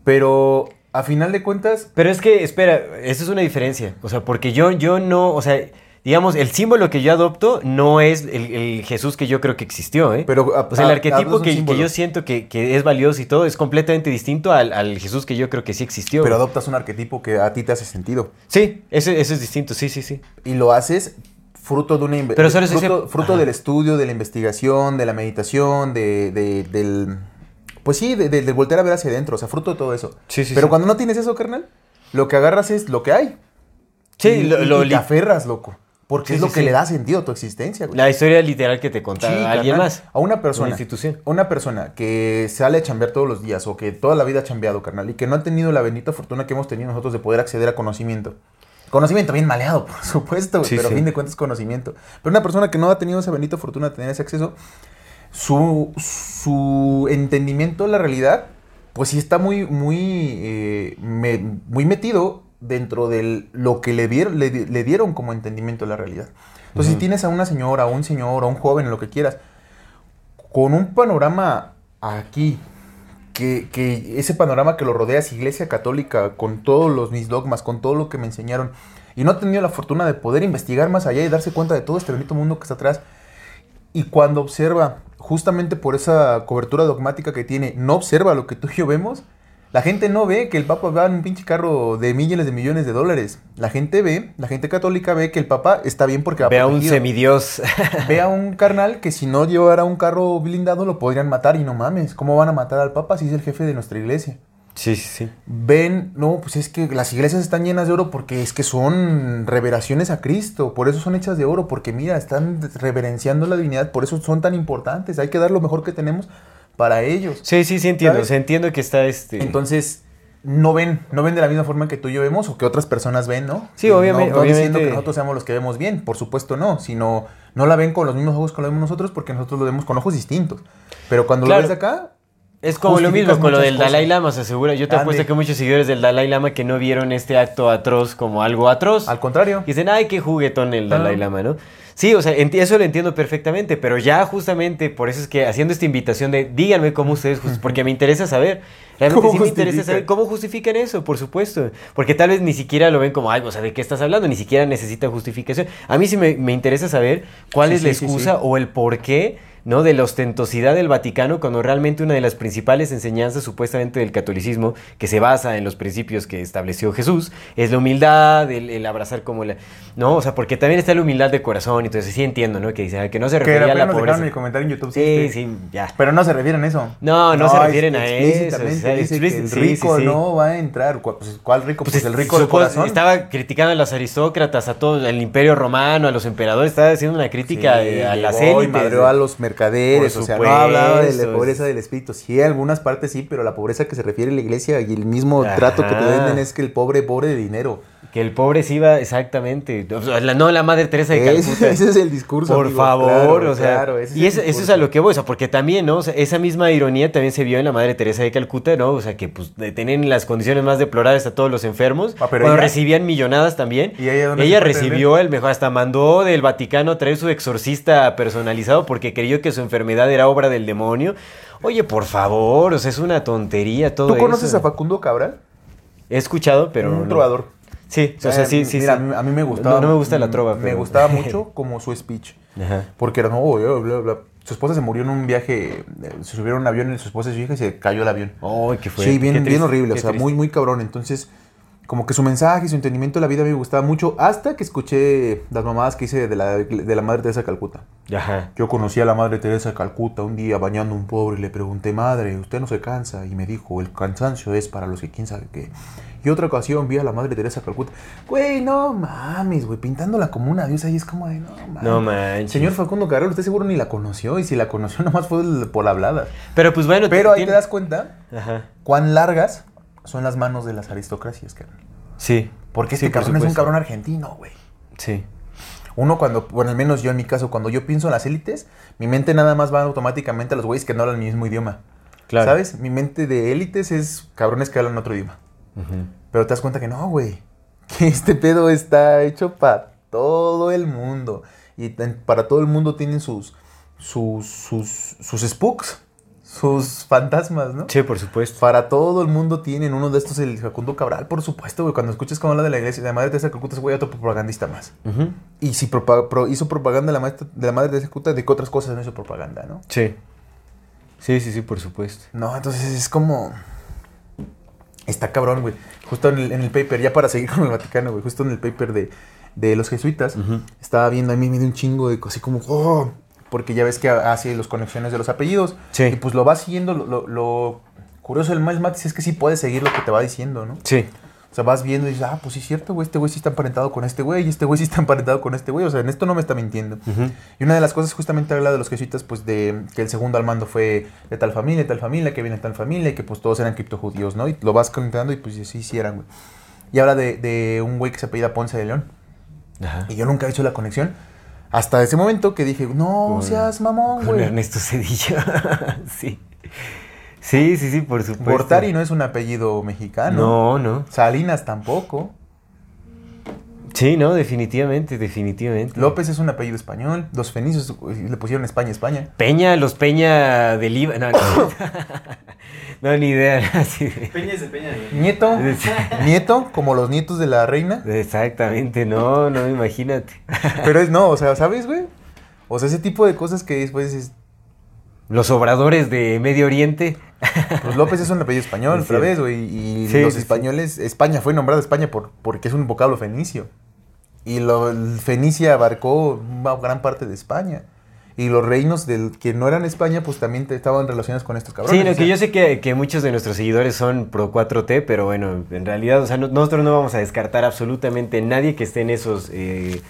Speaker 1: pero a final de cuentas,
Speaker 2: Pero es que, espera, esa es una diferencia. O sea, porque yo, yo no, o sea, digamos, el símbolo que yo adopto no es el, el Jesús que yo creo que existió, ¿eh?
Speaker 1: Pero, a-
Speaker 2: o sea, el
Speaker 1: a-
Speaker 2: arquetipo que, que yo siento que, que es valioso y todo es completamente distinto al, al Jesús que yo creo que sí existió.
Speaker 1: pero adoptas un arquetipo que a ti te hace sentido.
Speaker 2: Sí, ese, ese es distinto, sí, sí, sí.
Speaker 1: Y lo haces fruto de una
Speaker 2: Pero
Speaker 1: fruto,
Speaker 2: dice-
Speaker 1: fruto del estudio, de la investigación, de la meditación, de, de- del pues sí, de, de- de voltear a ver hacia adentro, o sea, fruto de todo eso.
Speaker 2: Sí, sí,
Speaker 1: Pero
Speaker 2: sí.
Speaker 1: cuando no tienes eso, carnal, lo que agarras es lo que hay.
Speaker 2: Sí,
Speaker 1: y,
Speaker 2: lo,
Speaker 1: y-
Speaker 2: lo
Speaker 1: y te aferras, loco. Porque
Speaker 2: Sí,
Speaker 1: es lo que
Speaker 2: sí.
Speaker 1: le da sentido a tu existencia, güey.
Speaker 2: la historia literal que te contaba alguien
Speaker 1: carnal.
Speaker 2: más.
Speaker 1: A una persona.
Speaker 2: Una institución.
Speaker 1: Una persona que sale a chambear todos los días o que toda la vida ha chambeado, carnal, y que no ha tenido la bendita fortuna que hemos tenido nosotros de poder acceder a conocimiento. Conocimiento bien maleado, por supuesto, güey, pero a fin de cuentas conocimiento. Pero una persona que no ha tenido esa bendita fortuna de tener ese acceso, su, su entendimiento de la realidad, pues sí está muy, muy, eh, me- muy metido dentro de lo que le dieron, le, di- le dieron como entendimiento de la realidad. Entonces, si tienes a una señora, a un señor, a un joven, lo que quieras, con un panorama aquí, que, que ese panorama que lo rodea es iglesia católica, con todos los mis dogmas, con todo lo que me enseñaron, y no ha tenido la fortuna de poder investigar más allá y darse cuenta de todo este bendito mundo que está atrás, y cuando observa, justamente por esa cobertura dogmática que tiene, no observa lo que tú y yo vemos, la gente no ve que el Papa va en un pinche carro de miles de millones de dólares. La gente ve, la gente católica ve que el Papa está bien porque va
Speaker 2: Ve a un semidios.
Speaker 1: Ve a un carnal que si no llevara un carro blindado lo podrían matar y no mames. ¿Cómo van a matar al Papa si es el jefe de nuestra iglesia?
Speaker 2: sí, sí, sí.
Speaker 1: Ven, no, pues es que las iglesias están llenas de oro porque es que son reveraciones a Cristo. Por eso son hechas de oro, porque mira, están reverenciando la divinidad, por eso son tan importantes. Hay que dar lo mejor que tenemos para ellos.
Speaker 2: Sí, sí, sí entiendo.
Speaker 1: ¿Sabes?
Speaker 2: Entiendo que está este.
Speaker 1: Entonces, no ven, no ven de la misma forma que tú y yo vemos o que otras personas ven, ¿no?
Speaker 2: Sí,
Speaker 1: No-
Speaker 2: obviamente-
Speaker 1: No, diciendo
Speaker 2: obviamente.
Speaker 1: que nosotros seamos los que vemos bien, por supuesto no, sino no la ven con los mismos ojos que lo vemos nosotros porque nosotros lo vemos con ojos distintos. Pero cuando
Speaker 2: Claro.
Speaker 1: lo ves de acá,
Speaker 2: Es como lo mismo con lo del Dalai. Lama, se asegura. Yo te
Speaker 1: Ande.
Speaker 2: apuesto que muchos seguidores del Dalai Lama que no vieron este acto atroz como algo atroz.
Speaker 1: al contrario.
Speaker 2: Y dicen, ay, qué juguetón el Dalai
Speaker 1: Ah.
Speaker 2: Lama, ¿no? Sí, o sea, eso lo entiendo perfectamente, pero ya justamente por eso es que haciendo esta invitación de díganme cómo ustedes, porque me interesa saber, realmente
Speaker 1: ¿Cómo
Speaker 2: sí me interesa saber cómo justifican eso, por supuesto, porque tal vez ni siquiera lo ven como, ay, o sea, ¿de qué estás hablando? Ni siquiera necesitan justificación. A mí sí me, me interesa saber cuál
Speaker 1: Sí,
Speaker 2: es la
Speaker 1: sí,
Speaker 2: excusa
Speaker 1: sí.
Speaker 2: o el por qué, ¿no? De la ostentosidad del Vaticano cuando realmente una de las principales enseñanzas supuestamente del catolicismo, que se basa en los principios que estableció Jesús, es la humildad, el, el abrazar como la... ¿No? O sea, porque también está la humildad de corazón, entonces sí entiendo, ¿no? Que dice que no se refería a la pobreza.
Speaker 1: el comentario en YouTube.
Speaker 2: Sí,
Speaker 1: este.
Speaker 2: sí, ya.
Speaker 1: Pero no se refieren a eso.
Speaker 2: No, no se refieren a eso, o sea,
Speaker 1: dice que el
Speaker 2: sí,
Speaker 1: rico
Speaker 2: sí, sí.
Speaker 1: no va a entrar. ¿Cuál, pues, ¿cuál rico? Pues,
Speaker 2: Pues
Speaker 1: el rico de
Speaker 2: supo-
Speaker 1: corazón.
Speaker 2: Estaba criticando a los aristócratas, a todo el imperio romano, a los emperadores, estaba haciendo una crítica
Speaker 1: Sí,
Speaker 2: eh, a las élites.
Speaker 1: madreó a los mercaderes,
Speaker 2: Por
Speaker 1: o sea, no hablaba de la pobreza del espíritu. Sí, algunas partes sí, pero la pobreza que se refiere a la iglesia y el mismo trato que te venden es que el pobre pobre de dinero.
Speaker 2: Que el pobre se iba, exactamente. No la madre Teresa de Calcuta.
Speaker 1: ese es el discurso.
Speaker 2: Por
Speaker 1: amigo,
Speaker 2: favor,
Speaker 1: claro,
Speaker 2: o sea.
Speaker 1: claro, ese es
Speaker 2: y eso, es a lo que voy, o sea, porque también, ¿no? O sea, esa misma ironía también se vio en la madre Teresa de Calcuta, ¿no? O sea, que pues tienen las condiciones más deplorables a todos los enfermos.
Speaker 1: Ah, pero
Speaker 2: cuando
Speaker 1: ella-
Speaker 2: recibían millonadas también.
Speaker 1: ¿Y ella dónde se fue a
Speaker 2: recibió el mejor, hasta mandó del Vaticano a traer su exorcista personalizado porque creyó que su enfermedad era obra del demonio. Oye, por favor, o sea, es una tontería todo
Speaker 1: ¿Tú conoces
Speaker 2: eso.
Speaker 1: a Facundo Cabral?
Speaker 2: He escuchado, pero.
Speaker 1: un
Speaker 2: no.
Speaker 1: trovador.
Speaker 2: Sí, o sea,
Speaker 1: Eh,
Speaker 2: sí, sí.
Speaker 1: Mira,
Speaker 2: sí.
Speaker 1: A, mí, a mí me gustaba.
Speaker 2: No, no me gusta la
Speaker 1: mm,
Speaker 2: trova,
Speaker 1: Me
Speaker 2: pero-
Speaker 1: gustaba mucho como su speech.
Speaker 2: Ajá.
Speaker 1: Porque era, no, bla, bla, bla, bla. Su esposa se murió en un viaje, eh, se subieron a un avión y su esposa y su hija y se cayó el avión.
Speaker 2: Ay, qué fue.
Speaker 1: sí, bien, bien horrible, o sea,
Speaker 2: triste.
Speaker 1: muy, muy cabrón. Entonces, como que su mensaje y su entendimiento de la vida me gustaba mucho hasta que escuché las mamadas que hice de la, de la Madre Teresa de Calcuta.
Speaker 2: Ajá.
Speaker 1: Yo conocí a la Madre Teresa de Calcuta un día bañando a un pobre y le pregunté, madre, ¿usted no se cansa? Y me dijo, el cansancio es para los que quién sabe qué. Y otra ocasión vi a la Madre Teresa Calcuta. Güey, no mames, güey, pintándola como una diosa y es como de, no mames.
Speaker 2: No manches.
Speaker 1: Señor Facundo Carrero, usted seguro ni la conoció y si la conoció nomás fue por la hablada.
Speaker 2: Pero pues bueno.
Speaker 1: Pero ahí te das cuenta
Speaker 2: Ajá.
Speaker 1: cuán largas son las manos de las aristocracias, carnal.
Speaker 2: Sí.
Speaker 1: Porque
Speaker 2: Sí,
Speaker 1: este
Speaker 2: por
Speaker 1: cabrón es un cabrón argentino, güey.
Speaker 2: Sí.
Speaker 1: Uno cuando, bueno, al menos yo en mi caso, cuando yo pienso en las élites, mi mente nada más va automáticamente a los güeyes que no hablan el mismo idioma.
Speaker 2: Claro.
Speaker 1: ¿Sabes? Mi mente de élites es cabrones que hablan otro idioma. Pero te das cuenta que no, güey. Que este pedo está hecho para todo el mundo. Y para todo el mundo tienen sus, sus, sus, sus spooks, sus fantasmas, ¿no?
Speaker 2: Sí, por supuesto.
Speaker 1: Para todo el mundo tienen uno de estos, el Facundo Cabral, por supuesto, güey. Cuando escuchas cómo habla de la iglesia, de la madre Teresa de Calcuta, es güey, otro propagandista más. Y si propa- pro- hizo propaganda de la, maestra- de la madre Teresa de Calcuta, ¿de qué otras cosas no hizo propaganda, no?
Speaker 2: Sí. Sí, sí, sí, por supuesto.
Speaker 1: No, entonces es como. Está cabrón, güey. Justo en el, en el paper, ya para seguir con el Vaticano, güey. Justo en el paper de, de los jesuitas, estaba viendo a mí me dio un chingo de así como. oh, porque ya ves que hace las conexiones de los apellidos.
Speaker 2: Sí.
Speaker 1: Y pues lo vas siguiendo. Lo, lo- lo curioso del Miles Matis es que sí puedes seguir lo que te va diciendo, ¿no?
Speaker 2: Sí.
Speaker 1: O sea, vas viendo y dices, ah, pues sí es cierto, güey, este güey sí está emparentado con este güey, y este güey sí está emparentado con este güey, o sea, en esto no me está mintiendo.
Speaker 2: Ujú.
Speaker 1: Y una de las cosas justamente habla de los jesuitas, pues de que el segundo al mando fue de tal familia, de tal familia, que viene de tal familia, y que pues todos eran criptojudíos, ¿no? Y lo vas contando y pues sí, sí eran, güey. Y habla de, de un güey que se apellida Ponce de León.
Speaker 2: Ajá.
Speaker 1: Y yo nunca he hecho la conexión. Hasta ese momento que dije, no
Speaker 2: Con-
Speaker 1: seas mamón, güey.
Speaker 2: Ernesto Cedillo. sí. Sí, sí, sí, por supuesto.
Speaker 1: Gortari no es un apellido mexicano.
Speaker 2: No, no.
Speaker 1: Salinas tampoco.
Speaker 2: Sí, no, definitivamente, definitivamente.
Speaker 1: López es un apellido español. Los fenicios le pusieron España, España.
Speaker 2: Peña, los Peña del IVA. No, no, no, ni idea. así de-
Speaker 3: Peña es de Peña.
Speaker 1: Nieto, nieto, como los nietos de la reina.
Speaker 2: Exactamente, no, no, imagínate.
Speaker 1: Pero es no, o sea, ¿sabes, güey? O sea, ese tipo de cosas que después dices,
Speaker 2: Los obradores de Medio Oriente.
Speaker 1: pues López es un apellido español,
Speaker 2: Es
Speaker 1: otra vez, güey. Y
Speaker 2: Sí,
Speaker 1: los
Speaker 2: sí, sí.
Speaker 1: españoles, España fue nombrada España por, porque es un vocablo fenicio. Y lo, Fenicia abarcó una gran parte de España. Y los reinos del que no eran España, pues también te- estaban relacionados con estos cabrones.
Speaker 2: Sí, no,
Speaker 1: o
Speaker 2: que yo sé que, que muchos de nuestros seguidores son pro 4T, pero bueno, en realidad, o sea, no- nosotros no vamos a descartar absolutamente nadie que esté en esos... eh,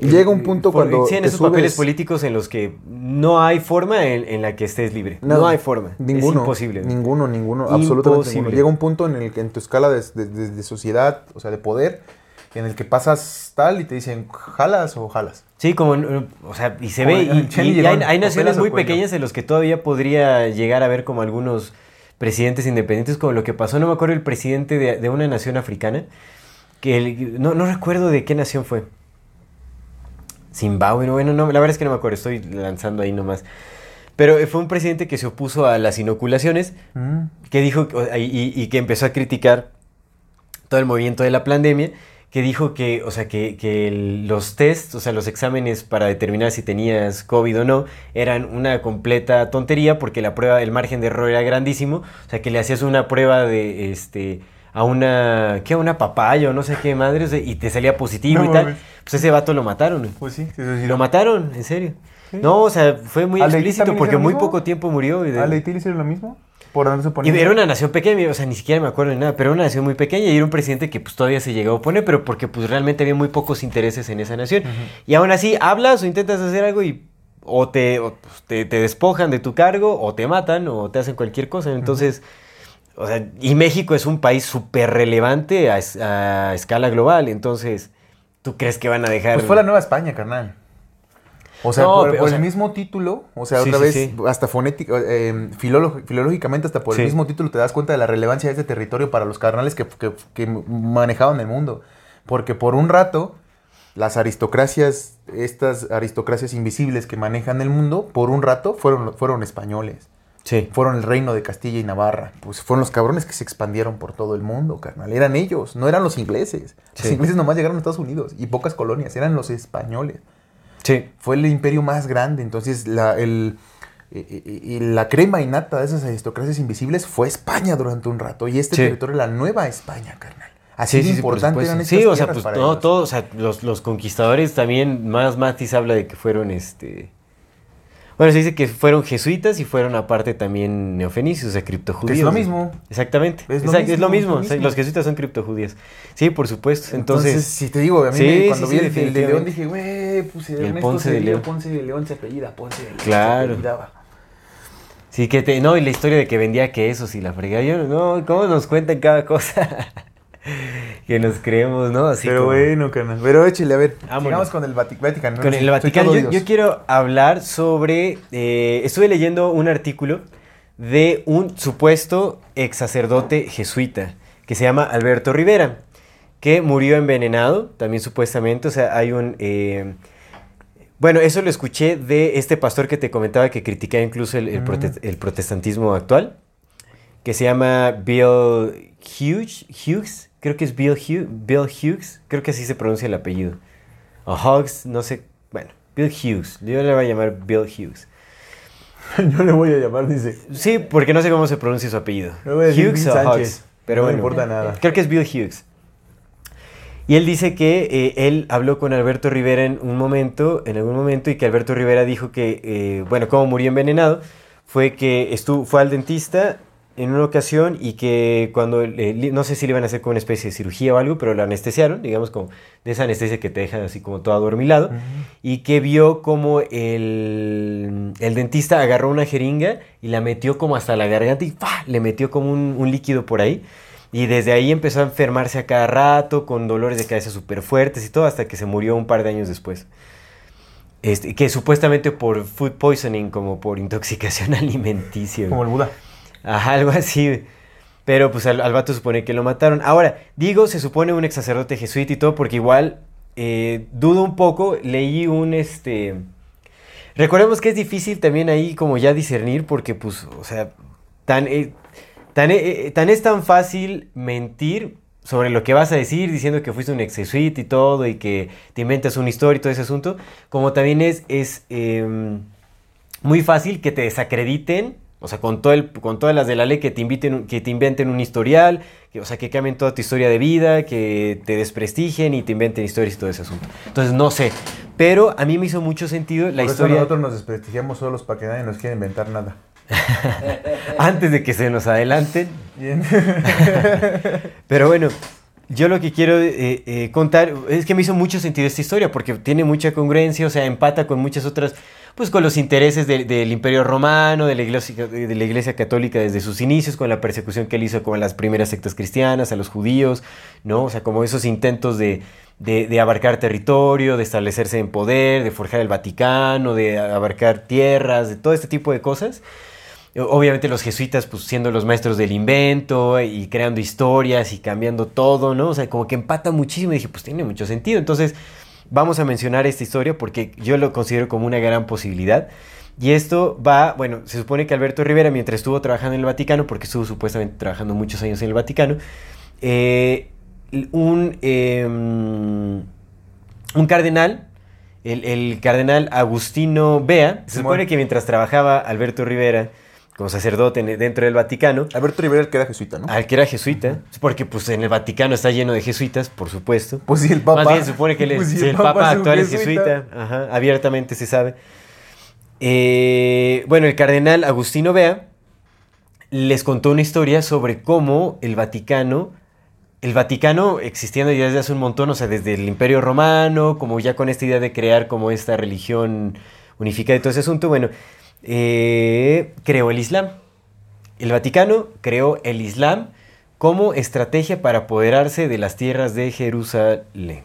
Speaker 1: Llega un punto
Speaker 2: por-
Speaker 1: cuando
Speaker 2: Sí, en esos papeles
Speaker 1: subes-
Speaker 2: políticos en los que no hay forma en, en la que estés libre. No, hay forma.
Speaker 1: Ninguno.
Speaker 2: Es imposible.
Speaker 1: Ninguno, ninguno. Absolutamente
Speaker 2: Imposible.
Speaker 1: ninguno. Llega un punto en el que en tu escala de, de- de- de sociedad, o sea, de poder, en el que pasas tal y te dicen, ¿jalas o jalas?
Speaker 2: Sí, como, o sea, y se
Speaker 1: Como
Speaker 2: ve, y,
Speaker 1: Chen
Speaker 2: y
Speaker 1: Llegón,
Speaker 2: hay, hay naciones muy pequeñas en los que todavía podría llegar a ver como algunos presidentes independientes, como lo que pasó, no me acuerdo, el presidente de, de una nación africana, que el- no, no recuerdo de qué nación fue. Zimbabue, no, bueno, no, la verdad es que no me acuerdo, estoy lanzando ahí nomás. Pero fue un presidente que se opuso a las inoculaciones,
Speaker 1: Mm.
Speaker 2: que dijo, y, que empezó a criticar todo el movimiento de la pandemia, que dijo que, o sea, que, que los tests, o sea, los exámenes para determinar si tenías COVID o no, eran una completa tontería porque la prueba, el margen de error era grandísimo, o sea, que le hacías una prueba de, este, a una, ¿qué? A una papaya o no sé qué madre, o sea, y te salía positivo
Speaker 1: No
Speaker 2: y tal,
Speaker 1: mames.
Speaker 2: pues ese vato lo mataron.
Speaker 1: Pues sí, sí, sí.
Speaker 2: Lo mataron, en serio. No, o sea, fue muy
Speaker 1: ¿A Leti
Speaker 2: explícito porque muy
Speaker 1: mismo?
Speaker 2: poco tiempo murió. Y de-
Speaker 1: ¿A Leite le hicieron lo mismo? Por andarse
Speaker 2: y
Speaker 1: poniendo.
Speaker 2: era una nación pequeña, o sea, ni siquiera me acuerdo de nada, pero era una nación muy pequeña y era un presidente que pues todavía se llegó a oponer, pero porque pues realmente había muy pocos intereses en esa nación. Y aún así, hablas o intentas hacer algo y o te, o, pues, te, te despojan de tu cargo, o te matan, o te hacen cualquier cosa. Entonces, o sea, y México es un país súper relevante a, es- a escala global, entonces, ¿tú crees que van a dejar...?
Speaker 1: Pues fue la Nueva España, carnal. O sea,
Speaker 2: No,
Speaker 1: por,
Speaker 2: pero,
Speaker 1: por
Speaker 2: o sea-
Speaker 1: el mismo título, o sea,
Speaker 2: Sí,
Speaker 1: otra vez,
Speaker 2: sí.
Speaker 1: hasta fonética, eh, filólo- filológicamente, hasta por el mismo título te das cuenta de la relevancia de este territorio para los carnales que, que- que manejaban el mundo. Porque por un rato, las aristocracias, estas aristocracias invisibles que manejan el mundo, por un rato fueron, fueron españoles.
Speaker 2: Sí.
Speaker 1: Fueron el reino de Castilla y Navarra. Pues fueron los cabrones que se expandieron por todo el mundo, carnal. Eran ellos, no eran los ingleses. Los ingleses nomás llegaron a Estados Unidos y pocas colonias, eran los españoles.
Speaker 2: Sí.
Speaker 1: Fue el imperio más grande, entonces la, el, y- y- y la crema innata de esas aristocracias invisibles fue España durante un rato. Y este
Speaker 2: Sí.
Speaker 1: territorio era la nueva España, carnal. Así
Speaker 2: Sí,
Speaker 1: de importante eran
Speaker 2: Sí, o sea, pues
Speaker 1: para
Speaker 2: no,
Speaker 1: ellos.
Speaker 2: todos, o sea, los, los conquistadores también, más Matis habla de que fueron, este... Bueno, se dice que fueron jesuitas y fueron aparte también neofenicios, o sea, criptojudíos.
Speaker 1: Es lo mismo.
Speaker 2: Exactamente.
Speaker 1: Es lo
Speaker 2: Exacto,
Speaker 1: mismo, es lo
Speaker 2: los jesuitas son criptojudíos. Sí, por supuesto.
Speaker 1: Entonces,
Speaker 2: Entonces,
Speaker 1: si te digo, a mí
Speaker 2: Sí,
Speaker 1: me-
Speaker 2: sí,
Speaker 1: cuando
Speaker 2: sí,
Speaker 1: vi el, el de León dije, güey, pues
Speaker 2: el
Speaker 1: Ernesto
Speaker 2: Ponce de León.
Speaker 1: Ponce de León se apellida, Ponce de León.
Speaker 2: Claro.
Speaker 1: se
Speaker 2: sí que te... No, y la historia de que vendía quesos y la fregada. Yo, no, ¿cómo nos cuentan cada cosa? Que nos creemos, ¿no? Así
Speaker 1: Pero
Speaker 2: como-
Speaker 1: bueno, carnal. Pero échale, a ver.
Speaker 2: Vámonos.
Speaker 1: Sigamos con el Vati- Vaticano.
Speaker 2: Con el Vaticano, yo, quiero hablar sobre. eh, estuve leyendo un artículo de un supuesto ex sacerdote jesuita que se llama Alberto Rivera, que murió envenenado, también supuestamente. O sea, hay un. eh, bueno, eso lo escuché de este pastor que te comentaba que criticaba incluso el, el prote- el protestantismo actual, que se llama Bill Hughes. Hughes creo que es Bill, Hugh- Bill Hughes, creo que así se pronuncia el apellido. O Hughes, no sé. Bueno, Bill Hughes. Yo le voy a llamar Bill Hughes.
Speaker 1: Yo le voy a llamar, dice.
Speaker 2: Sí, porque no sé cómo se pronuncia su apellido. Hughes o
Speaker 1: Sánchez.
Speaker 2: Hughes. Pero
Speaker 1: No me
Speaker 2: bueno,
Speaker 1: importa nada.
Speaker 2: Creo que es Bill Hughes. Y él dice que eh, él habló con Alberto Rivera en un momento, en algún momento, y que Alberto Rivera dijo que, eh, bueno, cómo murió envenenado, fue que estuvo, fue al dentista en una ocasión y que cuando, no sé si le iban a hacer como una especie de cirugía o algo, pero lo anestesiaron, digamos como de esa anestesia que te deja así como todo adormilado, y que vio como el, el dentista agarró una jeringa y la metió como hasta la garganta y ¡pa! le metió como un, un líquido por ahí. Y desde ahí empezó a enfermarse a cada rato, con dolores de cabeza súper fuertes y todo, hasta que se murió un par de años después. Este, que supuestamente por food poisoning, como por intoxicación alimenticia.
Speaker 1: Como el Buda.
Speaker 2: Ajá, algo así. Pero pues al, al vato supone que lo mataron. Ahora, digo, se supone un ex sacerdote jesuita y todo, porque igual eh, dudo un poco. Leí un este. Recordemos que es difícil también ahí como ya discernir, porque pues, o sea, tan, eh, eh, tan es tan fácil mentir sobre lo que vas a decir, diciendo que fuiste un ex jesuita y todo, y que te inventas una historia y todo ese asunto, como también es, es em, muy fácil que te desacrediten, o sea, con, todo el, con todas las de la ley, que te, inviten, que te inventen un historial, que, o sea, que cambien toda tu historia de vida, que te desprestigien y te inventen historias y todo ese asunto. Entonces, no sé, pero a mí me hizo mucho sentido la
Speaker 1: Por eso
Speaker 2: historia
Speaker 1: nosotros nos desprestigiamos solos para que nadie nos quiera inventar nada.
Speaker 2: antes de que se nos adelanten.
Speaker 1: Bien.
Speaker 2: Pero bueno, yo lo que quiero eh, eh, contar es que me hizo mucho sentido esta historia porque tiene mucha congruencia, o sea, empata con muchas otras, pues con los intereses de- del Imperio Romano, de la, iglesia, de la Iglesia Católica desde sus inicios, con la persecución que él hizo con las primeras sectas cristianas, a los judíos, ¿no? O sea, como esos intentos de, de- de abarcar territorio, de establecerse en poder, de forjar el Vaticano, de abarcar tierras, de todo este tipo de cosas. Obviamente los jesuitas pues siendo los maestros del invento y creando historias y cambiando todo, ¿no? O sea, como que empata muchísimo y dije, pues tiene mucho sentido. Entonces, vamos a mencionar esta historia porque yo lo considero como una gran posibilidad. Y esto va, bueno, se supone que Alberto Rivera, mientras estuvo trabajando en el Vaticano, porque estuvo supuestamente trabajando muchos años en el Vaticano, eh, un, eh, un cardenal, el, el cardenal Agustino Bea, se supone que mientras trabajaba Alberto Rivera como sacerdote en- dentro del Vaticano,
Speaker 1: Alberto Rivera, el que era jesuita, ¿no?
Speaker 2: al que era jesuita, porque pues en el Vaticano está lleno de jesuitas, por supuesto.
Speaker 1: Pues sí, el Papa.
Speaker 2: Más bien se supone que
Speaker 1: Pues
Speaker 2: el, Papa, actual es jesuita, ajá, abiertamente se sabe. Eh, bueno, el cardenal Agustino Bea les contó una historia sobre cómo el Vaticano, el Vaticano existiendo ya desde hace un montón, o sea, desde el Imperio Romano, como ya con esta idea de crear como esta religión unificada y todo ese asunto, bueno, eh, creó el Islam. El Vaticano creó el Islam como estrategia para apoderarse de las tierras de Jerusalén.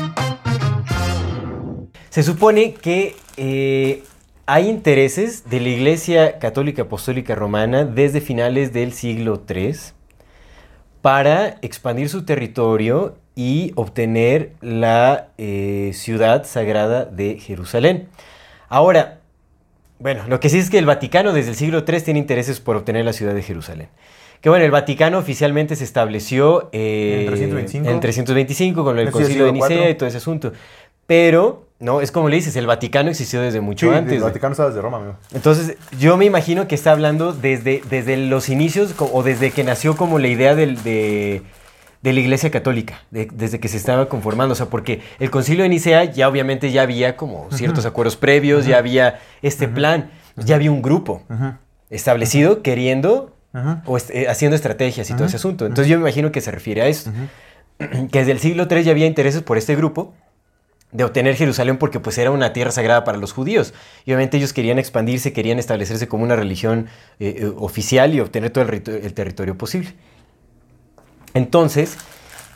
Speaker 2: Se supone que eh, hay intereses de la Iglesia Católica Apostólica Romana desde finales del siglo III para expandir su territorio y obtener la eh, ciudad sagrada de Jerusalén. Ahora, bueno, lo que sí es que el Vaticano desde el siglo III tiene intereses por obtener la ciudad de Jerusalén. Que bueno, el Vaticano oficialmente se estableció eh,
Speaker 1: En 325.
Speaker 2: en 325 con el concilio de Nicea y todo ese asunto. Pero, no, es como le dices, el Vaticano existió desde mucho
Speaker 1: Sí,
Speaker 2: antes.
Speaker 1: el Vaticano está desde Roma, amigo.
Speaker 2: Entonces, yo me imagino que está hablando desde, desde los inicios o desde que nació como la idea del- de, de la Iglesia Católica, de- desde que se estaba conformando. O sea, porque el concilio de Nicea ya obviamente ya había como ciertos acuerdos previos, ya había este plan, ya había un grupo establecido queriendo o est- eh, haciendo estrategias y todo ese asunto. Entonces, yo me imagino que se refiere a esto. Que desde el siglo III ya había intereses por este grupo de obtener Jerusalén porque pues era una tierra sagrada para los judíos. Y obviamente ellos querían expandirse, querían establecerse como una religión eh, eh, oficial y obtener todo el, rito- el territorio posible. Entonces,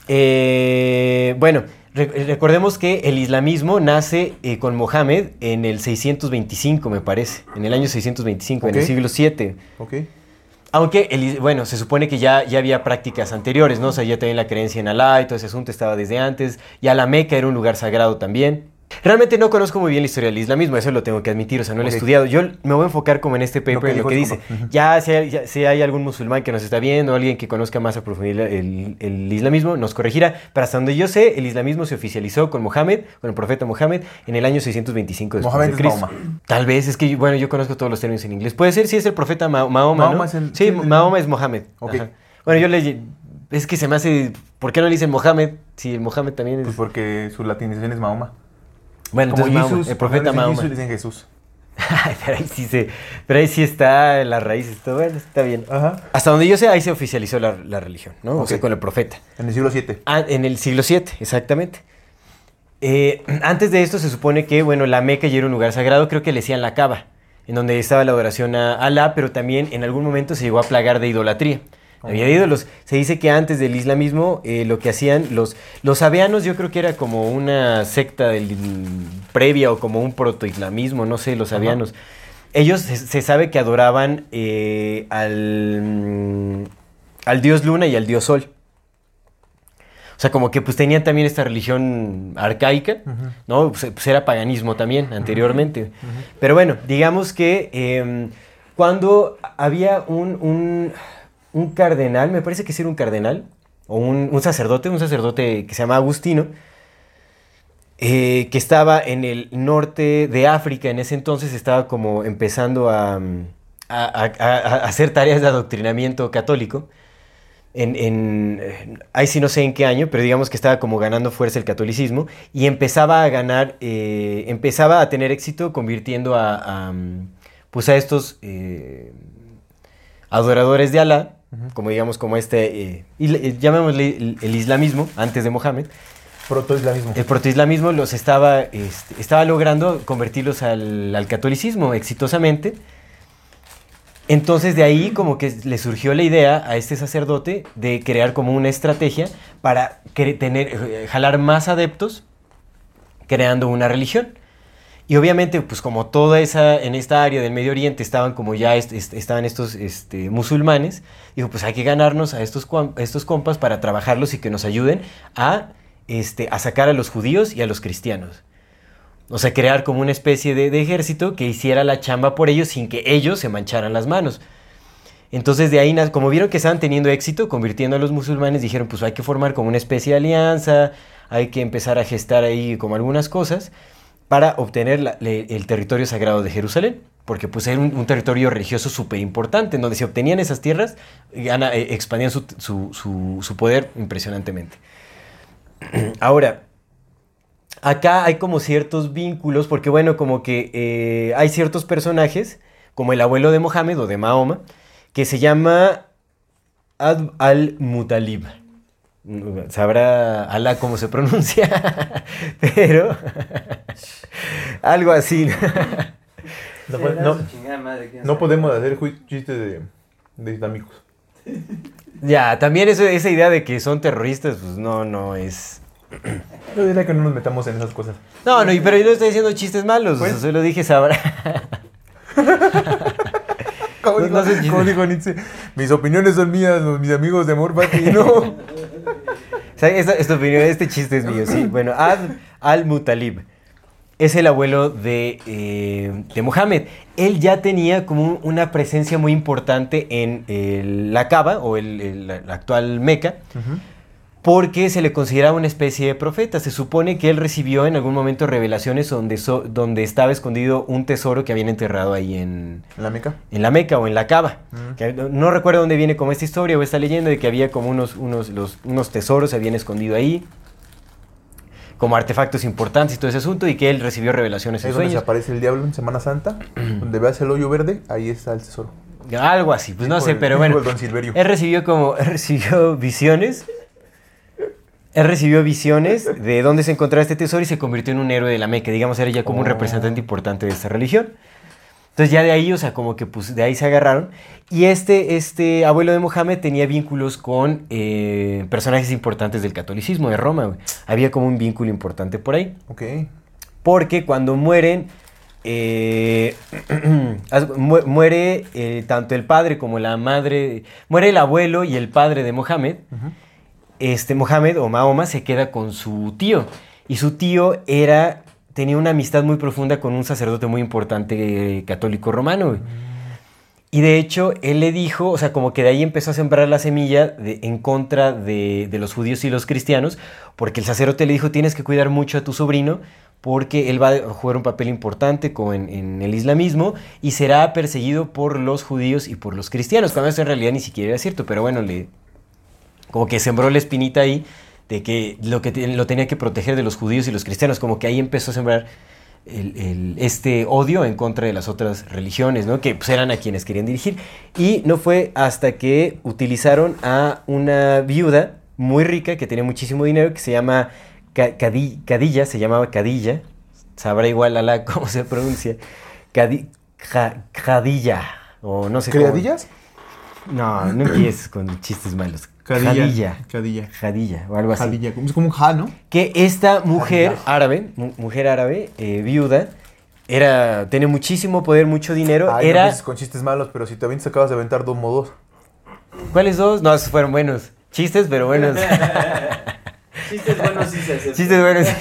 Speaker 2: eh, bueno, re- recordemos que el islamismo nace eh, con Mohammed en el 625, me parece, en el año 625, en el siglo VII. Aunque, el bueno, se supone que ya, ya había prácticas anteriores, ¿no? O sea, ya también la creencia en Alá y todo ese asunto estaba desde antes. Ya la Meca era un lugar sagrado también. Realmente no conozco muy bien la historia del islamismo, eso lo tengo que admitir, o sea, no lo he estudiado. Yo me voy a enfocar como en este paper, en lo que dice. Ya si, hay, ya- si hay algún musulmán que nos está viendo, alguien que conozca más a profundidad el, el islamismo, nos corregirá. Pero hasta donde yo sé, el islamismo se oficializó con Mohammed, con el profeta Mohammed, en el año 625 después
Speaker 1: Mohammed
Speaker 2: de
Speaker 1: es
Speaker 2: Cristo. Tal vez, es que, bueno, yo conozco todos los términos en inglés. Puede ser si es el profeta Ma- Mahoma,
Speaker 1: Mahoma
Speaker 2: ¿no?
Speaker 1: es el-
Speaker 2: sí,
Speaker 1: el-
Speaker 2: Mahoma es Mohammed.
Speaker 1: Ok.
Speaker 2: Ajá. Bueno, yo le... Es que se me hace... ¿Por qué no le dicen Mohammed? Si el Mohammed también es...
Speaker 1: Pues porque su latinización es Mahoma.
Speaker 2: Bueno,
Speaker 1: Como
Speaker 2: entonces Mahoma,
Speaker 1: Jesús.
Speaker 2: el profeta Mahoma.
Speaker 1: dicen Jesús, dicen Jesús.
Speaker 2: Pero, ahí sí se, pero ahí sí está en las raíces. Todo bueno, está bien.
Speaker 1: Ajá.
Speaker 2: Hasta donde yo sé, ahí se oficializó la, la religión, ¿no? O sea, con el profeta.
Speaker 1: En el siglo VII.
Speaker 2: Ah, en el siglo VII, exactamente. Eh, antes de esto se supone que, bueno, la Meca ya era un lugar sagrado, creo que le decían la Cava, en donde estaba la adoración a Alá, pero también en algún momento se llegó a plagar de idolatría. Había ídolos. Se dice que antes del islamismo eh, lo que hacían los, los sabianos, yo creo que era como una secta del, previa o como un protoislamismo, no sé, los sabianos. Ellos se, se sabe que adoraban eh, al, mm, al dios luna y al dios sol. O sea, como que pues tenían también esta religión arcaica, ¿no? Pues, pues, era paganismo también anteriormente. Pero bueno, digamos que eh, cuando había un, un, un cardenal, me parece que sí era un cardenal, o un, un sacerdote, un sacerdote que se llama Agustino, eh, que estaba en el norte de África en ese entonces, estaba como empezando a, mm, hacer tareas de adoctrinamiento católico. En, en- eh, ahí sí no sé en qué año, pero digamos que estaba como ganando fuerza el catolicismo y empezaba a ganar, eh, empezaba a tener éxito convirtiendo a, mm, pues a estos adoradores de Alá, como digamos como este, eh, il- eh, llamémosle el, el islamismo antes de Mohammed,
Speaker 1: Protoislamismo.
Speaker 2: el protoislamismo los estaba, este, estaba logrando convertirlos al, al catolicismo exitosamente. Entonces de ahí como que le surgió la idea a este sacerdote de crear como una estrategia para tener, eh, jalar más adeptos creando una religión. Y obviamente, pues como toda esa, en esta área del Medio Oriente estaban como ya est- est- estaban estos este, musulmanes, dijo, pues hay que ganarnos a estos, a estos compas para trabajarlos y que nos ayuden a, este, a sacar a los judíos y a los cristianos. O sea, crear como una especie de, de ejército que hiciera la chamba por ellos sin que ellos se mancharan las manos. Entonces de ahí, como vieron que estaban teniendo éxito convirtiendo a los musulmanes, dijeron, pues hay que formar como una especie de alianza, hay que empezar a gestar ahí como algunas cosas para obtener el territorio sagrado de Jerusalén. Porque pues era un, territorio religioso súper importante, donde se obtenían esas tierras, gana- eh, expandían su- su poder impresionantemente. Ahora, acá hay como ciertos vínculos, porque bueno, como que eh, hay ciertos personajes, como el abuelo de Mohammed o de Mahoma, que se llama Ad al-Mutalib. Sabrá Alá cómo se pronuncia, pero algo así.
Speaker 1: No, podemos hacer chistes de, de islámicos.
Speaker 2: Ya, también eso- esa idea de que son terroristas, pues no, no es...
Speaker 1: Yo diría que no nos metamos en esas cosas.
Speaker 2: No, no, y- pero yo no estoy diciendo chistes malos,
Speaker 1: Pues-
Speaker 2: o sea, solo dije sabrá.
Speaker 1: Como,
Speaker 2: No-
Speaker 1: dijo,
Speaker 2: no sé chiste.
Speaker 1: como dijo Nietzsche, mis opiniones son mías, mis amigos de amor Pati, no.
Speaker 2: Sea, esta, esta opinión, este chiste es mío, sí. Bueno, Ad al-Mutalib es el abuelo de, eh, de Mohammed. Él ya tenía como un- una presencia muy importante en el- la Kaaba, o el, el- la actual Meca, porque se le consideraba una especie de profeta. Se supone que él recibió en algún momento revelaciones donde, so- donde estaba escondido un tesoro que habían enterrado ahí en,
Speaker 1: ¿La meca?
Speaker 2: en la Meca o en la Cava.
Speaker 1: Mm.
Speaker 2: Que no, no recuerdo dónde viene como esta historia o esta leyenda de que había como unos, unos, los- unos tesoros se habían escondido ahí, como artefactos importantes y todo ese asunto, y que él recibió revelaciones en
Speaker 1: es donde se
Speaker 2: sueños.
Speaker 1: aparece el diablo en Semana Santa, donde veas el hoyo verde, ahí está el tesoro.
Speaker 2: Algo así, pues no sé,
Speaker 1: el-
Speaker 2: pero bueno.
Speaker 1: el Don Silverio.
Speaker 2: Él recibió como, él recibió visiones. Él recibió visiones de dónde se encontraba este tesoro y se convirtió en un héroe de la Meca. Digamos, era ya como un
Speaker 1: Oh.
Speaker 2: representante importante de esta religión. Entonces ya de ahí, o sea, como que pues de ahí se agarraron. Y este, este abuelo de Mohammed tenía vínculos con eh, personajes importantes del catolicismo de Roma. Había como un vínculo importante por ahí.
Speaker 1: Ok.
Speaker 2: Porque cuando mueren, eh, muere eh, tanto el padre como la madre, muere el abuelo y el padre de Mohammed, este Mohammed o Mahoma se queda con su tío. Y su tío era, tenía una amistad muy profunda con un sacerdote muy importante eh, católico romano. Y de hecho, él le dijo, o sea, como que de ahí empezó a sembrar la semilla en contra de, de los judíos y los cristianos, porque el sacerdote le dijo, tienes que cuidar mucho a tu sobrino, porque él va a jugar un papel importante en, en el islamismo y será perseguido por los judíos y por los cristianos, cuando eso en realidad ni siquiera era cierto, pero bueno, le, como que sembró la espinita ahí de que lo, que te- lo tenía que proteger de los judíos y los cristianos, como que ahí empezó a sembrar el- el- este odio en contra de las otras religiones, ¿no? que pues, eran a quienes querían dirigir. Y no fue hasta que utilizaron a una viuda muy rica que tenía muchísimo dinero, que se llama Ca- Cadi- Cadilla, se llamaba Cadilla, sabrá igual a la cómo se pronuncia, Cadi- Cadilla, o no sé cómo.
Speaker 1: ¿Criadillas?
Speaker 2: No, no empieces con chistes malos. Jadilla.
Speaker 1: Cadilla.
Speaker 2: Jadilla, o algo así.
Speaker 1: Jadilla. Es como un ja, ¿no?
Speaker 2: Que esta mujer árabe, mu- mujer árabe, eh, viuda, era, tenía muchísimo poder, mucho dinero.
Speaker 1: Ay,
Speaker 2: era,
Speaker 1: con chistes malos, pero si te avientas acabas de aventar dos modos.
Speaker 2: ¿Cuáles dos? No, esos fueron buenos. Chistes, pero buenos.
Speaker 3: Chistes buenos sí se.
Speaker 2: Chistes buenos.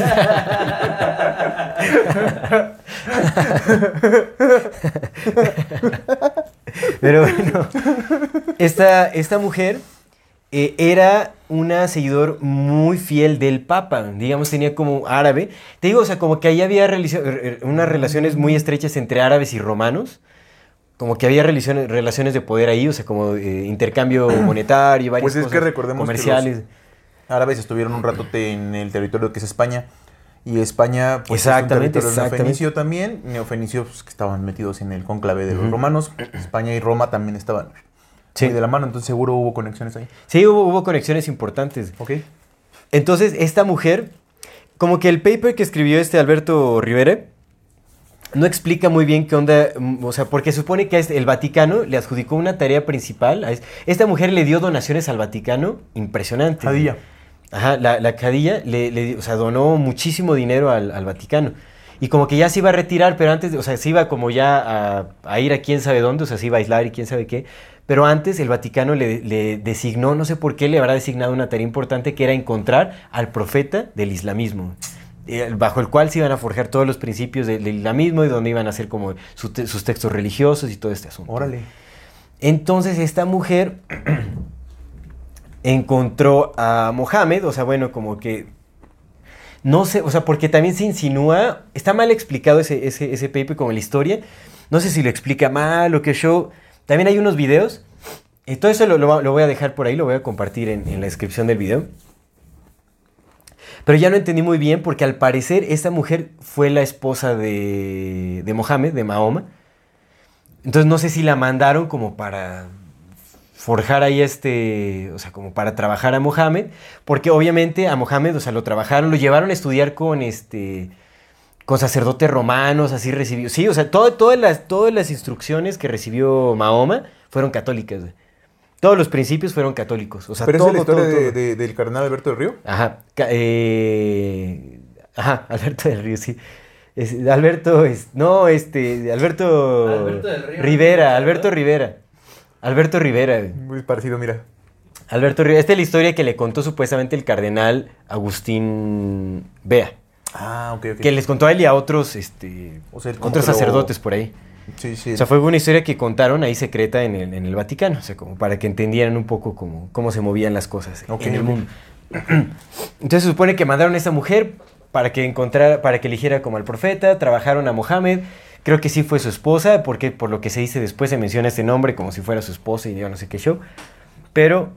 Speaker 2: Pero bueno, esta, esta mujer eh, era una seguidor muy fiel del Papa, digamos, tenía como árabe. Te digo, o sea, como que ahí había unas relaciones muy estrechas entre árabes y romanos. Como que había relaciones, relaciones de poder ahí, o sea, como eh, intercambio monetario y varias
Speaker 1: Pues es que
Speaker 2: cosas
Speaker 1: que
Speaker 2: comerciales.
Speaker 1: Árabes estuvieron un ratote en el territorio que es España. Y España, pues
Speaker 2: Exactamente,
Speaker 1: es un territorio
Speaker 2: exactamente.
Speaker 1: neofenicio también. Neofenicios pues, que estaban metidos en el conclave de los romanos. España y Roma también estaban
Speaker 2: Sí.
Speaker 1: muy de la mano, entonces seguro hubo conexiones ahí.
Speaker 2: Sí, hubo, hubo conexiones importantes.
Speaker 1: Ok.
Speaker 2: Entonces, esta mujer, como que el paper que escribió este Alberto Rivera, no explica muy bien qué onda, mm, o sea, porque supone que este- el Vaticano le adjudicó una tarea principal. A es- esta mujer le dio donaciones al Vaticano impresionantes.
Speaker 1: Jadilla.
Speaker 2: Ajá, la, la Cadilla le, le o sea, donó muchísimo dinero al, al Vaticano. Y como que ya se iba a retirar, pero antes, o sea, se iba como ya a, a ir a quién sabe dónde, o sea, se iba a aislar y quién sabe qué. Pero antes el Vaticano le, le designó, no sé por qué, le habrá designado una tarea importante que era encontrar al profeta del islamismo. eh, Bajo el cual se iban a forjar todos los principios del, del islamismo y donde iban a hacer como su te- sus textos religiosos y todo este asunto.
Speaker 1: Órale.
Speaker 2: Entonces esta mujer encontró a Mohammed, o sea, bueno, como que no sé, o sea, porque también se insinúa, está mal explicado ese, ese, ese paper como la historia, no sé si lo explica mal o qué show, también hay unos videos, y todo eso lo, voy a dejar por ahí, lo voy a compartir en, en la descripción del video. Pero ya no entendí muy bien porque al parecer esta mujer fue la esposa de, de Mohammed, de Mahoma. Entonces no sé si la mandaron como para forjar ahí este, o sea, como para trabajar a Mohammed, porque obviamente a Mohammed, o sea, lo trabajaron, lo llevaron a estudiar con este con sacerdotes romanos, así recibió. Sí, o sea, todo- todas, las, todas las instrucciones que recibió Mahoma fueron católicas. güey. Todos los principios fueron católicos. O sea,
Speaker 1: Pero
Speaker 2: todo,
Speaker 1: es la historia
Speaker 2: todo,
Speaker 1: de-
Speaker 2: todo.
Speaker 1: de- del cardenal Alberto del Río.
Speaker 2: Ajá. eh, ajá, Alberto del Río, sí. Es- Alberto, es, no, este, Alberto,
Speaker 3: Alberto del Río.
Speaker 2: Rivera, Alberto Rivera. Alberto Rivera. güey.
Speaker 1: Muy parecido, mira.
Speaker 2: Alberto Rivera. Esta es la historia que le contó supuestamente el cardenal Agustín Bea.
Speaker 1: Ah, ok, ok.
Speaker 2: Que les contó a él y a otros, este,
Speaker 1: O sea,
Speaker 2: otros
Speaker 1: lo-
Speaker 2: sacerdotes por ahí.
Speaker 1: Sí, sí.
Speaker 2: O sea, fue una historia que contaron ahí secreta en el, en el Vaticano, o sea, como para que entendieran un poco cómo, cómo se movían las cosas en el mundo. Entonces se supone que mandaron a esta mujer para que encontrara, para que eligiera como al profeta, trabajaron a Mohammed, creo que sí fue su esposa, porque por lo que se dice después se menciona este nombre como si fuera su esposa y yo no sé qué show, pero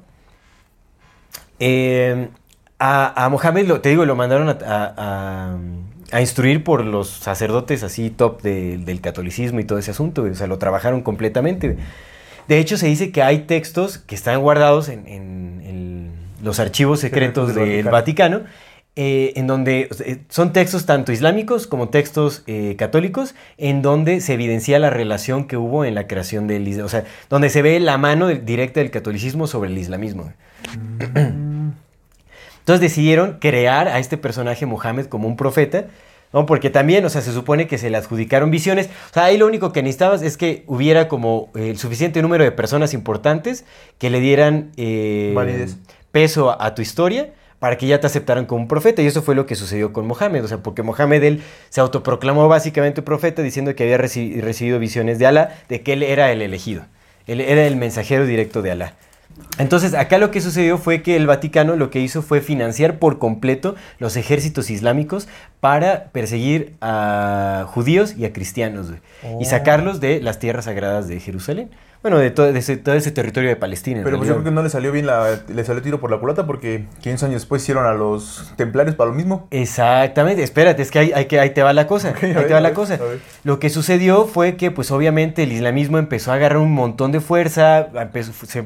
Speaker 2: eh, a, a Mohammed, lo, te digo, lo mandaron a, a- instruir por los sacerdotes así top de- del catolicismo y todo ese asunto, o sea, lo trabajaron completamente. De hecho, se dice que hay textos que están guardados en, en- en los archivos secretos
Speaker 1: del
Speaker 2: Vaticano, eh, en donde eh, son textos tanto islámicos como textos eh, católicos, en donde se evidencia la relación que hubo en la creación del Islam, o sea, donde se ve la mano directa del catolicismo sobre el islamismo. Entonces decidieron crear a este personaje Mohammed como un profeta, ¿no? Porque también, o sea, se supone que se le adjudicaron visiones. O sea, ahí lo único que necesitabas es que hubiera como eh, el suficiente número de personas importantes que le dieran eh, peso a, a tu historia para que ya te aceptaran como un profeta. Y eso fue lo que sucedió con Mohammed. O sea, porque Mohammed, él se autoproclamó básicamente profeta diciendo que había reci- recibido visiones de Alá, de que él era el elegido. Él era el mensajero directo de Alá. Entonces, acá lo que sucedió fue que el Vaticano lo que hizo fue financiar por completo los ejércitos islámicos para perseguir a judíos y a cristianos y
Speaker 1: Oh.
Speaker 2: sacarlos de las tierras sagradas de Jerusalén. Bueno, de todo, de ese, todo ese territorio de Palestina.
Speaker 1: Pero pues yo creo que no le salió bien, la, le salió tiro por la culata porque 15 años después hicieron a los templarios para lo mismo.
Speaker 2: Exactamente, espérate, es que ahí, hay que ahí te va la cosa. Ahí
Speaker 1: ver,
Speaker 2: te va la
Speaker 1: ver,
Speaker 2: cosa. Lo que sucedió fue que, pues obviamente, el islamismo empezó a agarrar un montón de fuerza, empezó- se,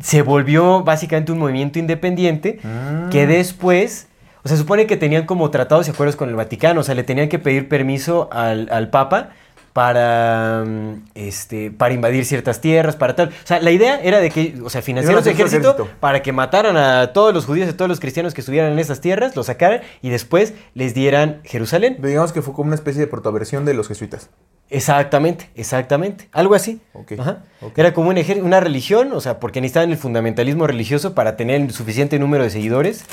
Speaker 2: se volvió básicamente un movimiento independiente
Speaker 1: Mm.
Speaker 2: que después, o sea, supone que tenían como tratados y acuerdos con el Vaticano, o sea, le tenían que pedir permiso al, al Papa para, mm, este, para invadir ciertas tierras, para tal. O sea, la idea era de que, o sea,
Speaker 1: a
Speaker 2: su ejército,
Speaker 1: ejército.
Speaker 2: para que mataran a todos los judíos y a todos los cristianos que estuvieran en esas tierras, los sacaran y después les dieran Jerusalén.
Speaker 1: Digamos que fue como una especie de protoversión de los jesuitas.
Speaker 2: Exactamente, exactamente. Algo así. Ajá.
Speaker 1: ok.
Speaker 2: Era como un una religión, o sea, porque necesitaban el fundamentalismo religioso para tener el suficiente número de seguidores,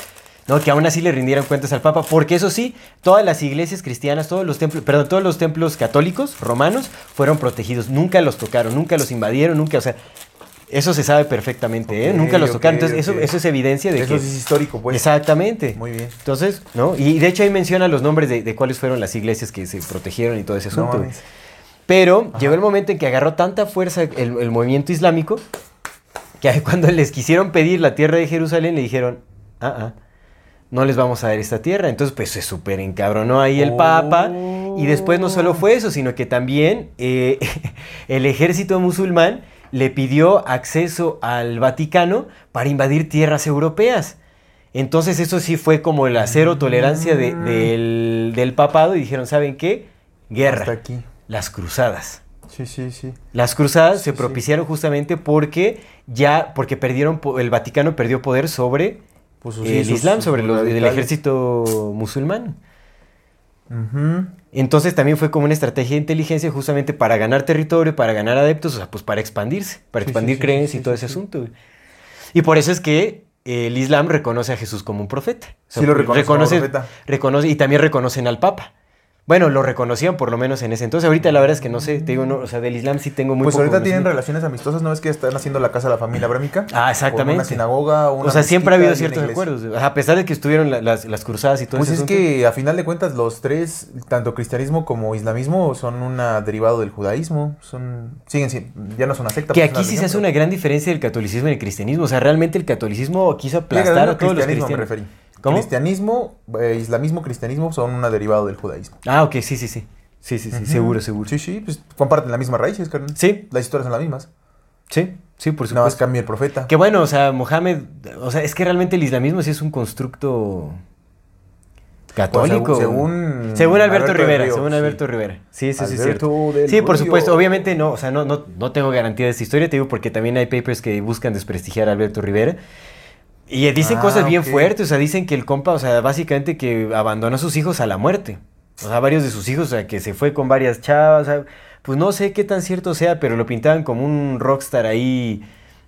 Speaker 2: ¿no? Que aún así le rindieran cuentas al Papa, porque eso sí, todas las iglesias cristianas, todos los templos, perdón, todos los templos católicos romanos fueron protegidos, nunca los tocaron, nunca los invadieron, nunca, o sea, eso se sabe perfectamente, ¿eh? Nunca los tocaron. Entonces, eso, eso es evidencia de
Speaker 1: Eso
Speaker 2: que.
Speaker 1: sí es histórico, pues.
Speaker 2: Exactamente.
Speaker 1: Muy bien.
Speaker 2: Entonces, ¿no? Y de hecho ahí menciona los nombres de, de cuáles fueron las iglesias que se protegieron y todo ese asunto. Pero llegó el momento en que agarró tanta fuerza el, el movimiento islámico que cuando les quisieron pedir la tierra de Jerusalén le dijeron, ah, ah, no les vamos a dar esta tierra. Entonces, pues se súper encabronó ahí el Papa. Y después no solo fue eso, sino que también eh, el ejército musulmán le pidió acceso al Vaticano para invadir tierras europeas. Entonces eso sí fue como la cero tolerancia de- del, del papado y dijeron, ¿saben qué? Guerra.
Speaker 1: Hasta aquí.
Speaker 2: Las cruzadas.
Speaker 1: Sí, sí, sí.
Speaker 2: Las cruzadas se
Speaker 1: sí.
Speaker 2: propiciaron justamente porque ya, porque perdieron, el Vaticano perdió poder sobre
Speaker 1: Pues
Speaker 2: el Islam,
Speaker 1: sus
Speaker 2: sobre los- el ejército musulmán. Entonces también fue como una estrategia de inteligencia justamente para ganar territorio, para ganar adeptos, o sea, pues para expandirse, para expandir creencias y todo ese asunto. Y por eso es que el Islam reconoce a Jesús como un profeta. O sea,
Speaker 1: Sí lo reconoce como
Speaker 2: reconoce,
Speaker 1: profeta.
Speaker 2: reconoce- y también reconocen al Papa. Bueno, lo reconocían por lo menos en ese entonces. Ahorita la verdad es que no sé, te digo, no, o sea, del Islam sí tengo muy
Speaker 1: Pues
Speaker 2: poco
Speaker 1: ahorita tienen relaciones amistosas, ¿no es que están haciendo la casa de la familia abrámica?
Speaker 2: Ah, exactamente.
Speaker 1: Una sinagoga, una
Speaker 2: o sea, siempre ha habido
Speaker 1: una
Speaker 2: ciertos acuerdos. A pesar de que estuvieron la- las, las cruzadas y todo
Speaker 1: Pues
Speaker 2: ese
Speaker 1: es
Speaker 2: asunto.
Speaker 1: que a final de cuentas los tres, tanto cristianismo como islamismo, son un derivado del judaísmo. Son, siguen siendo, ya no son una secta.
Speaker 2: Que
Speaker 1: pues,
Speaker 2: aquí sí se hace una gran diferencia del catolicismo y el cristianismo. O sea, realmente el catolicismo quiso aplastar a todos los
Speaker 1: cristianismo me referí.
Speaker 2: ¿Cómo?
Speaker 1: cristianismo, eh, islamismo, cristianismo son una derivado del judaísmo.
Speaker 2: Ah, ok, sí, sí, sí. Sí, sí, sí, seguro, seguro.
Speaker 1: Sí, sí, pues comparten la misma raíz, carnal.
Speaker 2: Sí,
Speaker 1: Las historias son las mismas.
Speaker 2: sí, sí, por
Speaker 1: Nada más
Speaker 2: supuesto.
Speaker 1: cambia el profeta.
Speaker 2: Que bueno, o sea, Mohamed, o sea, es que realmente el islamismo sí es un constructo católico.
Speaker 1: Pues, según-
Speaker 2: según Alberto, Rivera,
Speaker 1: Río,
Speaker 2: según
Speaker 1: sí.
Speaker 2: Alberto Rivera. Sí, sí, sí, es cierto. Sí, por supuesto, obviamente no, o sea, no, no, no tengo garantía de esta historia, te digo, porque también hay papers que buscan desprestigiar a Alberto Rivera. Y dicen
Speaker 1: Ah,
Speaker 2: cosas bien fuertes, o sea, dicen que el compa, o sea, básicamente que abandonó a sus hijos a la muerte. O sea, varios de sus hijos, o sea, que se fue con varias chavas, o sea, pues no sé qué tan cierto sea, pero lo pintaban como un rockstar ahí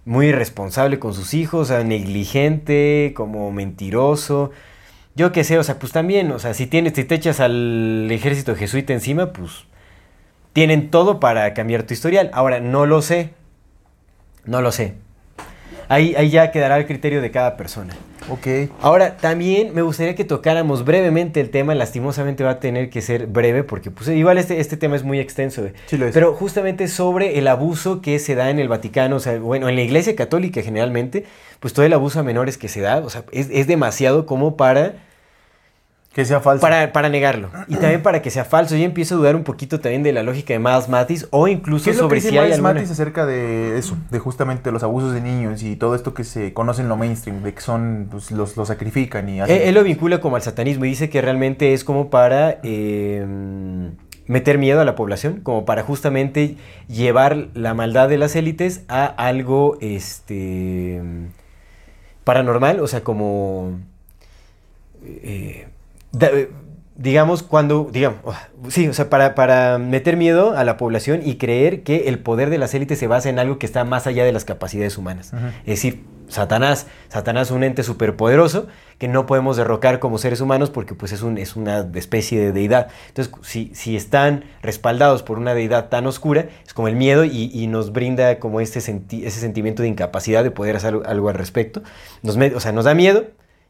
Speaker 2: muy irresponsable con sus hijos, o sea, negligente, como mentiroso. Yo qué sé, o sea, pues también, o sea, si tienes, si te echas al ejército jesuita encima, pues tienen todo para cambiar tu historial. Ahora, no lo sé. No lo sé. Ahí, ahí ya quedará el criterio de cada persona.
Speaker 1: Ok.
Speaker 2: Ahora, también me gustaría que tocáramos brevemente el tema, lastimosamente va a tener que ser breve porque pues igual este, este tema es muy extenso, güey.
Speaker 1: Sí lo es.
Speaker 2: pero justamente sobre el abuso que se da en el Vaticano, o sea, bueno, en la Iglesia Católica generalmente, pues todo el abuso a menores que se da, o sea, es, es demasiado como para,
Speaker 1: Que sea falso.
Speaker 2: para, para negarlo. Y también para que sea falso. Yo empiezo a dudar un poquito también de la lógica de Miles Matis o incluso
Speaker 1: ¿Qué es lo que
Speaker 2: sobre
Speaker 1: dice
Speaker 2: si hay
Speaker 1: Miles
Speaker 2: alguna...
Speaker 1: Matis acerca de eso? De justamente los abusos de niños y todo esto que se conoce en lo mainstream, de que son, pues, los, los sacrifican y hacen...
Speaker 2: Él, él lo vincula como al satanismo y dice que realmente es como para eh, meter miedo a la población, como para justamente llevar la maldad de las élites a algo este paranormal, o sea, como eh, da- digamos cuando digamos oh, sí, o sea, para, para meter miedo a la población y creer que el poder de las élites se basa en algo que está más allá de las capacidades humanas. Es decir, Satanás, Satanás es un ente superpoderoso que no podemos derrocar como seres humanos porque pues es, un, es una especie de deidad. Entonces, si, si están respaldados por una deidad tan oscura, es como el miedo y, y nos brinda como este senti- ese sentimiento de incapacidad de poder hacer algo, algo al respecto. Nos, o sea, nos da miedo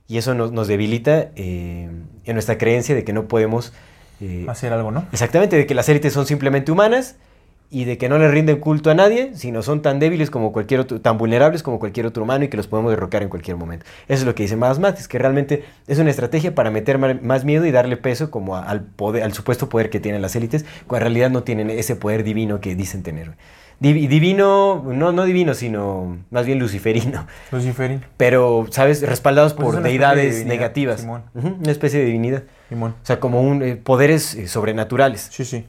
Speaker 2: y eso nos, nos debilita eh, en nuestra creencia de que no podemos... eh,
Speaker 1: Hacer algo, ¿no?
Speaker 2: Exactamente, de que las élites son simplemente humanas y de que no le rinden culto a nadie, sino son tan débiles como cualquier otro, tan vulnerables como cualquier otro humano y que los podemos derrocar en cualquier momento. Eso es lo que dice Miles Matis, que realmente es una estrategia para meter más miedo y darle peso como a- al poder, al supuesto poder que tienen las élites, cuando en realidad no tienen ese poder divino que dicen tener. Divino, no, no divino, sino más bien luciferino.
Speaker 1: Luciferín.
Speaker 2: Pero, ¿sabes? Respaldados
Speaker 1: Pues es
Speaker 2: por
Speaker 1: de
Speaker 2: deidades
Speaker 1: divinidad,
Speaker 2: negativas.
Speaker 1: Simón.
Speaker 2: Una especie de divinidad.
Speaker 1: Simón.
Speaker 2: O sea, como un, eh, poderes eh, sobrenaturales.
Speaker 1: Sí, sí.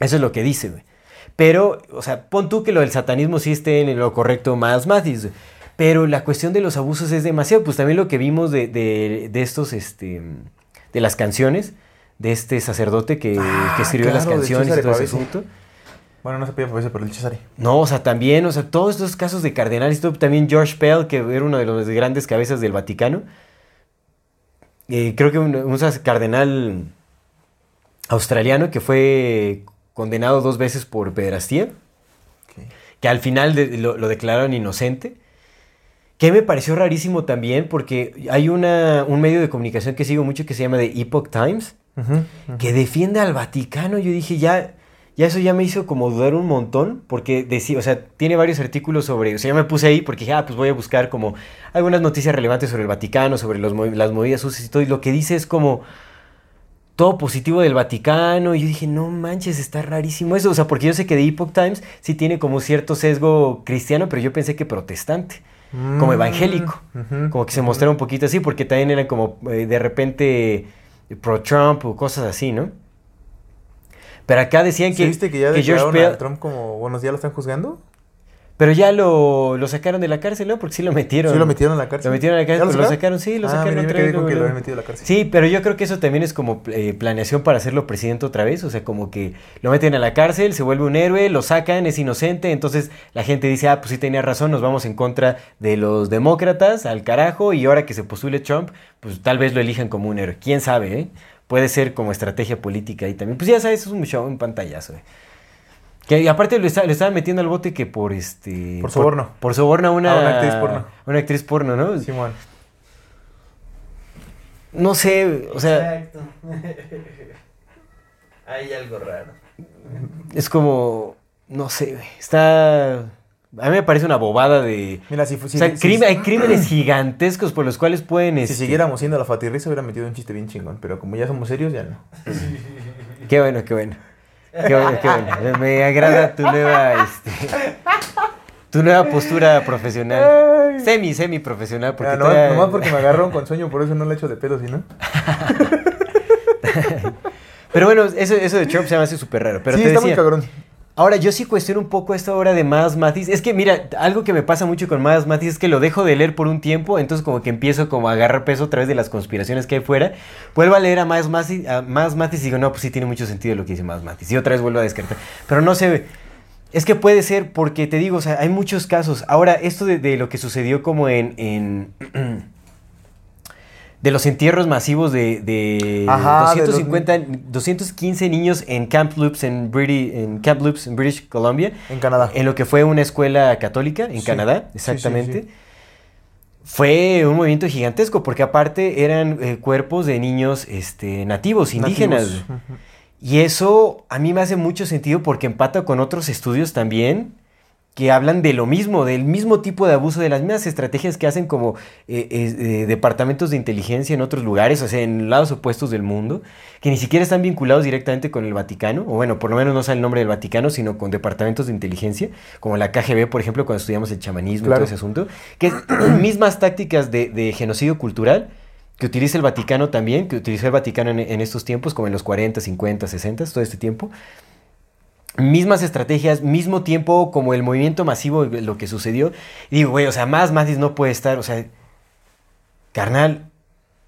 Speaker 2: Eso es lo que dice, güey. Pero, o sea, pon tú que lo del satanismo sí esté en lo correcto más Mathis, güey. Pero la cuestión de los abusos es demasiado. Pues también lo que vimos de, de- de estos, este, de las canciones, de este sacerdote que,
Speaker 1: Ah,
Speaker 2: que escribió las
Speaker 1: claro,
Speaker 2: canciones y todo ese asunto.
Speaker 1: Bueno, no se podía por el Cesare.
Speaker 2: No, o sea, también, o sea, todos estos casos de cardenales, también George Pell, que era uno de los grandes cabezas del Vaticano. Eh, creo que un, un cardenal australiano que fue condenado dos veces por pederastía, que al final de- lo, lo declararon inocente. Que me pareció rarísimo también, porque hay una, un medio de comunicación que sigo mucho que se llama The Epoch Times, que defiende al Vaticano. Yo dije, ya, ya eso ya me hizo como dudar un montón, porque decía, o sea, tiene varios artículos sobre, o sea, ya me puse ahí porque dije, ah, pues voy a buscar como algunas noticias relevantes sobre el Vaticano, sobre los, las movidas sucias y todo, y lo que dice es como todo positivo del Vaticano, y yo dije, no manches, está rarísimo eso, o sea, porque yo sé que The Epoch Times sí tiene como cierto sesgo cristiano, pero yo pensé que protestante. como
Speaker 1: Mm,
Speaker 2: evangélico. Como que se mostraba un poquito así, porque también eran como eh, de repente pro-Trump o cosas así, ¿no? Pero acá decían
Speaker 1: ¿Sí
Speaker 2: que,
Speaker 1: viste que ya
Speaker 2: que George Pell-
Speaker 1: a Trump como buenos días lo están juzgando?
Speaker 2: Pero ya lo, lo sacaron de la cárcel, ¿no? Porque sí lo metieron.
Speaker 1: Sí lo metieron a la cárcel.
Speaker 2: Lo metieron a la cárcel,
Speaker 1: ¿Ya
Speaker 2: pero lo sacaron, sí, lo
Speaker 1: Ah,
Speaker 2: sacaron
Speaker 1: mira, yo me
Speaker 2: otra vez,
Speaker 1: quedé con que
Speaker 2: luego,
Speaker 1: lo habían
Speaker 2: luego.
Speaker 1: metido a la cárcel.
Speaker 2: Sí, pero yo creo que eso también es como eh, planeación para hacerlo presidente otra vez. O sea, como que lo meten a la cárcel, se vuelve un héroe, lo sacan, es inocente. Entonces la gente dice, ah, pues sí tenía razón, nos vamos en contra de los demócratas, al carajo. Y ahora que se postule Trump, pues tal vez lo elijan como un héroe. Quién sabe, ¿eh? Puede ser como estrategia política ahí también. Pues ya sabes, es un show, un pantallazo, ¿eh? Que y aparte lo, está- le estaban metiendo al bote que por este.
Speaker 1: Por soborno.
Speaker 2: Por, soborno a una.
Speaker 1: A una actriz porno.
Speaker 2: Una actriz porno, ¿no?
Speaker 1: Simón.
Speaker 2: No sé, o sea,
Speaker 3: Exacto. Hay algo raro.
Speaker 2: es como. No sé, güey, está. A mí me parece una bobada de...
Speaker 1: Mira, si, fu-
Speaker 2: O
Speaker 1: si,
Speaker 2: sea,
Speaker 1: si-
Speaker 2: hay crímenes gigantescos por los cuales pueden...
Speaker 1: si
Speaker 2: este,
Speaker 1: siguiéramos siendo la fatirrisa hubiera metido un chiste bien chingón, pero como ya somos serios, ya no.
Speaker 2: Qué bueno, qué bueno. Qué bueno, qué bueno. Me agrada tu nueva, este, tu nueva postura profesional. Semi, semi profesional. Porque
Speaker 1: Ah, no, nomás porque me agarraron con sueño, por eso no le echo de pedo, si no.
Speaker 2: Pero bueno, eso, eso de Trump se me hace súper raro. Pero
Speaker 1: sí,
Speaker 2: te
Speaker 1: está
Speaker 2: decía,
Speaker 1: muy cabrón.
Speaker 2: Ahora, yo sí cuestiono un poco esta obra de Miles Mathis. Es que, mira, algo que me pasa mucho con Miles Mathis es que lo dejo de leer por un tiempo, entonces como que empiezo como a agarrar peso a través de las conspiraciones que hay fuera. Vuelvo a leer a Miles Mathis, a Miles y digo, no, pues sí tiene mucho sentido lo que dice Miles Mathis. Y otra vez vuelvo a descartar. Pero no sé, es que puede ser porque te digo, o sea, hay muchos casos. Ahora, esto de, de lo que sucedió como en... en de los entierros masivos de, de
Speaker 1: Ajá, de los
Speaker 2: 250, 215 niños en Camp Loops en, Briti- en Camp Loops en British Columbia,
Speaker 1: En Canadá.
Speaker 2: en lo que fue una escuela católica en
Speaker 1: Sí,
Speaker 2: Canadá,
Speaker 1: sí,
Speaker 2: exactamente.
Speaker 1: sí.
Speaker 2: Fue un movimiento gigantesco porque aparte eran eh, cuerpos de niños este, nativos, indígenas.
Speaker 1: Nativos.
Speaker 2: Y eso a mí me hace mucho sentido porque empata con otros estudios también que hablan de lo mismo, del mismo tipo de abuso, de las mismas estrategias que hacen como eh, eh, departamentos de inteligencia en otros lugares, o sea, en lados opuestos del mundo, que ni siquiera están vinculados directamente con el Vaticano, o bueno, por lo menos no sale el nombre del Vaticano, sino con departamentos de inteligencia, como la KGB, por ejemplo, cuando estudiamos el chamanismo y todo ese asunto, que es mismas tácticas de, de genocidio cultural que utiliza el Vaticano también, que utilizó el Vaticano en, en estos tiempos, como en los 40, 50, 60, todo este tiempo. Mismas estrategias, mismo tiempo como el movimiento masivo, lo que sucedió. Y digo, güey, o sea, más Matis no puede estar, o sea, carnal.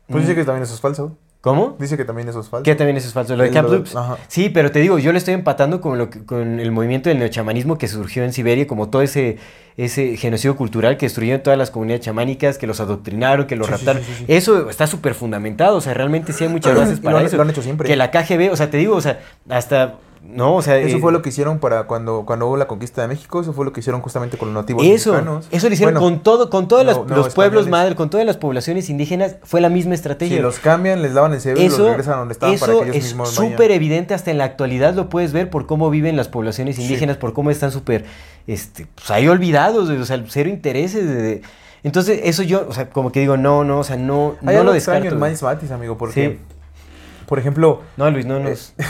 Speaker 1: Pues dice
Speaker 2: mm,
Speaker 1: que también eso es falso.
Speaker 2: ¿Cómo?
Speaker 1: Dice que también eso es falso.
Speaker 2: Que también eso es falso. Lo de Camp Loops. Sí, pero te digo, yo le estoy empatando con, lo que- con el movimiento del neochamanismo que surgió en Siberia, como todo ese, ese genocidio cultural que destruyeron todas las comunidades chamánicas, que los adoctrinaron, que los
Speaker 1: Sí,
Speaker 2: raptaron.
Speaker 1: sí, sí, sí.
Speaker 2: Eso está súper fundamentado, o sea, realmente sí hay muchas bases para
Speaker 1: lo han-
Speaker 2: eso.
Speaker 1: lo han hecho siempre.
Speaker 2: Que la KGB, o sea, te digo, o sea, hasta, no, o sea...
Speaker 1: Eso
Speaker 2: eh,
Speaker 1: fue lo que hicieron para cuando, cuando hubo la conquista de México, eso fue lo que hicieron justamente con los nativos
Speaker 2: Eso,
Speaker 1: mexicanos.
Speaker 2: eso lo hicieron
Speaker 1: Bueno,
Speaker 2: con todo, con todos
Speaker 1: no,
Speaker 2: los,
Speaker 1: no,
Speaker 2: los pueblos madre, con todas las poblaciones indígenas, fue la misma estrategia.
Speaker 1: Si los cambian, les daban el cerebro y los
Speaker 2: Eso,
Speaker 1: regresan a donde estaban para
Speaker 2: eso
Speaker 1: que ellos
Speaker 2: es
Speaker 1: mismos vayan.
Speaker 2: súper evidente hasta en la actualidad lo puedes ver por cómo viven las poblaciones
Speaker 1: Sí.
Speaker 2: indígenas, por cómo están súper, este, pues ahí olvidados, o sea, cero intereses. de- de- entonces eso yo, o sea, como que digo, no, no, o sea, no,
Speaker 1: Hay
Speaker 2: no
Speaker 1: algo
Speaker 2: lo descarto.
Speaker 1: en
Speaker 2: güey.
Speaker 1: Miles amigo, porque,
Speaker 2: Sí.
Speaker 1: por ejemplo,
Speaker 2: No, Luis, no nos...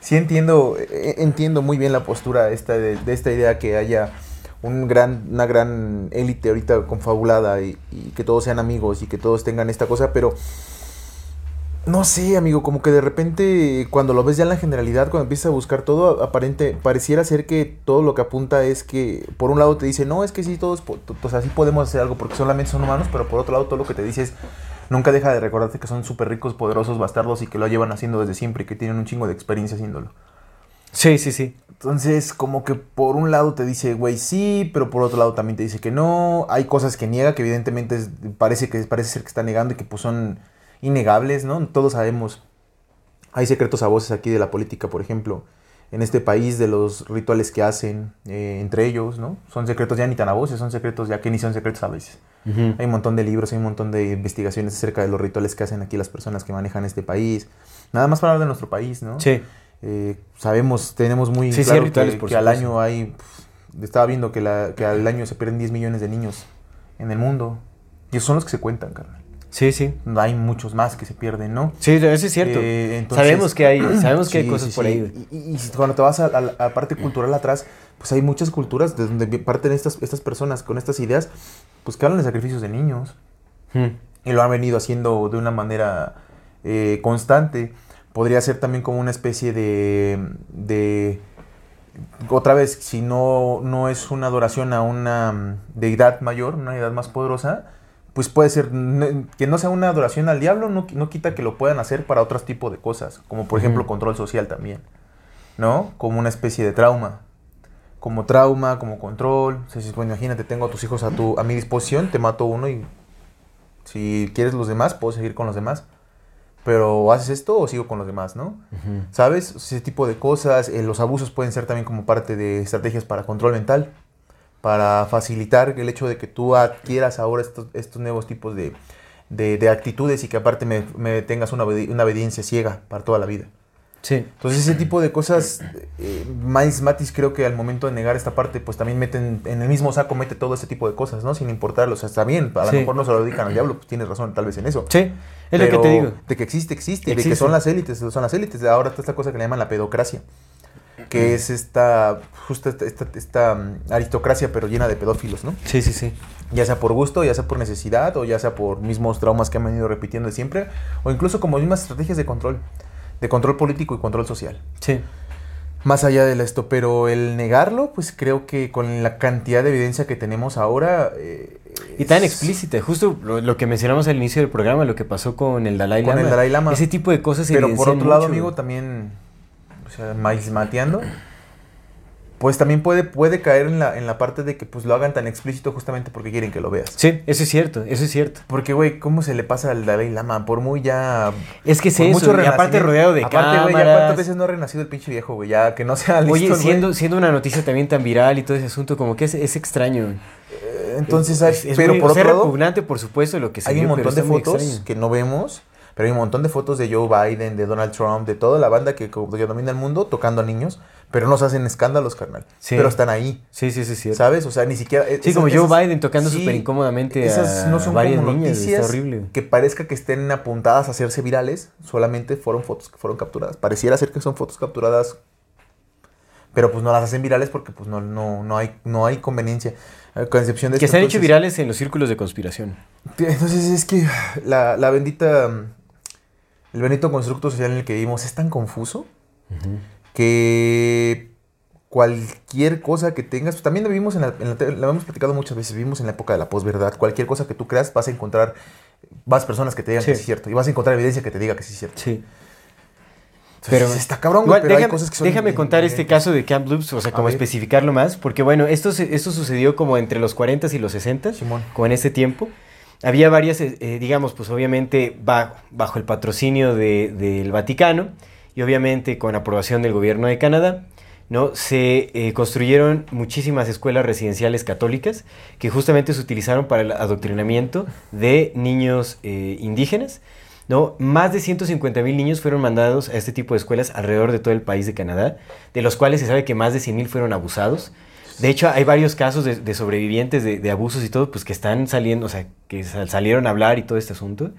Speaker 1: sí entiendo, eh, entiendo muy bien la postura esta de, esta idea que haya un gran, una gran élite ahorita confabulada y, que todos sean amigos y que todos tengan esta cosa, pero no sé, amigo, como que de repente cuando lo ves ya en la generalidad, cuando empiezas a buscar todo, aparente, pareciera ser que todo lo que apunta es que, por un lado te dice, no, es que sí, todos, o sea, podemos hacer algo porque solamente son humanos, pero por otro lado todo lo que te dice es, nunca deja de recordarte que son súper ricos, poderosos, bastardos y que lo llevan haciendo desde siempre y que tienen un chingo de experiencia haciéndolo.
Speaker 2: Sí, sí, sí.
Speaker 1: Entonces, como que por un lado te dice, güey, sí, pero por otro lado también te dice que no. Hay cosas que niega, que evidentemente es- parece, que, parece ser que está negando y que pues son innegables, ¿no? Todos sabemos. Hay secretos a voces aquí de la política, por ejemplo, en este país, de los rituales que hacen eh, entre ellos, ¿no? Son secretos ya ni tan a voces, son secretos ya que ni son secretos a veces. Hay un montón de libros, hay un montón de investigaciones acerca de los rituales que hacen aquí las personas que manejan este país. Nada más para hablar de nuestro país, ¿no?
Speaker 2: Sí.
Speaker 1: Eh, sabemos, tenemos muy
Speaker 2: Sí, sí,
Speaker 1: claro
Speaker 2: hay rituales,
Speaker 1: que,
Speaker 2: por
Speaker 1: que al año hay, estaba viendo que, la, que al año se pierden 10 millones de niños en el mundo. Y esos son los que se cuentan, carnal.
Speaker 2: Sí, sí.
Speaker 1: Hay muchos más que se pierden, ¿no?
Speaker 2: Sí, eso es cierto.
Speaker 1: Eh, entonces-
Speaker 2: sabemos que hay, sabemos que hay cosas
Speaker 1: sí,
Speaker 2: por ahí.
Speaker 1: Y, y- y si- cuando te vas a, la parte cultural atrás, pues hay muchas culturas de donde parten estas, estas personas con estas ideas, pues que hablan de sacrificios de niños.
Speaker 2: Mm.
Speaker 1: y lo han venido haciendo de una manera eh, constante. Podría ser también como una especie de, de otra vez, si no, no es una adoración a una mm, deidad mayor, una deidad más poderosa, pues puede ser que no sea una adoración al diablo, no, no quita que lo puedan hacer para otros tipos de cosas, como por ejemplo control social también, ¿no? Como una especie de trauma. Como trauma, como control. O sea, si, bueno, imagínate, tengo a tus hijos a, tu, a mi disposición, te mato uno y si quieres los demás, puedo seguir con los demás. Pero ¿o haces esto o sigo con los demás, ¿no? ¿Sabes? Ese tipo de cosas. eh, los abusos pueden ser también como parte de estrategias para control mental. Para facilitar el hecho de que tú adquieras ahora estos, estos nuevos tipos de, de- de actitudes y que aparte me, me tengas una, una obediencia ciega para toda la vida.
Speaker 2: Sí.
Speaker 1: Entonces ese tipo de cosas, eh, Miles Matis creo que al momento de negar esta parte, pues también meten, en el mismo saco mete todo ese tipo de cosas, ¿no? Sin importarlo, o sea, está bien, a lo
Speaker 2: Sí.
Speaker 1: mejor no se lo dedican al diablo, pues tienes razón tal vez en eso.
Speaker 2: Sí, es lo que
Speaker 1: Pero
Speaker 2: te digo.
Speaker 1: De que existe, existe, y de
Speaker 2: Existe.
Speaker 1: que son las élites, son las élites. Ahora está esta cosa que le llaman la pedocracia, que es esta, justo esta, esta, esta, mm, aristocracia, pero llena de pedófilos, ¿no?
Speaker 2: Sí, sí, sí.
Speaker 1: Ya sea por gusto, ya sea por necesidad, o ya sea por mismos traumas que han venido repitiendo de siempre, o incluso como mismas estrategias de control, de control político y control social.
Speaker 2: Sí.
Speaker 1: Más allá de esto, pero el negarlo, pues creo que con la cantidad de evidencia que tenemos ahora... eh,
Speaker 2: Y tan explícita, justo lo, lo que mencionamos al inicio del programa, lo que pasó con el Dalai
Speaker 1: Con
Speaker 2: Lama.
Speaker 1: el Dalai Lama.
Speaker 2: Ese tipo de cosas se
Speaker 1: Pero por otro lado, amigo, también, sea, mateando, pues también puede, puede caer en la, en la parte de que pues lo hagan tan explícito justamente porque quieren que lo veas.
Speaker 2: Sí, eso es cierto, eso es cierto.
Speaker 1: Porque, güey, ¿cómo se le pasa al Dalai Lama? Por muy ya...
Speaker 2: Es que es eso, y aparte rodeado de
Speaker 1: Aparte, güey, ya
Speaker 2: cámaras.
Speaker 1: cuántas veces no ha renacido el pinche viejo, güey, ya que no sea listo,
Speaker 2: Oye, siendo, siendo una noticia también tan viral y todo ese asunto, como que es, es extraño.
Speaker 1: Eh, Entonces, hay-
Speaker 2: es, es
Speaker 1: pero
Speaker 2: muy-
Speaker 1: por otro lado...
Speaker 2: repugnante, por supuesto, lo que se
Speaker 1: Hay un montón de fotos que no vemos, pero hay un montón de fotos de Joe Biden, de Donald Trump, de toda la banda que, que domina el mundo tocando a niños, pero no se hacen escándalos, carnal.
Speaker 2: Sí.
Speaker 1: Pero están ahí,
Speaker 2: Sí, sí, sí, cierto.
Speaker 1: ¿sabes? O sea, ni siquiera...
Speaker 2: Sí,
Speaker 1: esas-
Speaker 2: como Joe
Speaker 1: esas-
Speaker 2: Biden tocando
Speaker 1: sí,
Speaker 2: súper incómodamente
Speaker 1: Esas
Speaker 2: a
Speaker 1: no son
Speaker 2: varias
Speaker 1: como
Speaker 2: niñas,
Speaker 1: noticias
Speaker 2: está horrible.
Speaker 1: que parezca que estén apuntadas a hacerse virales, solamente fueron fotos que fueron capturadas. Pareciera ser que son fotos capturadas, pero pues no las hacen virales porque pues no, no, no, hay, no hay conveniencia. A concepción de
Speaker 2: Que
Speaker 1: esto,
Speaker 2: se han hecho virales en los círculos de conspiración.
Speaker 1: entonces es que la, la bendita, el bendito constructo social en el que vivimos es tan confuso que cualquier cosa que tengas, pues también lo vivimos en la, en la hemos platicado muchas veces, vivimos en la época de la posverdad, cualquier cosa que tú creas vas a encontrar más personas que te digan
Speaker 2: Sí.
Speaker 1: que sí es cierto y vas a encontrar evidencia que te diga que sí es cierto.
Speaker 2: Sí.
Speaker 1: Entonces, está cabrón,
Speaker 2: Igual,
Speaker 1: pero hay
Speaker 2: déjame,
Speaker 1: cosas que son
Speaker 2: déjame
Speaker 1: in-
Speaker 2: contar este caso de Camp Loops, o sea, como especificarlo más, porque bueno, esto, se- esto sucedió como entre los 40 y los 60,
Speaker 1: Simón.
Speaker 2: como en ese tiempo. Había varias, eh, eh, digamos, pues obviamente ba- bajo el patrocinio de- del Vaticano y obviamente con aprobación del gobierno de Canadá, ¿no? Se eh, construyeron muchísimas escuelas residenciales católicas que justamente se utilizaron para el adoctrinamiento de niños indígenas. ¿no? Más de 150 mil niños fueron mandados a este tipo de escuelas alrededor de todo el país de Canadá, de los cuales se sabe que más de 100 mil fueron abusados. De hecho, hay varios casos de, de sobrevivientes de, de abusos y todo, pues que están saliendo, o sea, que sal- salieron a hablar y todo este asunto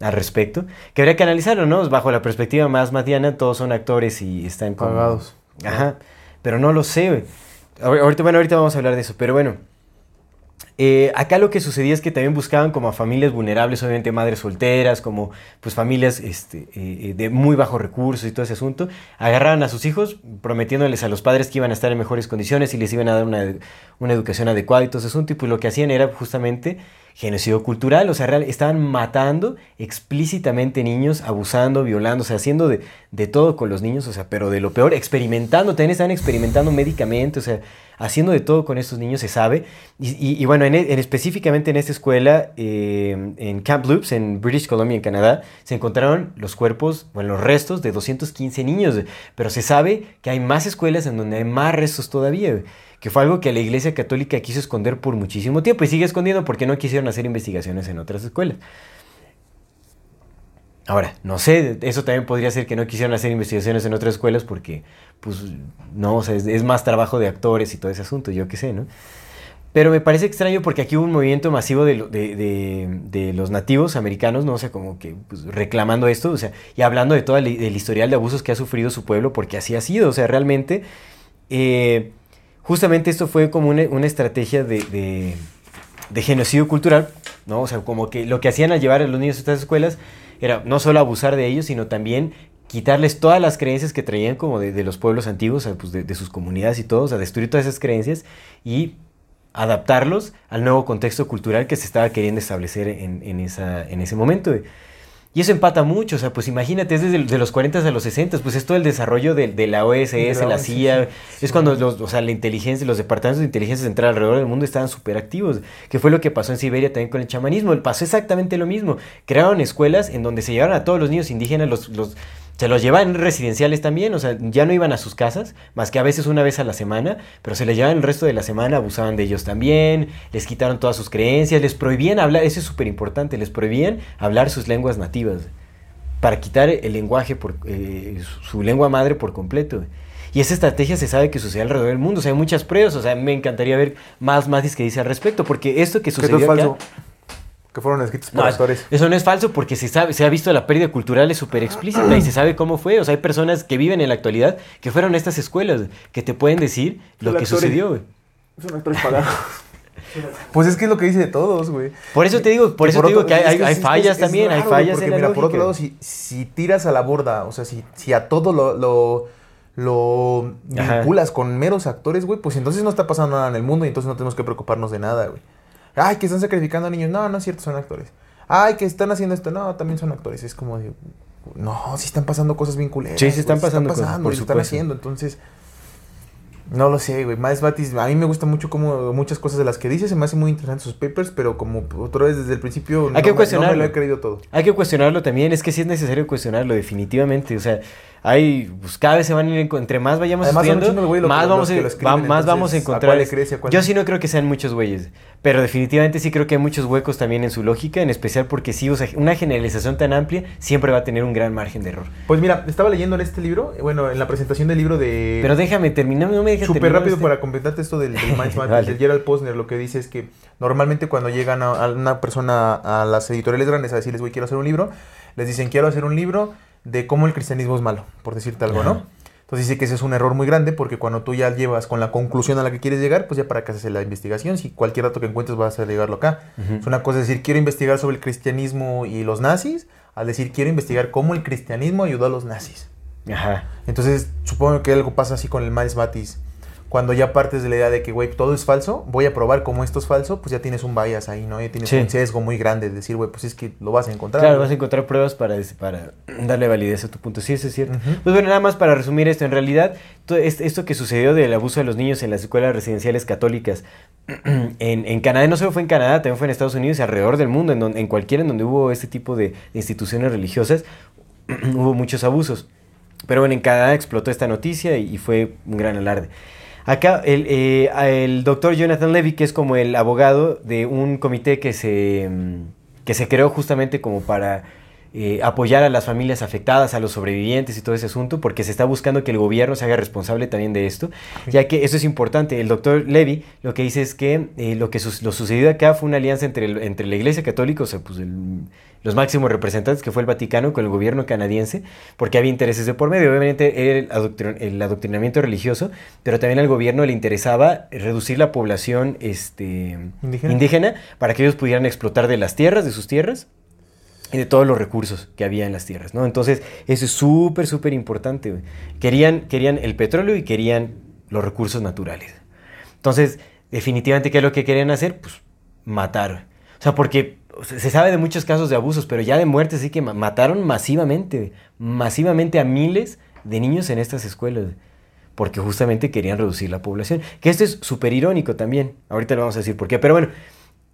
Speaker 2: al respecto, que habría que analizarlo, ¿no? Bajo la perspectiva más matiana, todos son actores y están como-
Speaker 1: Pagados.
Speaker 2: Ajá, pero no lo sé, Ahorita, bueno, ahorita vamos a hablar de eso, pero bueno. Eh, acá lo que sucedía es que también buscaban como a familias vulnerables, obviamente madres solteras, como pues familias este, eh, eh, de muy bajos recursos y todo ese asunto. Agarraban a sus hijos prometiéndoles a los padres que iban a estar en mejores condiciones y les iban a dar una, educación adecuada y todo ese asunto. Y pues lo que hacían era justamente genocidio cultural, o sea, estaban matando explícitamente niños, abusando, violando, o sea, haciendo de, de todo con los niños, o sea, pero de lo peor, experimentando, también estaban experimentando médicamente, o sea, haciendo de todo con estos niños, se sabe. Y, y- bueno, en, en- específicamente en esta escuela, eh, en Camp Loops, en British Columbia, en Canadá, se encontraron los cuerpos, bueno, los restos de 215 niños, pero se sabe que hay más escuelas en donde hay más restos todavía, que fue algo que la Iglesia Católica quiso esconder por muchísimo tiempo y sigue escondiendo porque no quisieron hacer investigaciones en otras escuelas. Ahora, no sé, eso también podría ser que no quisieran hacer investigaciones en otras escuelas porque, pues, no, o sea, es, más trabajo de actores y todo ese asunto, yo qué sé, ¿no? Pero me parece extraño porque aquí hubo un movimiento masivo de, de- de- los nativos americanos, ¿no? O sea, como que pues, reclamando esto, o sea, y hablando de todo el, historial de abusos que ha sufrido su pueblo, porque así ha sido, o sea, realmente, eh, justamente esto fue como una, una estrategia de genocidio cultural, ¿no? O sea, como que lo que hacían al llevar a los niños a estas escuelas era no solo abusar de ellos, sino también quitarles todas las creencias que traían como de, los pueblos antiguos, pues de, sus comunidades y todo, o destruir todas esas creencias y adaptarlos al nuevo contexto cultural que se estaba queriendo establecer en, en ese momento. Y eso empata mucho, o sea, pues imagínate, es desde de los 40 a los 60, pues es todo el desarrollo de, de la OSS,
Speaker 1: De la
Speaker 2: CIA,
Speaker 1: sí.
Speaker 2: es cuando los, o sea, la inteligencia, los departamentos de inteligencia central alrededor del mundo estaban súper activos, que fue lo que pasó en Siberia también con el chamanismo, pasó exactamente lo mismo, crearon escuelas en donde se llevaron a todos los niños indígenas, los, los, se los llevaban residenciales también, o sea, ya no iban a sus casas, más que a veces una vez a la semana, pero se les llevaban el resto de la semana, abusaban de ellos también, les quitaron todas sus creencias, les prohibían hablar, eso es súper importante, les prohibían hablar sus lenguas nativas. para quitar el lenguaje, por, eh, su, lengua madre por completo. Y esa estrategia se sabe que sucede alrededor del mundo. O sea, hay muchas pruebas. O sea, me encantaría ver más matis que dice al respecto. Porque esto que
Speaker 1: Que
Speaker 2: sucedió
Speaker 1: es
Speaker 2: acá-
Speaker 1: falso. Que fueron escritos por
Speaker 2: no,
Speaker 1: actores.
Speaker 2: eso no es falso porque se sabe, se ha visto la pérdida cultural es súper explícita y se sabe cómo fue. O sea, hay personas que viven en la actualidad que fueron a estas escuelas que te pueden decir lo que sucedió. güey.
Speaker 1: Son actores pagados. pues es que es lo que dice de todos, güey.
Speaker 2: Por eso te digo, por
Speaker 1: Que
Speaker 2: eso te digo que hay, fallas
Speaker 1: es
Speaker 2: también, hay
Speaker 1: raro,
Speaker 2: fallas
Speaker 1: porque
Speaker 2: en la
Speaker 1: mira, por otro lado, si, si tiras a la borda, o sea, si, si a todo lo, lo, vinculas con meros actores, güey, pues entonces no está pasando nada en el mundo y entonces no tenemos que preocuparnos de nada, güey. Ay, que están sacrificando a niños. No, no es cierto, son actores. Ay, que están haciendo esto. No, también son actores. Es como de... No, sí están pasando cosas bien culeras.
Speaker 2: Sí, sí están
Speaker 1: güey,
Speaker 2: pasando cosas,
Speaker 1: pasando,
Speaker 2: por
Speaker 1: y están haciendo. Entonces... No lo sé, güey. Miles Batis, a mí me gusta mucho como muchas cosas de las que dice, se me hacen muy interesantes sus papers, pero como otra vez desde el principio
Speaker 2: Hay
Speaker 1: no,
Speaker 2: que
Speaker 1: me- no
Speaker 2: cuestionarlo.
Speaker 1: me lo he creído todo.
Speaker 2: Hay que cuestionarlo también, es que sí es necesario cuestionarlo, definitivamente. O sea, hay, pues cada vez se van a ir, en- entre más vayamos
Speaker 1: Además,
Speaker 2: estudiando,
Speaker 1: güey que-
Speaker 2: más,
Speaker 1: los
Speaker 2: vamos,
Speaker 1: que
Speaker 2: a,
Speaker 1: escriben,
Speaker 2: va- más vamos a
Speaker 1: entonces, ¿a
Speaker 2: encontrar.
Speaker 1: cuál le crees y a cuál
Speaker 2: Yo sí no creo que sean muchos güeyes, pero definitivamente sí creo que hay muchos huecos también en su lógica, en especial porque sí, o sea, una generalización tan amplia siempre va a tener un gran margen de error.
Speaker 1: Pues mira, estaba leyendo en este libro, bueno, en la presentación del libro de...
Speaker 2: Pero déjame terminar, no me dejes
Speaker 1: Súper rápido
Speaker 2: este-
Speaker 1: para completarte esto del, del
Speaker 2: Vale.
Speaker 1: del Gerald Posner, lo que dice es que normalmente cuando llegan a, a una persona a las editoriales grandes a decirles, güey, quiero hacer un libro, les dicen, quiero hacer un libro de cómo el cristianismo es malo, por decirte algo. ¿no? Entonces dice que ese es un error muy grande porque cuando tú ya llevas con la conclusión a la que quieres llegar, pues ya para qué haces la investigación. Si cualquier dato que encuentres vas a llegarlo acá.
Speaker 2: Ujú.
Speaker 1: Es una cosa decir, quiero investigar sobre el cristianismo y los nazis, al decir, quiero investigar cómo el cristianismo ayudó a los nazis.
Speaker 2: Ajá.
Speaker 1: Entonces, supongo que algo pasa así con el Miles Batis. Cuando ya partes de la idea de que, güey, todo es falso, voy a probar cómo esto es falso, pues ya tienes un bias ahí, ¿no? Ya tienes
Speaker 2: Sí.
Speaker 1: un sesgo muy grande de decir, güey, pues es que lo vas a encontrar.
Speaker 2: Claro,
Speaker 1: güey.
Speaker 2: vas a encontrar pruebas para, para darle validez a tu punto. Sí, eso es cierto. Pues bueno, nada más para resumir esto. En realidad, todo est- esto que sucedió del abuso de los niños en las escuelas residenciales católicas en, en Canadá, no solo fue en Canadá, también fue en Estados Unidos y alrededor del mundo, en, donde, en cualquiera en donde hubo este tipo de, de instituciones religiosas, hubo muchos abusos. Pero bueno, en Canadá explotó esta noticia y, y fue un gran alarde. Acá el, eh, el doctor Jonathan Levy, que es como el abogado de un comité que se, mm, que se creó justamente como para eh, apoyar a las familias afectadas, a los sobrevivientes y todo ese asunto, porque se está buscando que el gobierno se haga responsable también de esto, ya que eso es importante. El doctor Levy lo que dice es que eh, lo que sus- lo sucedido acá fue una alianza entre, el- entre la Iglesia Católica, o sea, pues el- los máximos representantes, que fue el Vaticano, con el gobierno canadiense, porque había intereses de por medio. Obviamente el, adoctrin- el adoctrinamiento religioso, pero también al gobierno le interesaba reducir la población este,
Speaker 1: Indígena.
Speaker 2: indígena para que ellos pudieran explotar de las tierras, de sus tierras, y de todos los recursos que había en las tierras, ¿no? Entonces, eso es súper, súper importante. Querían, querían el petróleo y querían los recursos naturales. Entonces, definitivamente, ¿qué es lo que querían hacer? Pues matar. O sea, porque o sea, se sabe de muchos casos de abusos, pero ya de muertes sí que ma- mataron masivamente, masivamente a miles de niños en estas escuelas. Porque justamente querían reducir la población. Que esto es súper irónico también. Ahorita le vamos a decir por qué. Pero bueno,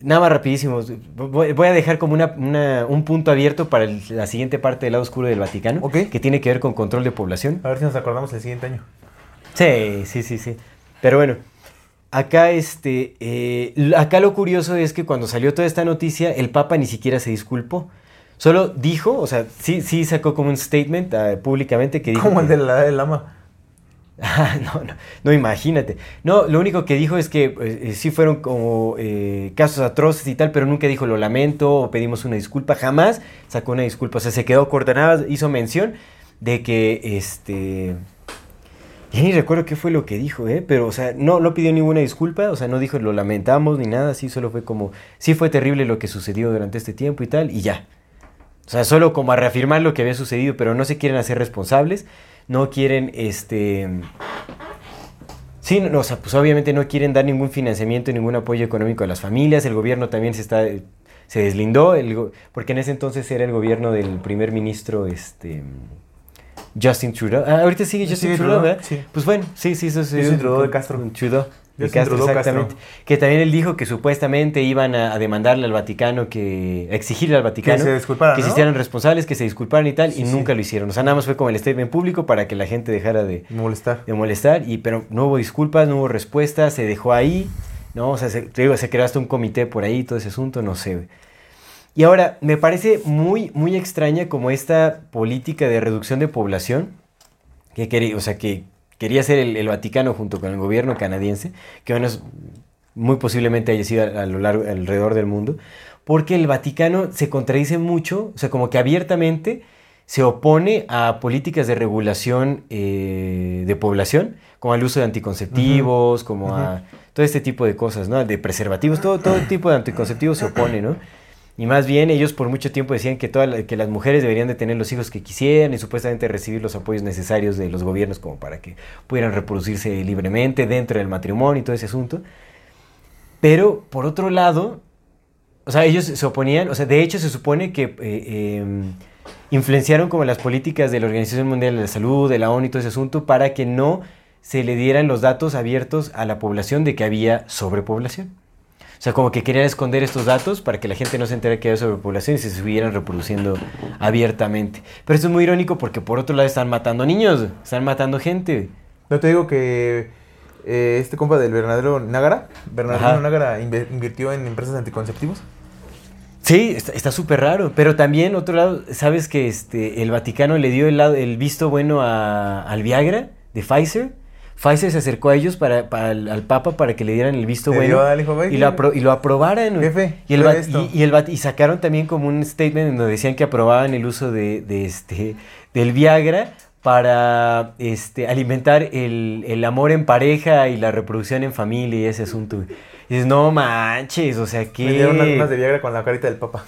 Speaker 2: Nada más rapidísimo. Voy a dejar como una, una- un punto abierto para el- la siguiente parte del lado oscuro del Vaticano, que tiene que ver con control de población.
Speaker 1: A ver si nos acordamos el siguiente año.
Speaker 2: Sí, sí, sí, sí. Pero bueno, acá este, eh, acá lo curioso es que cuando salió toda esta noticia, el Papa ni siquiera se disculpó. Solo dijo, o sea, sí, sí sacó como un statement ah, públicamente que dijo.
Speaker 1: Como el
Speaker 2: que-
Speaker 1: de la del lama.
Speaker 2: Ah, no, no, no, imagínate. No, lo único que dijo es que eh, eh, sí fueron como eh, casos atroces y tal, pero nunca dijo lo lamento o pedimos una disculpa. Jamás sacó una disculpa. O sea, se quedó corta. Nada hizo mención de que este. Ya ni recuerdo qué fue lo que dijo, ¿eh? Pero, o sea, no, no pidió ninguna disculpa, o sea, no dijo lo lamentamos ni nada, sí, solo fue como, sí fue terrible lo que sucedió durante este tiempo y tal, y ya. O sea, solo como a reafirmar lo que había sucedido, pero no se quieren hacer responsables, no quieren, este... Sí, no, o sea, pues obviamente no quieren dar ningún financiamiento, ningún apoyo económico a las familias, el gobierno también se está... Se deslindó, porque en ese entonces era el gobierno del primer ministro, este... Justin Trudeau. Ah, ahorita sigue Justin Trudeau,
Speaker 1: Trudeau,
Speaker 2: ¿verdad?
Speaker 1: sí.
Speaker 2: Pues bueno, sí, sí, eso sí.
Speaker 1: Justin Trudeau de Castro.
Speaker 2: Trudeau. De Castro,
Speaker 1: Trudeau Castro.
Speaker 2: exactamente. Que también él dijo que supuestamente iban a, a demandarle al Vaticano, que a exigirle al Vaticano
Speaker 1: se disculparan,
Speaker 2: que se hicieran responsables, que se disculparan y tal,
Speaker 1: Sí,
Speaker 2: y
Speaker 1: sí.
Speaker 2: nunca lo hicieron. O sea, nada más fue como el statement público para que la gente dejara de,
Speaker 1: Molestar.
Speaker 2: de molestar, y, pero no hubo disculpas, no hubo respuesta, se dejó ahí, ¿no? O sea, se, te digo, se creó hasta un comité por ahí, todo ese asunto, no sé. Y ahora, me parece muy, muy extraña como esta política de reducción de población, que quería, o sea, que quería hacer el, el Vaticano junto con el gobierno canadiense, que bueno, es- muy posiblemente haya sido a, a lo largo, alrededor del mundo, porque el Vaticano se contradice mucho, o sea, como que abiertamente se opone a políticas de regulación eh, de población, como al uso de anticonceptivos, como a todo este tipo de cosas, ¿no? De preservativos, todo, todo tipo de anticonceptivos se opone, ¿no? Y más bien ellos por mucho tiempo decían que, que las mujeres deberían de tener los hijos que quisieran y supuestamente recibir los apoyos necesarios de los gobiernos como para que pudieran reproducirse libremente dentro del matrimonio y todo ese asunto. Pero por otro lado, o sea, ellos se oponían, o sea, de hecho se supone que eh, eh, influenciaron como las políticas de la Organización Mundial de la Salud, de la ONU y todo ese asunto para que no se le dieran los datos abiertos a la población de que había sobrepoblación. O sea, como que querían esconder estos datos para que la gente no se entere que había sobrepoblación y se siguieran reproduciendo abiertamente. Pero esto es muy irónico porque por otro lado están matando niños, están matando gente.
Speaker 1: No te digo que eh, este compa del Bernardino Nágara, Bernardino
Speaker 2: Ajá.
Speaker 1: Nágara invirtió en empresas anticonceptivos.
Speaker 2: Sí, está- súper raro. Pero también, otro lado, ¿sabes que este, el Vaticano le dio el visto bueno a- al Viagra de Pfizer? Pfizer se acercó a ellos para, al Papa para que le dieran el visto bueno
Speaker 1: dio al hijo, "Ve,
Speaker 2: y lo, apro- y lo aprobaran.
Speaker 1: Jefe,
Speaker 2: y, el y, y el Va- y sacaron también como un statement en donde decían que aprobaban el uso de, de este, del Viagra para este, alimentar el, el amor en pareja y la reproducción en familia y ese asunto. Y dices, no manches, o sea, que...
Speaker 1: Me dieron unas, unas de Viagra con la carita del Papa.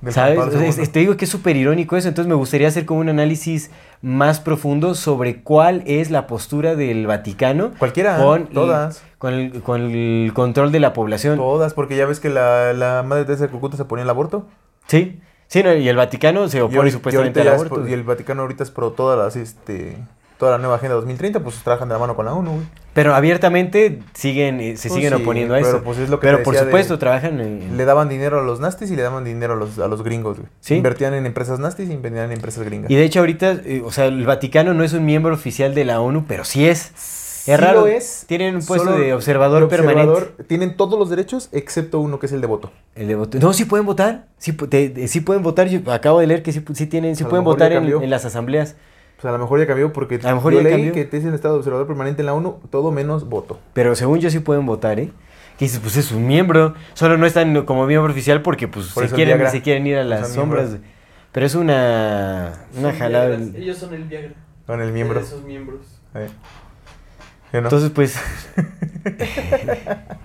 Speaker 1: Del
Speaker 2: ¿Sabes? O sea, es- te digo que es súper irónico eso, entonces me gustaría hacer como un análisis más profundo sobre cuál es la postura del Vaticano
Speaker 1: Cualquiera,
Speaker 2: con,
Speaker 1: todas.
Speaker 2: con, el, con el control de la población.
Speaker 1: Todas, porque ya ves que la, la madre de Calcuta se ponía el aborto.
Speaker 2: Sí, sí, no, y el Vaticano se
Speaker 1: Y
Speaker 2: opone
Speaker 1: ahorita-
Speaker 2: supuestamente
Speaker 1: y
Speaker 2: al
Speaker 1: es
Speaker 2: aborto.
Speaker 1: y el Vaticano ahorita es pro todas las, este, toda la nueva agenda 2030, pues trabajan de la mano con la ONU, güey.
Speaker 2: Pero abiertamente siguen, eh, se
Speaker 1: Pues
Speaker 2: siguen
Speaker 1: sí,
Speaker 2: oponiendo a
Speaker 1: pero
Speaker 2: eso.
Speaker 1: pues es lo que
Speaker 2: pero por
Speaker 1: de-
Speaker 2: supuesto trabajan en...
Speaker 1: Le daban dinero a los nastis y le daban dinero a los, a los gringos, güey.
Speaker 2: Sí.
Speaker 1: Invertían en empresas nastis y invertían en empresas gringas.
Speaker 2: Y de hecho ahorita, eh, o sea, el Vaticano no es un miembro oficial de la ONU, pero sí es.
Speaker 1: Sí
Speaker 2: es raro.
Speaker 1: lo es.
Speaker 2: Tienen un puesto de observador,
Speaker 1: de
Speaker 2: permanente.
Speaker 1: Tienen todos los derechos excepto uno que es el de voto.
Speaker 2: El de voto- No, sí pueden votar. Sí, te- pueden votar. Yo acabo de leer que sí, tienen, sí
Speaker 1: A
Speaker 2: pueden votar en, en las asambleas.
Speaker 1: Pues a lo mejor ya cambió porque
Speaker 2: A lo mejor
Speaker 1: yo
Speaker 2: ya
Speaker 1: leí
Speaker 2: cambió.
Speaker 1: que te dicen estado de observador permanente en la ONU, todo menos voto.
Speaker 2: Pero según yo sí pueden votar, ¿eh? Que dices, pues es un miembro. Solo no están como miembro oficial porque pues
Speaker 1: Por
Speaker 2: se
Speaker 1: el
Speaker 2: quieren, se quieren ir a las
Speaker 1: Son
Speaker 2: sombras.
Speaker 1: miembros.
Speaker 2: Pero es una, una
Speaker 3: Son
Speaker 2: jalada.
Speaker 3: Viagras. Ellos son el Viagra.
Speaker 1: Con el miembro.
Speaker 3: Esos miembros.
Speaker 1: Eh. ¿Sí, no?
Speaker 2: Entonces, pues,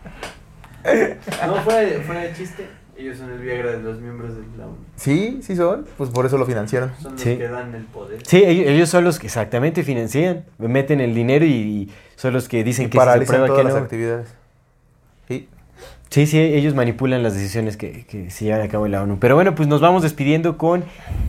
Speaker 3: No, fuera de, fuera de chiste, ellos son el Viagra de los miembros de la ONU.
Speaker 1: sí, sí son. Pues por eso lo financiaron.
Speaker 3: Son los
Speaker 2: Sí.
Speaker 3: que dan el poder.
Speaker 2: sí, ellos, ellos son los que exactamente financian, meten el dinero y, y son los que dicen
Speaker 1: Y
Speaker 2: que se prueba
Speaker 1: todas
Speaker 2: que
Speaker 1: las
Speaker 2: no.
Speaker 1: actividades. Sí.
Speaker 2: Sí, sí, ellos manipulan las decisiones que, que se llevan a cabo en la ONU. Pero bueno, pues nos vamos despidiendo con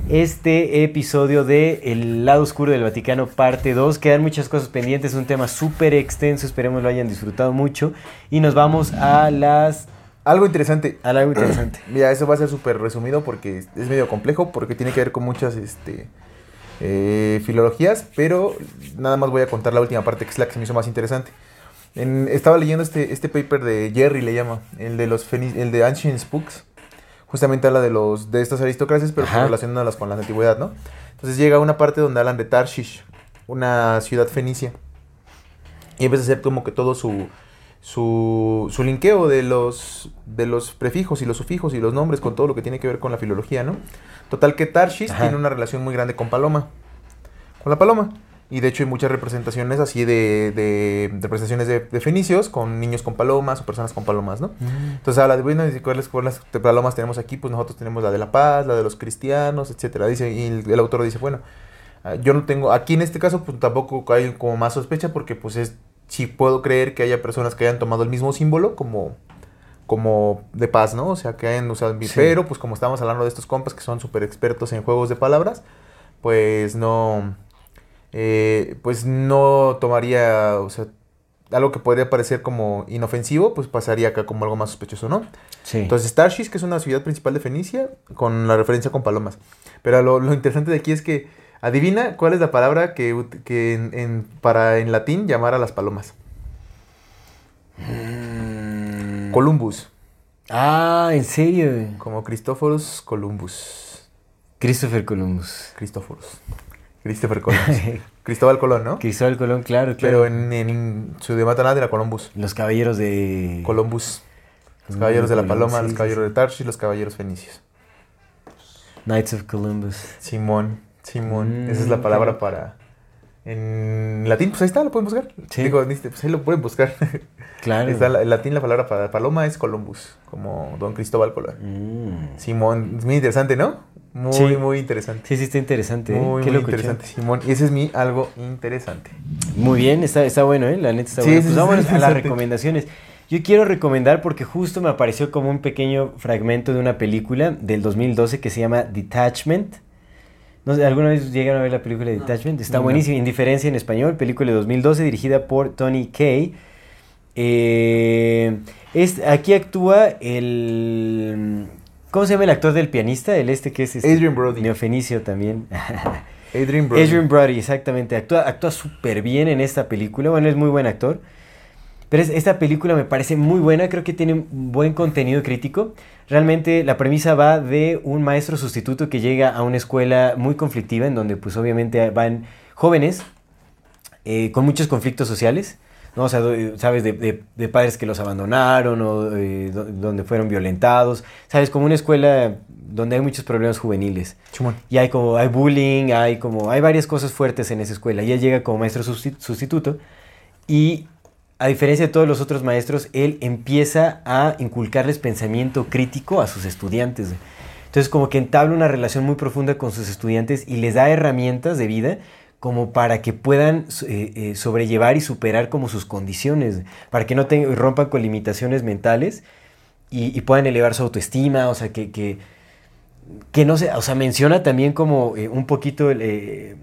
Speaker 2: este episodio de El lado oscuro del Vaticano, parte 2. Quedan muchas cosas pendientes, es un tema súper extenso, esperemos lo hayan disfrutado mucho. Y nos vamos a las...
Speaker 1: Algo interesante.
Speaker 2: algo interesante.
Speaker 1: Mira, eso va a ser súper resumido porque es medio complejo, porque tiene que ver con muchas este, eh, filologías, pero nada más voy a contar la última parte, que es la que se me hizo más interesante. En- estaba leyendo este, este paper de Jerry, le llama, el de los el de Ancient Spooks. Justamente habla de los de estas aristocracias, pero relacionándolas con la antigüedad, ¿no? Entonces llega a una parte donde hablan de Tarshish, una ciudad fenicia. Y empieza a hacer como que todo su, su, su linkeo de los, de los prefijos y los sufijos y los nombres con todo lo que tiene que ver con la filología, ¿no? Total que Tarshish
Speaker 2: Ajá.
Speaker 1: tiene una relación muy grande con Paloma. Con la Paloma. Y de hecho hay muchas representaciones así de, de representaciones de, de fenicios con niños con palomas o personas con palomas, ¿no? Entonces habla de, bueno, ¿y ¿cuáles, cuáles palomas tenemos aquí? Pues nosotros tenemos la de la paz, la de los cristianos, etcétera. Dice, y el, el autor dice, bueno, ah, yo no tengo, aquí en este caso pues tampoco hay como más sospecha porque pues es, sí puedo creer que haya personas que hayan tomado el mismo símbolo como, como de paz, ¿no? O sea, que hayan usado,
Speaker 2: Sí.
Speaker 1: pero pues como estamos hablando de estos compas que son súper expertos en juegos de palabras, pues no, eh, pues no tomaría, o sea, algo que podría parecer como inofensivo, pues pasaría acá como algo más sospechoso, ¿no?
Speaker 2: Sí.
Speaker 1: Entonces, Tarshish, que es una ciudad principal de Fenicia, con la referencia con palomas. Pero lo, lo interesante de aquí es que, adivina cuál es la palabra que, que en, en- para en latín llamar a las palomas.
Speaker 2: Mm,
Speaker 1: Columbus.
Speaker 2: Ah, ¿en serio?
Speaker 1: Como Cristóforos Columbus.
Speaker 2: Christopher Columbus.
Speaker 1: Cristóforos. Christopher Columbus. Cristóbal Colón, ¿no?
Speaker 2: Cristóbal Colón, claro, claro.
Speaker 1: Pero en, en su idioma era Columbus.
Speaker 2: Los caballeros de...
Speaker 1: Columbus. Los caballeros de la Paloma,
Speaker 2: sí,
Speaker 1: los
Speaker 2: sí,
Speaker 1: caballeros
Speaker 2: sí.
Speaker 1: de Tarsis, los caballeros fenicios.
Speaker 2: Knights of Columbus.
Speaker 1: Simón, Simón.
Speaker 2: Mm,
Speaker 1: Esa es la palabra para. En latín, pues ahí está, lo pueden buscar.
Speaker 2: Sí.
Speaker 1: Digo, pues ahí lo pueden buscar.
Speaker 2: Claro.
Speaker 1: Está en latín la palabra para paloma es Columbus, como Don Cristóbal Colón.
Speaker 2: Mm.
Speaker 1: Simón, es muy interesante, ¿no? Muy,
Speaker 2: Sí.
Speaker 1: muy interesante.
Speaker 2: Sí, sí, está interesante. ¿eh?
Speaker 1: Muy,
Speaker 2: Qué
Speaker 1: muy interesante, Simón. Y ese es mi algo interesante.
Speaker 2: Muy bien, está, está bueno, ¿eh? La neta está
Speaker 1: Sí,
Speaker 2: bueno.
Speaker 1: sí,
Speaker 2: Pues vámonos a las recomendaciones. Yo quiero recomendar porque justo me apareció como un pequeño fragmento de una película del 2012 que se llama Detachment. No sé, ¿alguna vez llegaron a ver la película de
Speaker 3: No.
Speaker 2: Detachment? Está
Speaker 1: No.
Speaker 2: buenísima. Indiferencia en español, película de 2012 dirigida por Tony Kay. Eh, es, aquí actúa el... ¿Cómo se llama el actor del pianista? El este que es... Este,
Speaker 1: Adrian Brody.
Speaker 2: Neofenicio también.
Speaker 1: Adrian Brody.
Speaker 2: Adrian Brody, exactamente. Actúa, actúa súper bien en esta película. Bueno, es muy buen actor. Pero es- esta película me parece muy buena. Creo que tiene un buen contenido crítico. Realmente la premisa va de un maestro sustituto que llega a una escuela muy conflictiva en donde pues obviamente van jóvenes eh, con muchos conflictos sociales. ¿no? O sea, sabes, de, de- de padres que los abandonaron o eh, do- donde fueron violentados. Sabes, como una escuela donde hay muchos problemas juveniles.
Speaker 1: Simón.
Speaker 2: Y hay como, hay bullying, hay como, hay varias cosas fuertes en esa escuela. Y él llega como maestro susti- sustituto y a diferencia de todos los otros maestros, él empieza a inculcarles pensamiento crítico a sus estudiantes. Entonces como que entabla una relación muy profunda con sus estudiantes y les da herramientas de vida como para que puedan eh, eh, sobrellevar y superar como sus condiciones, para que no tengan- rompan con limitaciones mentales y, puedan elevar su autoestima, o sea, que, que, no sé, o sea, menciona también como eh, un poquito, el,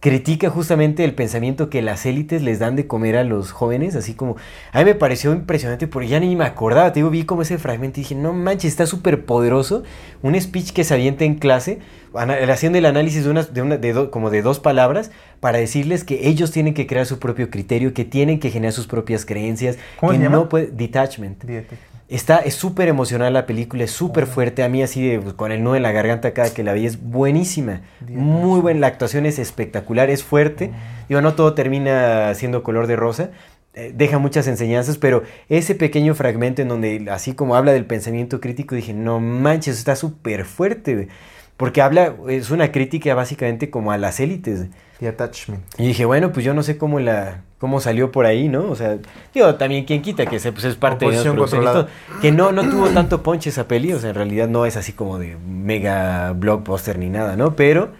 Speaker 2: critica justamente el pensamiento que las élites les dan de comer a los jóvenes, así como, a mí me pareció impresionante porque ya ni me acordaba, te digo, vi como ese fragmento y dije, no manches, está súper poderoso, un speech que se avienta en clase, haciendo el análisis de, unas, de, una, de do- como de dos palabras, para decirles que ellos tienen que crear su propio criterio, que tienen que generar sus propias creencias,
Speaker 1: ¿Cómo
Speaker 2: que
Speaker 1: se llama?
Speaker 2: no puede, detachment. Está, es súper emocional la película, es súper fuerte. A mí así de, pues, con el nudo en la garganta cada que la vi, es buenísima. Muy buena, la actuación es espectacular, es fuerte. Digo, no todo termina siendo color de rosa. eh, deja muchas enseñanzas, pero ese pequeño fragmento en donde así como habla del pensamiento crítico, dije, no manches, está súper fuerte, güey". porque habla, es una crítica básicamente como a las élites.
Speaker 1: The Attachment.
Speaker 2: Y dije, bueno, pues yo no sé cómo la cómo salió por ahí, ¿no? O sea, digo, también quien quita que se, pues es parte de
Speaker 1: Oposición
Speaker 2: y
Speaker 1: controlada.
Speaker 2: Que no, no tuvo tanto ponche esa peli, o sea, en realidad no es así como de mega blockbuster ni nada, ¿no? Pero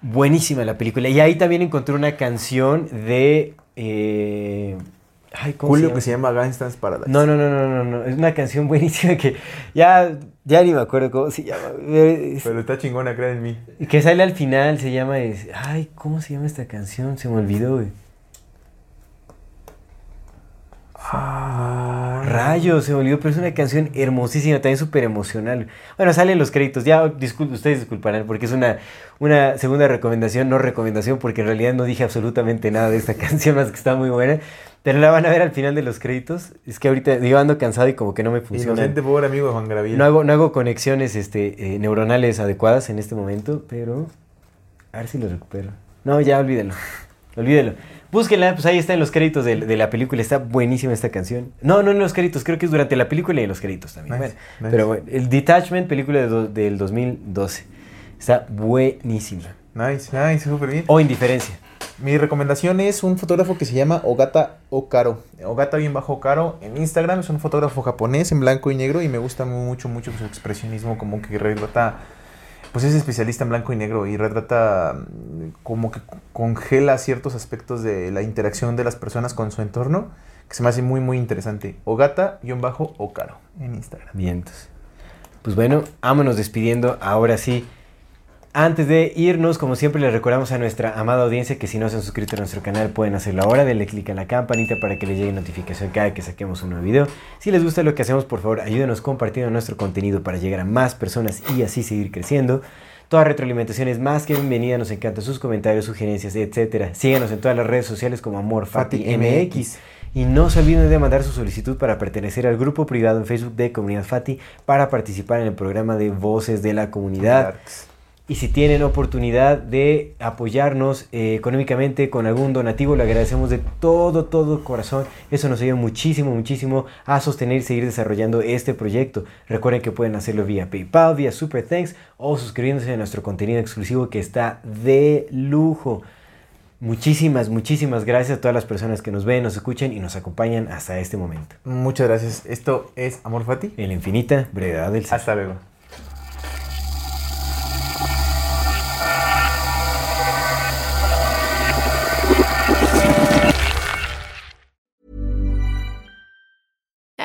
Speaker 2: buenísima la película. Y ahí también encontré una canción de... eh, ay, ¿cómo
Speaker 1: Julio
Speaker 2: se llama?
Speaker 1: que se llama Gangsta's Paradise.
Speaker 2: No, no, no, no, no, no. Es una canción buenísima que ya, ya ni me acuerdo cómo se llama. Es-
Speaker 1: Pero está chingona, creen en mí.
Speaker 2: que sale al final, se llama. es- ay, ¿cómo se llama esta canción? Se me olvidó, güey. Rayos, se me olvidó, pero es una canción hermosísima, también súper emocional. Bueno, salen los créditos, ya discul- ustedes disculparán, porque es una, una segunda recomendación, no recomendación, porque en realidad no dije absolutamente nada de esta canción, más que está muy buena. Pero la van a ver al final de los créditos. Es que ahorita digo, ando cansado y como que no me funciona.
Speaker 1: Inocente pobre amigo de Juan Gabriel.
Speaker 2: No hago, no hago conexiones este, eh, neuronales adecuadas en este momento, pero a ver si lo recupero. No, ya olvídelo. Olvídelo. Búsquenla, pues ahí está en los créditos de, de la película. Está buenísima esta canción. No, no en los créditos, creo que es durante la película y en los créditos también.
Speaker 1: Nice,
Speaker 2: Bueno,
Speaker 1: nice.
Speaker 2: Pero bueno, el Detachment, película de do- del 2012. Está buenísima.
Speaker 1: Nice, nice, súper bien.
Speaker 2: O Indiferencia.
Speaker 1: Mi recomendación es un fotógrafo que se llama Ogata Okaro. Ogata bien bajo Okaro en Instagram. Es un fotógrafo japonés en blanco y negro y me gusta mucho, mucho su expresionismo como que retrata... Pues es especialista en blanco y negro y retrata mm, como que congela ciertos aspectos de la interacción de las personas con su entorno que se me hace muy, muy interesante. Ogata-Okaro en Instagram.
Speaker 2: Vientos. Pues bueno, vámonos despidiendo ahora sí. Antes de irnos, como siempre, les recordamos a nuestra amada audiencia que si no se han suscrito a nuestro canal pueden hacerlo ahora. Denle clic a la campanita para que les llegue notificación cada que saquemos un nuevo video. Si les gusta lo que hacemos, por favor, ayúdenos compartiendo nuestro contenido para llegar a más personas y así seguir creciendo. Toda retroalimentación es más que bienvenida. Nos encantan sus comentarios, sugerencias, etcétera. Síganos en todas las redes sociales como AmorFatiMX. Y no se olviden de mandar su solicitud para pertenecer al grupo privado en Facebook de Comunidad Fati para participar en el programa de Voces de la Comunidad. Y si tienen oportunidad de apoyarnos eh, económicamente con algún donativo, le agradecemos de todo, todo corazón. Eso nos ayuda muchísimo, muchísimo a sostener y seguir desarrollando este proyecto. Recuerden que pueden hacerlo vía PayPal, vía Super Thanks o suscribiéndose a nuestro contenido exclusivo que está de lujo. Muchísimas, muchísimas gracias a todas las personas que nos ven, nos escuchan y nos acompañan hasta este momento.
Speaker 1: Muchas gracias. Esto es Amor Fati.
Speaker 2: En la infinita brevedad del ser.
Speaker 1: Hasta luego.